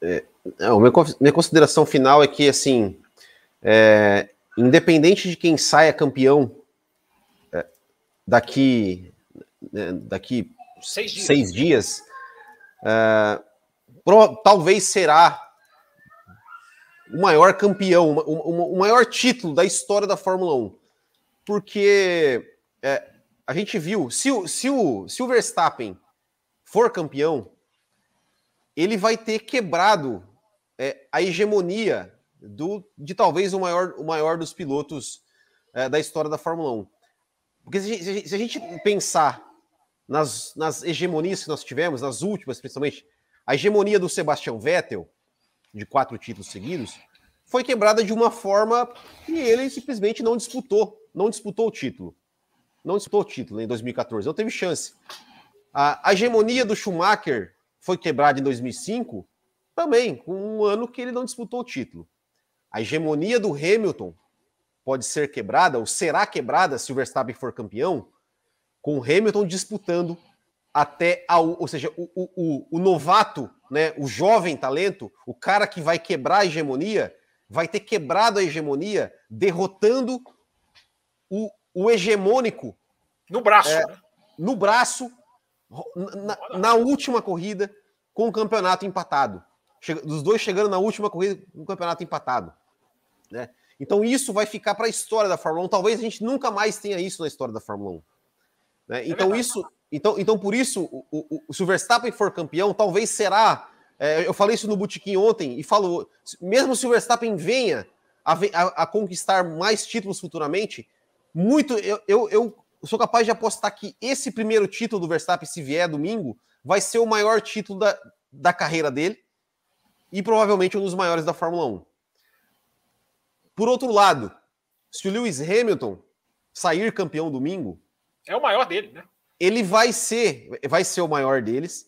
É, não, minha consideração final é que, assim, é, independente de quem saia campeão é, daqui, né, daqui seis dias, seis dias é, pro, talvez será o maior campeão, o, o, o, maior título da história da Fórmula 1. Porque é, a gente viu, se se, o, se o Verstappen for campeão, ele vai ter quebrado é, a hegemonia do, de talvez o maior, o maior dos pilotos é, da história da Fórmula 1. Porque se, se a gente pensar nas, nas hegemonias que nós tivemos, nas últimas principalmente, a hegemonia do Sebastian Vettel, de quatro títulos seguidos, foi quebrada de uma forma que ele simplesmente não disputou, não disputou o título. Não disputou o título em 2014, não teve chance. A, a hegemonia do Schumacher foi quebrada em 2005, também, com um ano que ele não disputou o título. A hegemonia do Hamilton pode ser quebrada, ou será quebrada se o Verstappen for campeão, com o Hamilton disputando até ao, ou seja, o, o, o, novato, né, o jovem talento, o cara que vai quebrar a hegemonia, vai ter quebrado a hegemonia, derrotando o, o hegemônico no braço, é, né? no braço, na, na, última corrida, com o campeonato empatado. Os dois chegando na última corrida com o campeonato empatado. Né? Então isso vai ficar para a história da Fórmula 1. Talvez a gente nunca mais tenha isso na história da Fórmula 1. Né? É então, isso, então, então, por isso, o, o, o, se o Verstappen for campeão, talvez será. É, eu falei isso no Botequim ontem e falo: mesmo se o Verstappen venha a, a, a conquistar mais títulos futuramente, muito. Eu, eu, eu, sou capaz de apostar que esse primeiro título do Verstappen, se vier domingo, vai ser o maior título da, da carreira dele e provavelmente um dos maiores da Fórmula 1. Por outro lado, se o Lewis Hamilton sair campeão domingo, é o maior dele, né? Ele vai ser, vai ser o maior deles.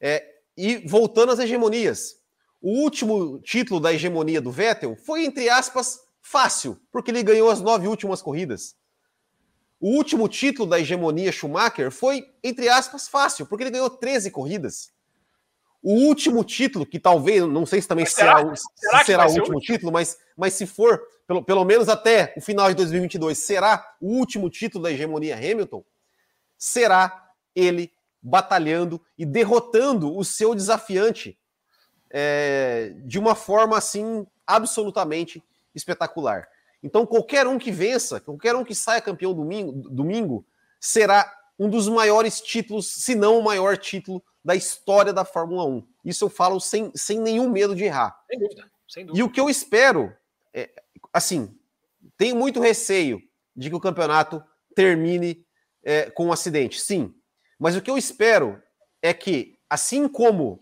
É, e voltando às hegemonias, o último título da hegemonia do Vettel foi, entre aspas, fácil, porque ele ganhou as nove últimas corridas. o último título da hegemonia Schumacher foi, entre aspas, fácil, porque ele ganhou 13 corridas. O último título, que talvez, não sei se também será, será, será, se será o último o título, mas, mas se for, pelo, pelo menos até o final de 2022, será o último título da hegemonia Hamilton, será ele batalhando e derrotando o seu desafiante é, de uma forma assim absolutamente espetacular. Então, qualquer um que vença, qualquer um que saia campeão domingo, domingo será um dos maiores títulos, se não o maior título da história da Fórmula 1. Isso eu falo sem, sem nenhum medo de errar. Sem dúvida, sem dúvida. E o que eu espero, é, assim, tenho muito receio de que o campeonato termine é, com um acidente, sim. Mas o que eu espero é que, assim como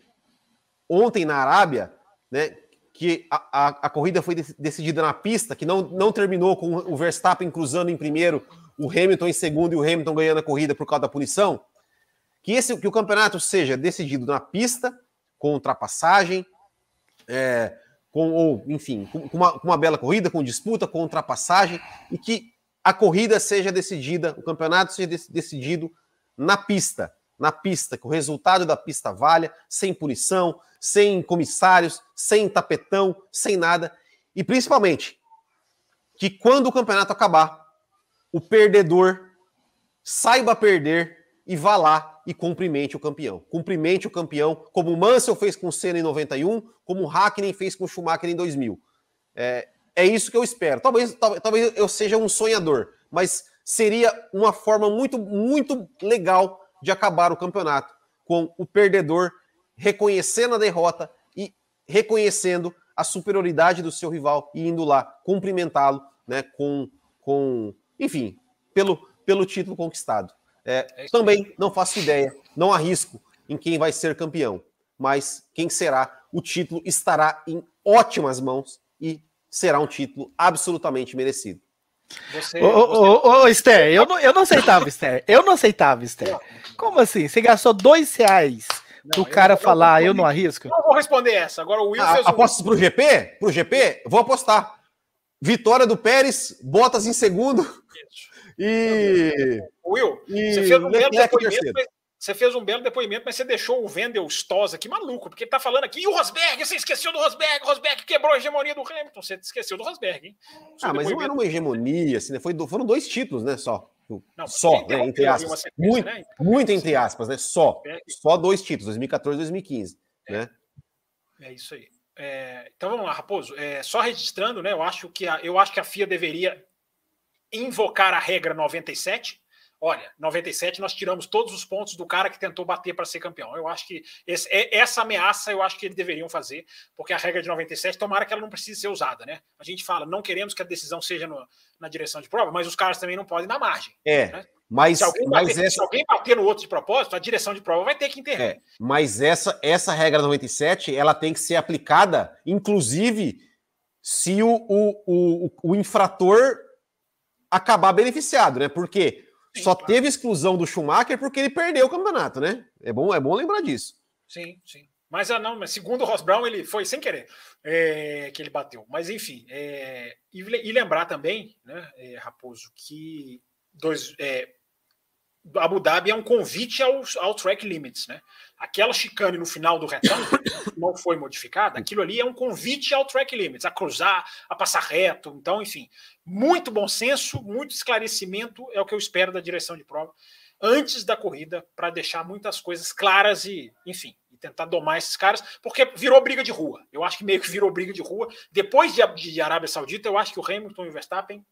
ontem na Arábia, né, que a, a, a, corrida foi decidida na pista, que não, não terminou com o Verstappen cruzando em primeiro, o Hamilton em segundo e o Hamilton ganhando a corrida por causa da punição, que, esse, que o campeonato seja decidido na pista, com ultrapassagem, é, com, ou, enfim, com uma, com uma bela corrida, com disputa, com ultrapassagem, e que a corrida seja decidida, o campeonato seja decidido na pista, na pista, que o resultado da pista valha, sem punição, sem comissários, sem tapetão, sem nada. E principalmente, que quando o campeonato acabar, o perdedor saiba perder e vá lá e cumprimente o campeão. Cumprimente o campeão, como o Mansell fez com o Senna em 91, como o Hackney fez com o Schumacher em 2000. É, é isso que eu espero. Talvez, talvez, eu seja um sonhador, mas seria uma forma muito, muito legal de acabar o campeonato com o perdedor reconhecendo a derrota e reconhecendo a superioridade do seu rival e indo lá cumprimentá-lo, né, com, com, enfim, pelo, pelo título conquistado. É, é também não faço ideia, não arrisco em quem vai ser campeão, mas quem será, o título estará em ótimas mãos e será um título absolutamente merecido. Você, ô, você... ô, ô, Esther, eu não, eu não aceitava, Esther. Eu não aceitava, Esther. Como assim? Você gastou dois reais do cara eu, falar, eu, eu, não arrisco? Não vou responder essa. Agora o Will ah, fez um... Apostas pro GP? Pro GP? Vou apostar. Vitória do Pérez, Bottas em segundo. Isso. E. Will, e... você fez um belo depoimento, mas, você fez um belo depoimento, mas você deixou o Vendel Stoss aqui maluco, porque ele tá falando aqui, e o Rosberg, você esqueceu do Rosberg, o Rosberg quebrou a hegemonia do Hamilton, você esqueceu do Rosberg, hein? ah, mas não era uma hegemonia, assim, né? Foi, foram dois títulos, né, só. Não, só, né, entre aspas. Muito, né? muito entre aspas, né? Só. Só dois títulos, 2014 e 2015. É, né? é isso aí. É, então vamos lá, Raposo. É, só registrando, né? Eu acho, que a, eu acho que a FIA deveria invocar a regra 97 olha, 97 nós tiramos todos os pontos do cara que tentou bater para ser campeão. Eu acho que esse, é, essa ameaça eu acho que eles deveriam fazer, porque a regra de 97, tomara que ela não precise ser usada, né? A gente fala, não queremos que a decisão seja no, na direção de prova, mas os caras também não podem dar margem. É. Né? Mas, se alguém, mas bater, essa... se alguém bater no outro de propósito, a direção de prova vai ter que intervir. É, mas essa, essa regra 97, ela tem que ser aplicada, inclusive, se o, o, o, o infrator acabar beneficiado, né? Porque só claro. teve exclusão do Schumacher porque ele perdeu o campeonato, né? É bom, é bom lembrar disso. Sim, sim. Mas ah, não, mas segundo o Ross Brown, ele foi sem querer é, que ele bateu. Mas enfim, é, e, e, lembrar também, né, é, Raposo, que dois, é, Abu Dhabi é um convite ao, ao track limits, né? Aquela chicane no final do retângulo não foi modificada, aquilo ali é um convite ao track limits, a cruzar, a passar reto. Então, enfim, muito bom senso, muito esclarecimento é o que eu espero da direção de prova antes da corrida para deixar muitas coisas claras e, enfim, e tentar domar esses caras, porque virou briga de rua. Eu acho que meio que virou briga de rua. Depois de, de Arábia Saudita, eu acho que o Hamilton e o Verstappen,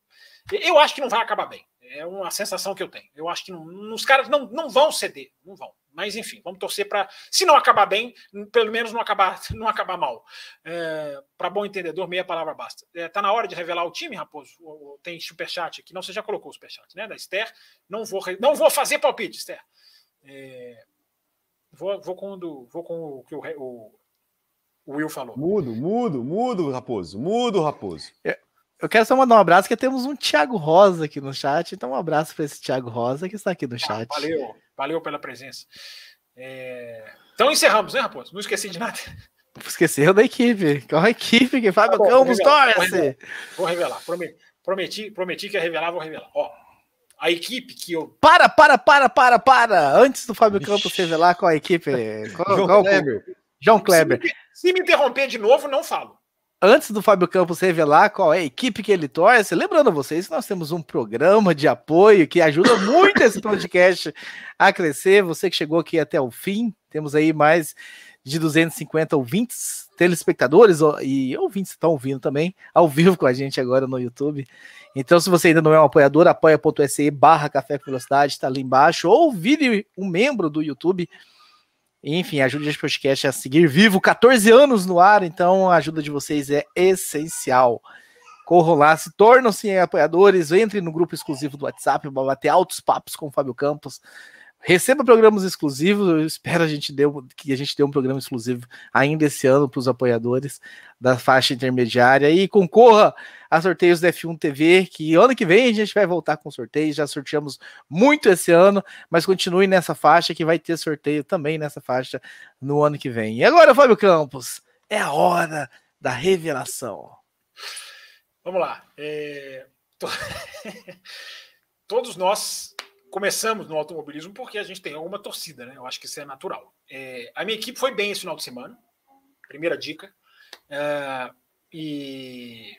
eu acho que não vai acabar bem. É uma sensação que eu tenho. Eu acho que não, os caras não, não vão ceder, não vão. Mas enfim, vamos torcer para, se não acabar bem, pelo menos não acabar, não acabar mal. É, para bom entendedor, meia palavra basta. É, tá na hora de revelar o time, Raposo? Tem superchat aqui. Não, você já colocou o superchat, né? Da Esther. Não vou, não vou fazer palpite, Esther. É, vou, vou com, do, vou com o que o, o, o Will falou. Mudo, mudo, mudo, Raposo. Mudo, Raposo. É, eu quero só mandar um abraço, que temos um Thiago Rosa aqui no chat. Então, um abraço para esse Thiago Rosa que está aqui no ah, chat. valeu, valeu pela presença. É... Então, encerramos, né, Raposo? Não esqueci de nada. Esqueceu da equipe. Qual a equipe que Fábio tá Campos torce? Vou revelar, prometi, prometi, prometi que ia revelar, vou revelar. Ó, a equipe que eu. Para, para, para, para, para! Antes do Fábio Campos revelar qual a equipe. Qual, João qual, Kleber. João Kleber. Se me, se me interromper de novo, não falo antes do Fábio Campos revelar qual é a equipe que ele torce, lembrando a vocês, nós temos um programa de apoio que ajuda muito esse podcast a crescer. Você que chegou aqui até o fim, temos aí mais de 250 ouvintes, telespectadores e ouvintes estão ouvindo também, ao vivo com a gente agora no YouTube. Então, se você ainda não é um apoiador, apoia.se barra Café Velocidade, está ali embaixo, ou vire um membro do YouTube enfim, ajude esse podcast a seguir vivo, 14 anos no ar, então a ajuda de vocês é essencial. Corram lá, se tornam-se apoiadores, entrem no grupo exclusivo do WhatsApp, bater altos papos com o Fábio Campos. Receba programas exclusivos. Eu espero a gente dê, que a gente dê um programa exclusivo ainda esse ano para os apoiadores da faixa intermediária e concorra a sorteios da F1 TV, que ano que vem a gente vai voltar com sorteios. Já sorteamos muito esse ano, mas continue nessa faixa que vai ter sorteio também nessa faixa no ano que vem. E agora, Fábio Campos, é a hora da revelação. Vamos lá. É... Todos nós começamos no automobilismo porque a gente tem alguma torcida, né? Eu acho que isso é natural. É, a minha equipe foi bem esse final de semana, primeira dica. É, e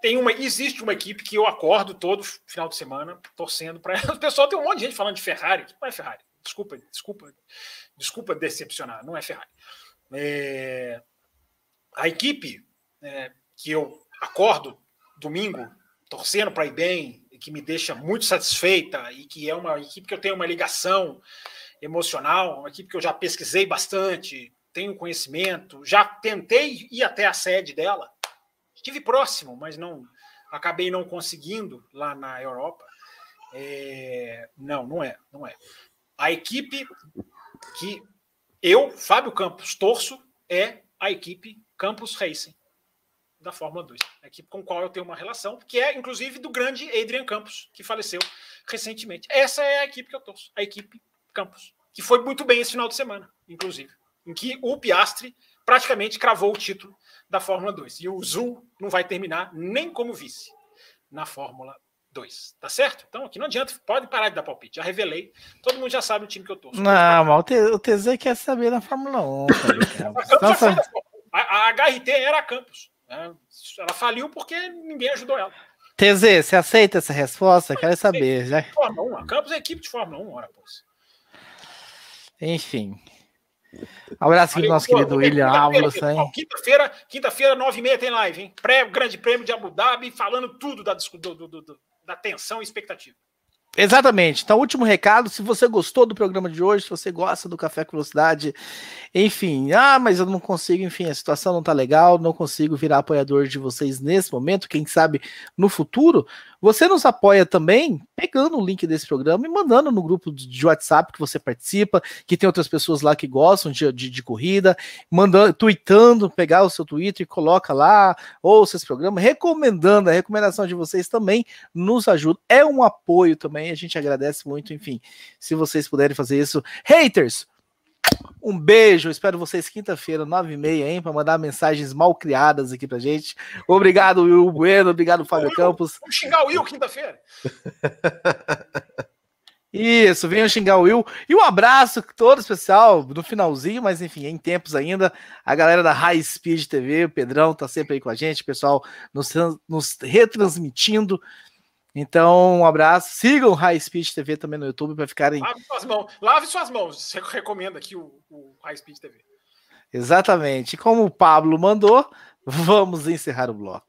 tem uma, existe uma equipe que eu acordo todo final de semana torcendo para ela. O pessoal tem um monte de gente falando de Ferrari. Não é Ferrari. Desculpa, desculpa, desculpa decepcionar. Não é Ferrari. É, a equipe é, que eu acordo domingo torcendo para ir bem, que me deixa muito satisfeita e que é uma equipe que eu tenho uma ligação emocional, uma equipe que eu já pesquisei bastante, tenho conhecimento, já tentei ir até a sede dela, estive próximo, mas não acabei não conseguindo lá na Europa. É, não, não é, não é. A equipe que eu, Fábio Campos, torço é a equipe Campos Racing da Fórmula 2, a equipe com a qual eu tenho uma relação, que é inclusive do grande Adrian Campos, que faleceu recentemente. Essa é a equipe que eu torço, a equipe Campos, que foi muito bem esse final de semana, inclusive, em que o Piastri praticamente cravou o título da Fórmula 2. E o Zul não vai terminar nem como vice na Fórmula 2. Tá certo? Então aqui não adianta, pode parar de dar palpite. Já revelei, todo mundo já sabe o time que eu torço. Não, mas o TZ quer saber na Fórmula 1. a, a, a HRT era Campos. Né? Ela faliu porque ninguém ajudou ela. TZ, você aceita essa resposta? Quero saber. Já... Fórmula 1. A Campos é equipe de Fórmula 1, ora, pois. Enfim. Um abraço aqui pro nosso querido William Álvares. Quinta-feira, quinta-feira, nove e meia tem live, hein? Pré-grande prêmio de Abu Dhabi, falando tudo da, do, do, do, da tensão e expectativa. Exatamente. Então, último recado: se você gostou do programa de hoje, se você gosta do Café com Velocidade, enfim, ah, mas eu não consigo, enfim, a situação não tá legal, não consigo virar apoiador de vocês nesse momento, quem sabe no futuro, você nos apoia também pegando o link desse programa e mandando no grupo de WhatsApp que você participa, que tem outras pessoas lá que gostam de, de, de corrida, mandando, tweetando, pegar o seu Twitter e coloca lá, ouça esse programa, recomendando, a recomendação de vocês também nos ajuda. É um apoio também, a gente agradece muito, enfim, se vocês puderem fazer isso. Haters, um beijo, espero vocês quinta-feira, nove e meia, hein, para mandar mensagens mal criadas aqui pra gente. Obrigado, Will Bueno, obrigado, Fábio Will, Campos. Vamos xingar o Will quinta-feira. Isso, venham xingar o Will. E um abraço todo especial no finalzinho, mas enfim, em tempos ainda. A galera da High Speed TV, o Pedrão tá sempre aí com a gente, pessoal nos, nos retransmitindo então, um abraço. Sigam High Speed TV também no YouTube para ficarem. Lave suas mãos. Lave suas mãos. Você recomenda aqui o, o High Speed TV. Exatamente. Como o Pablo mandou, vamos encerrar o bloco.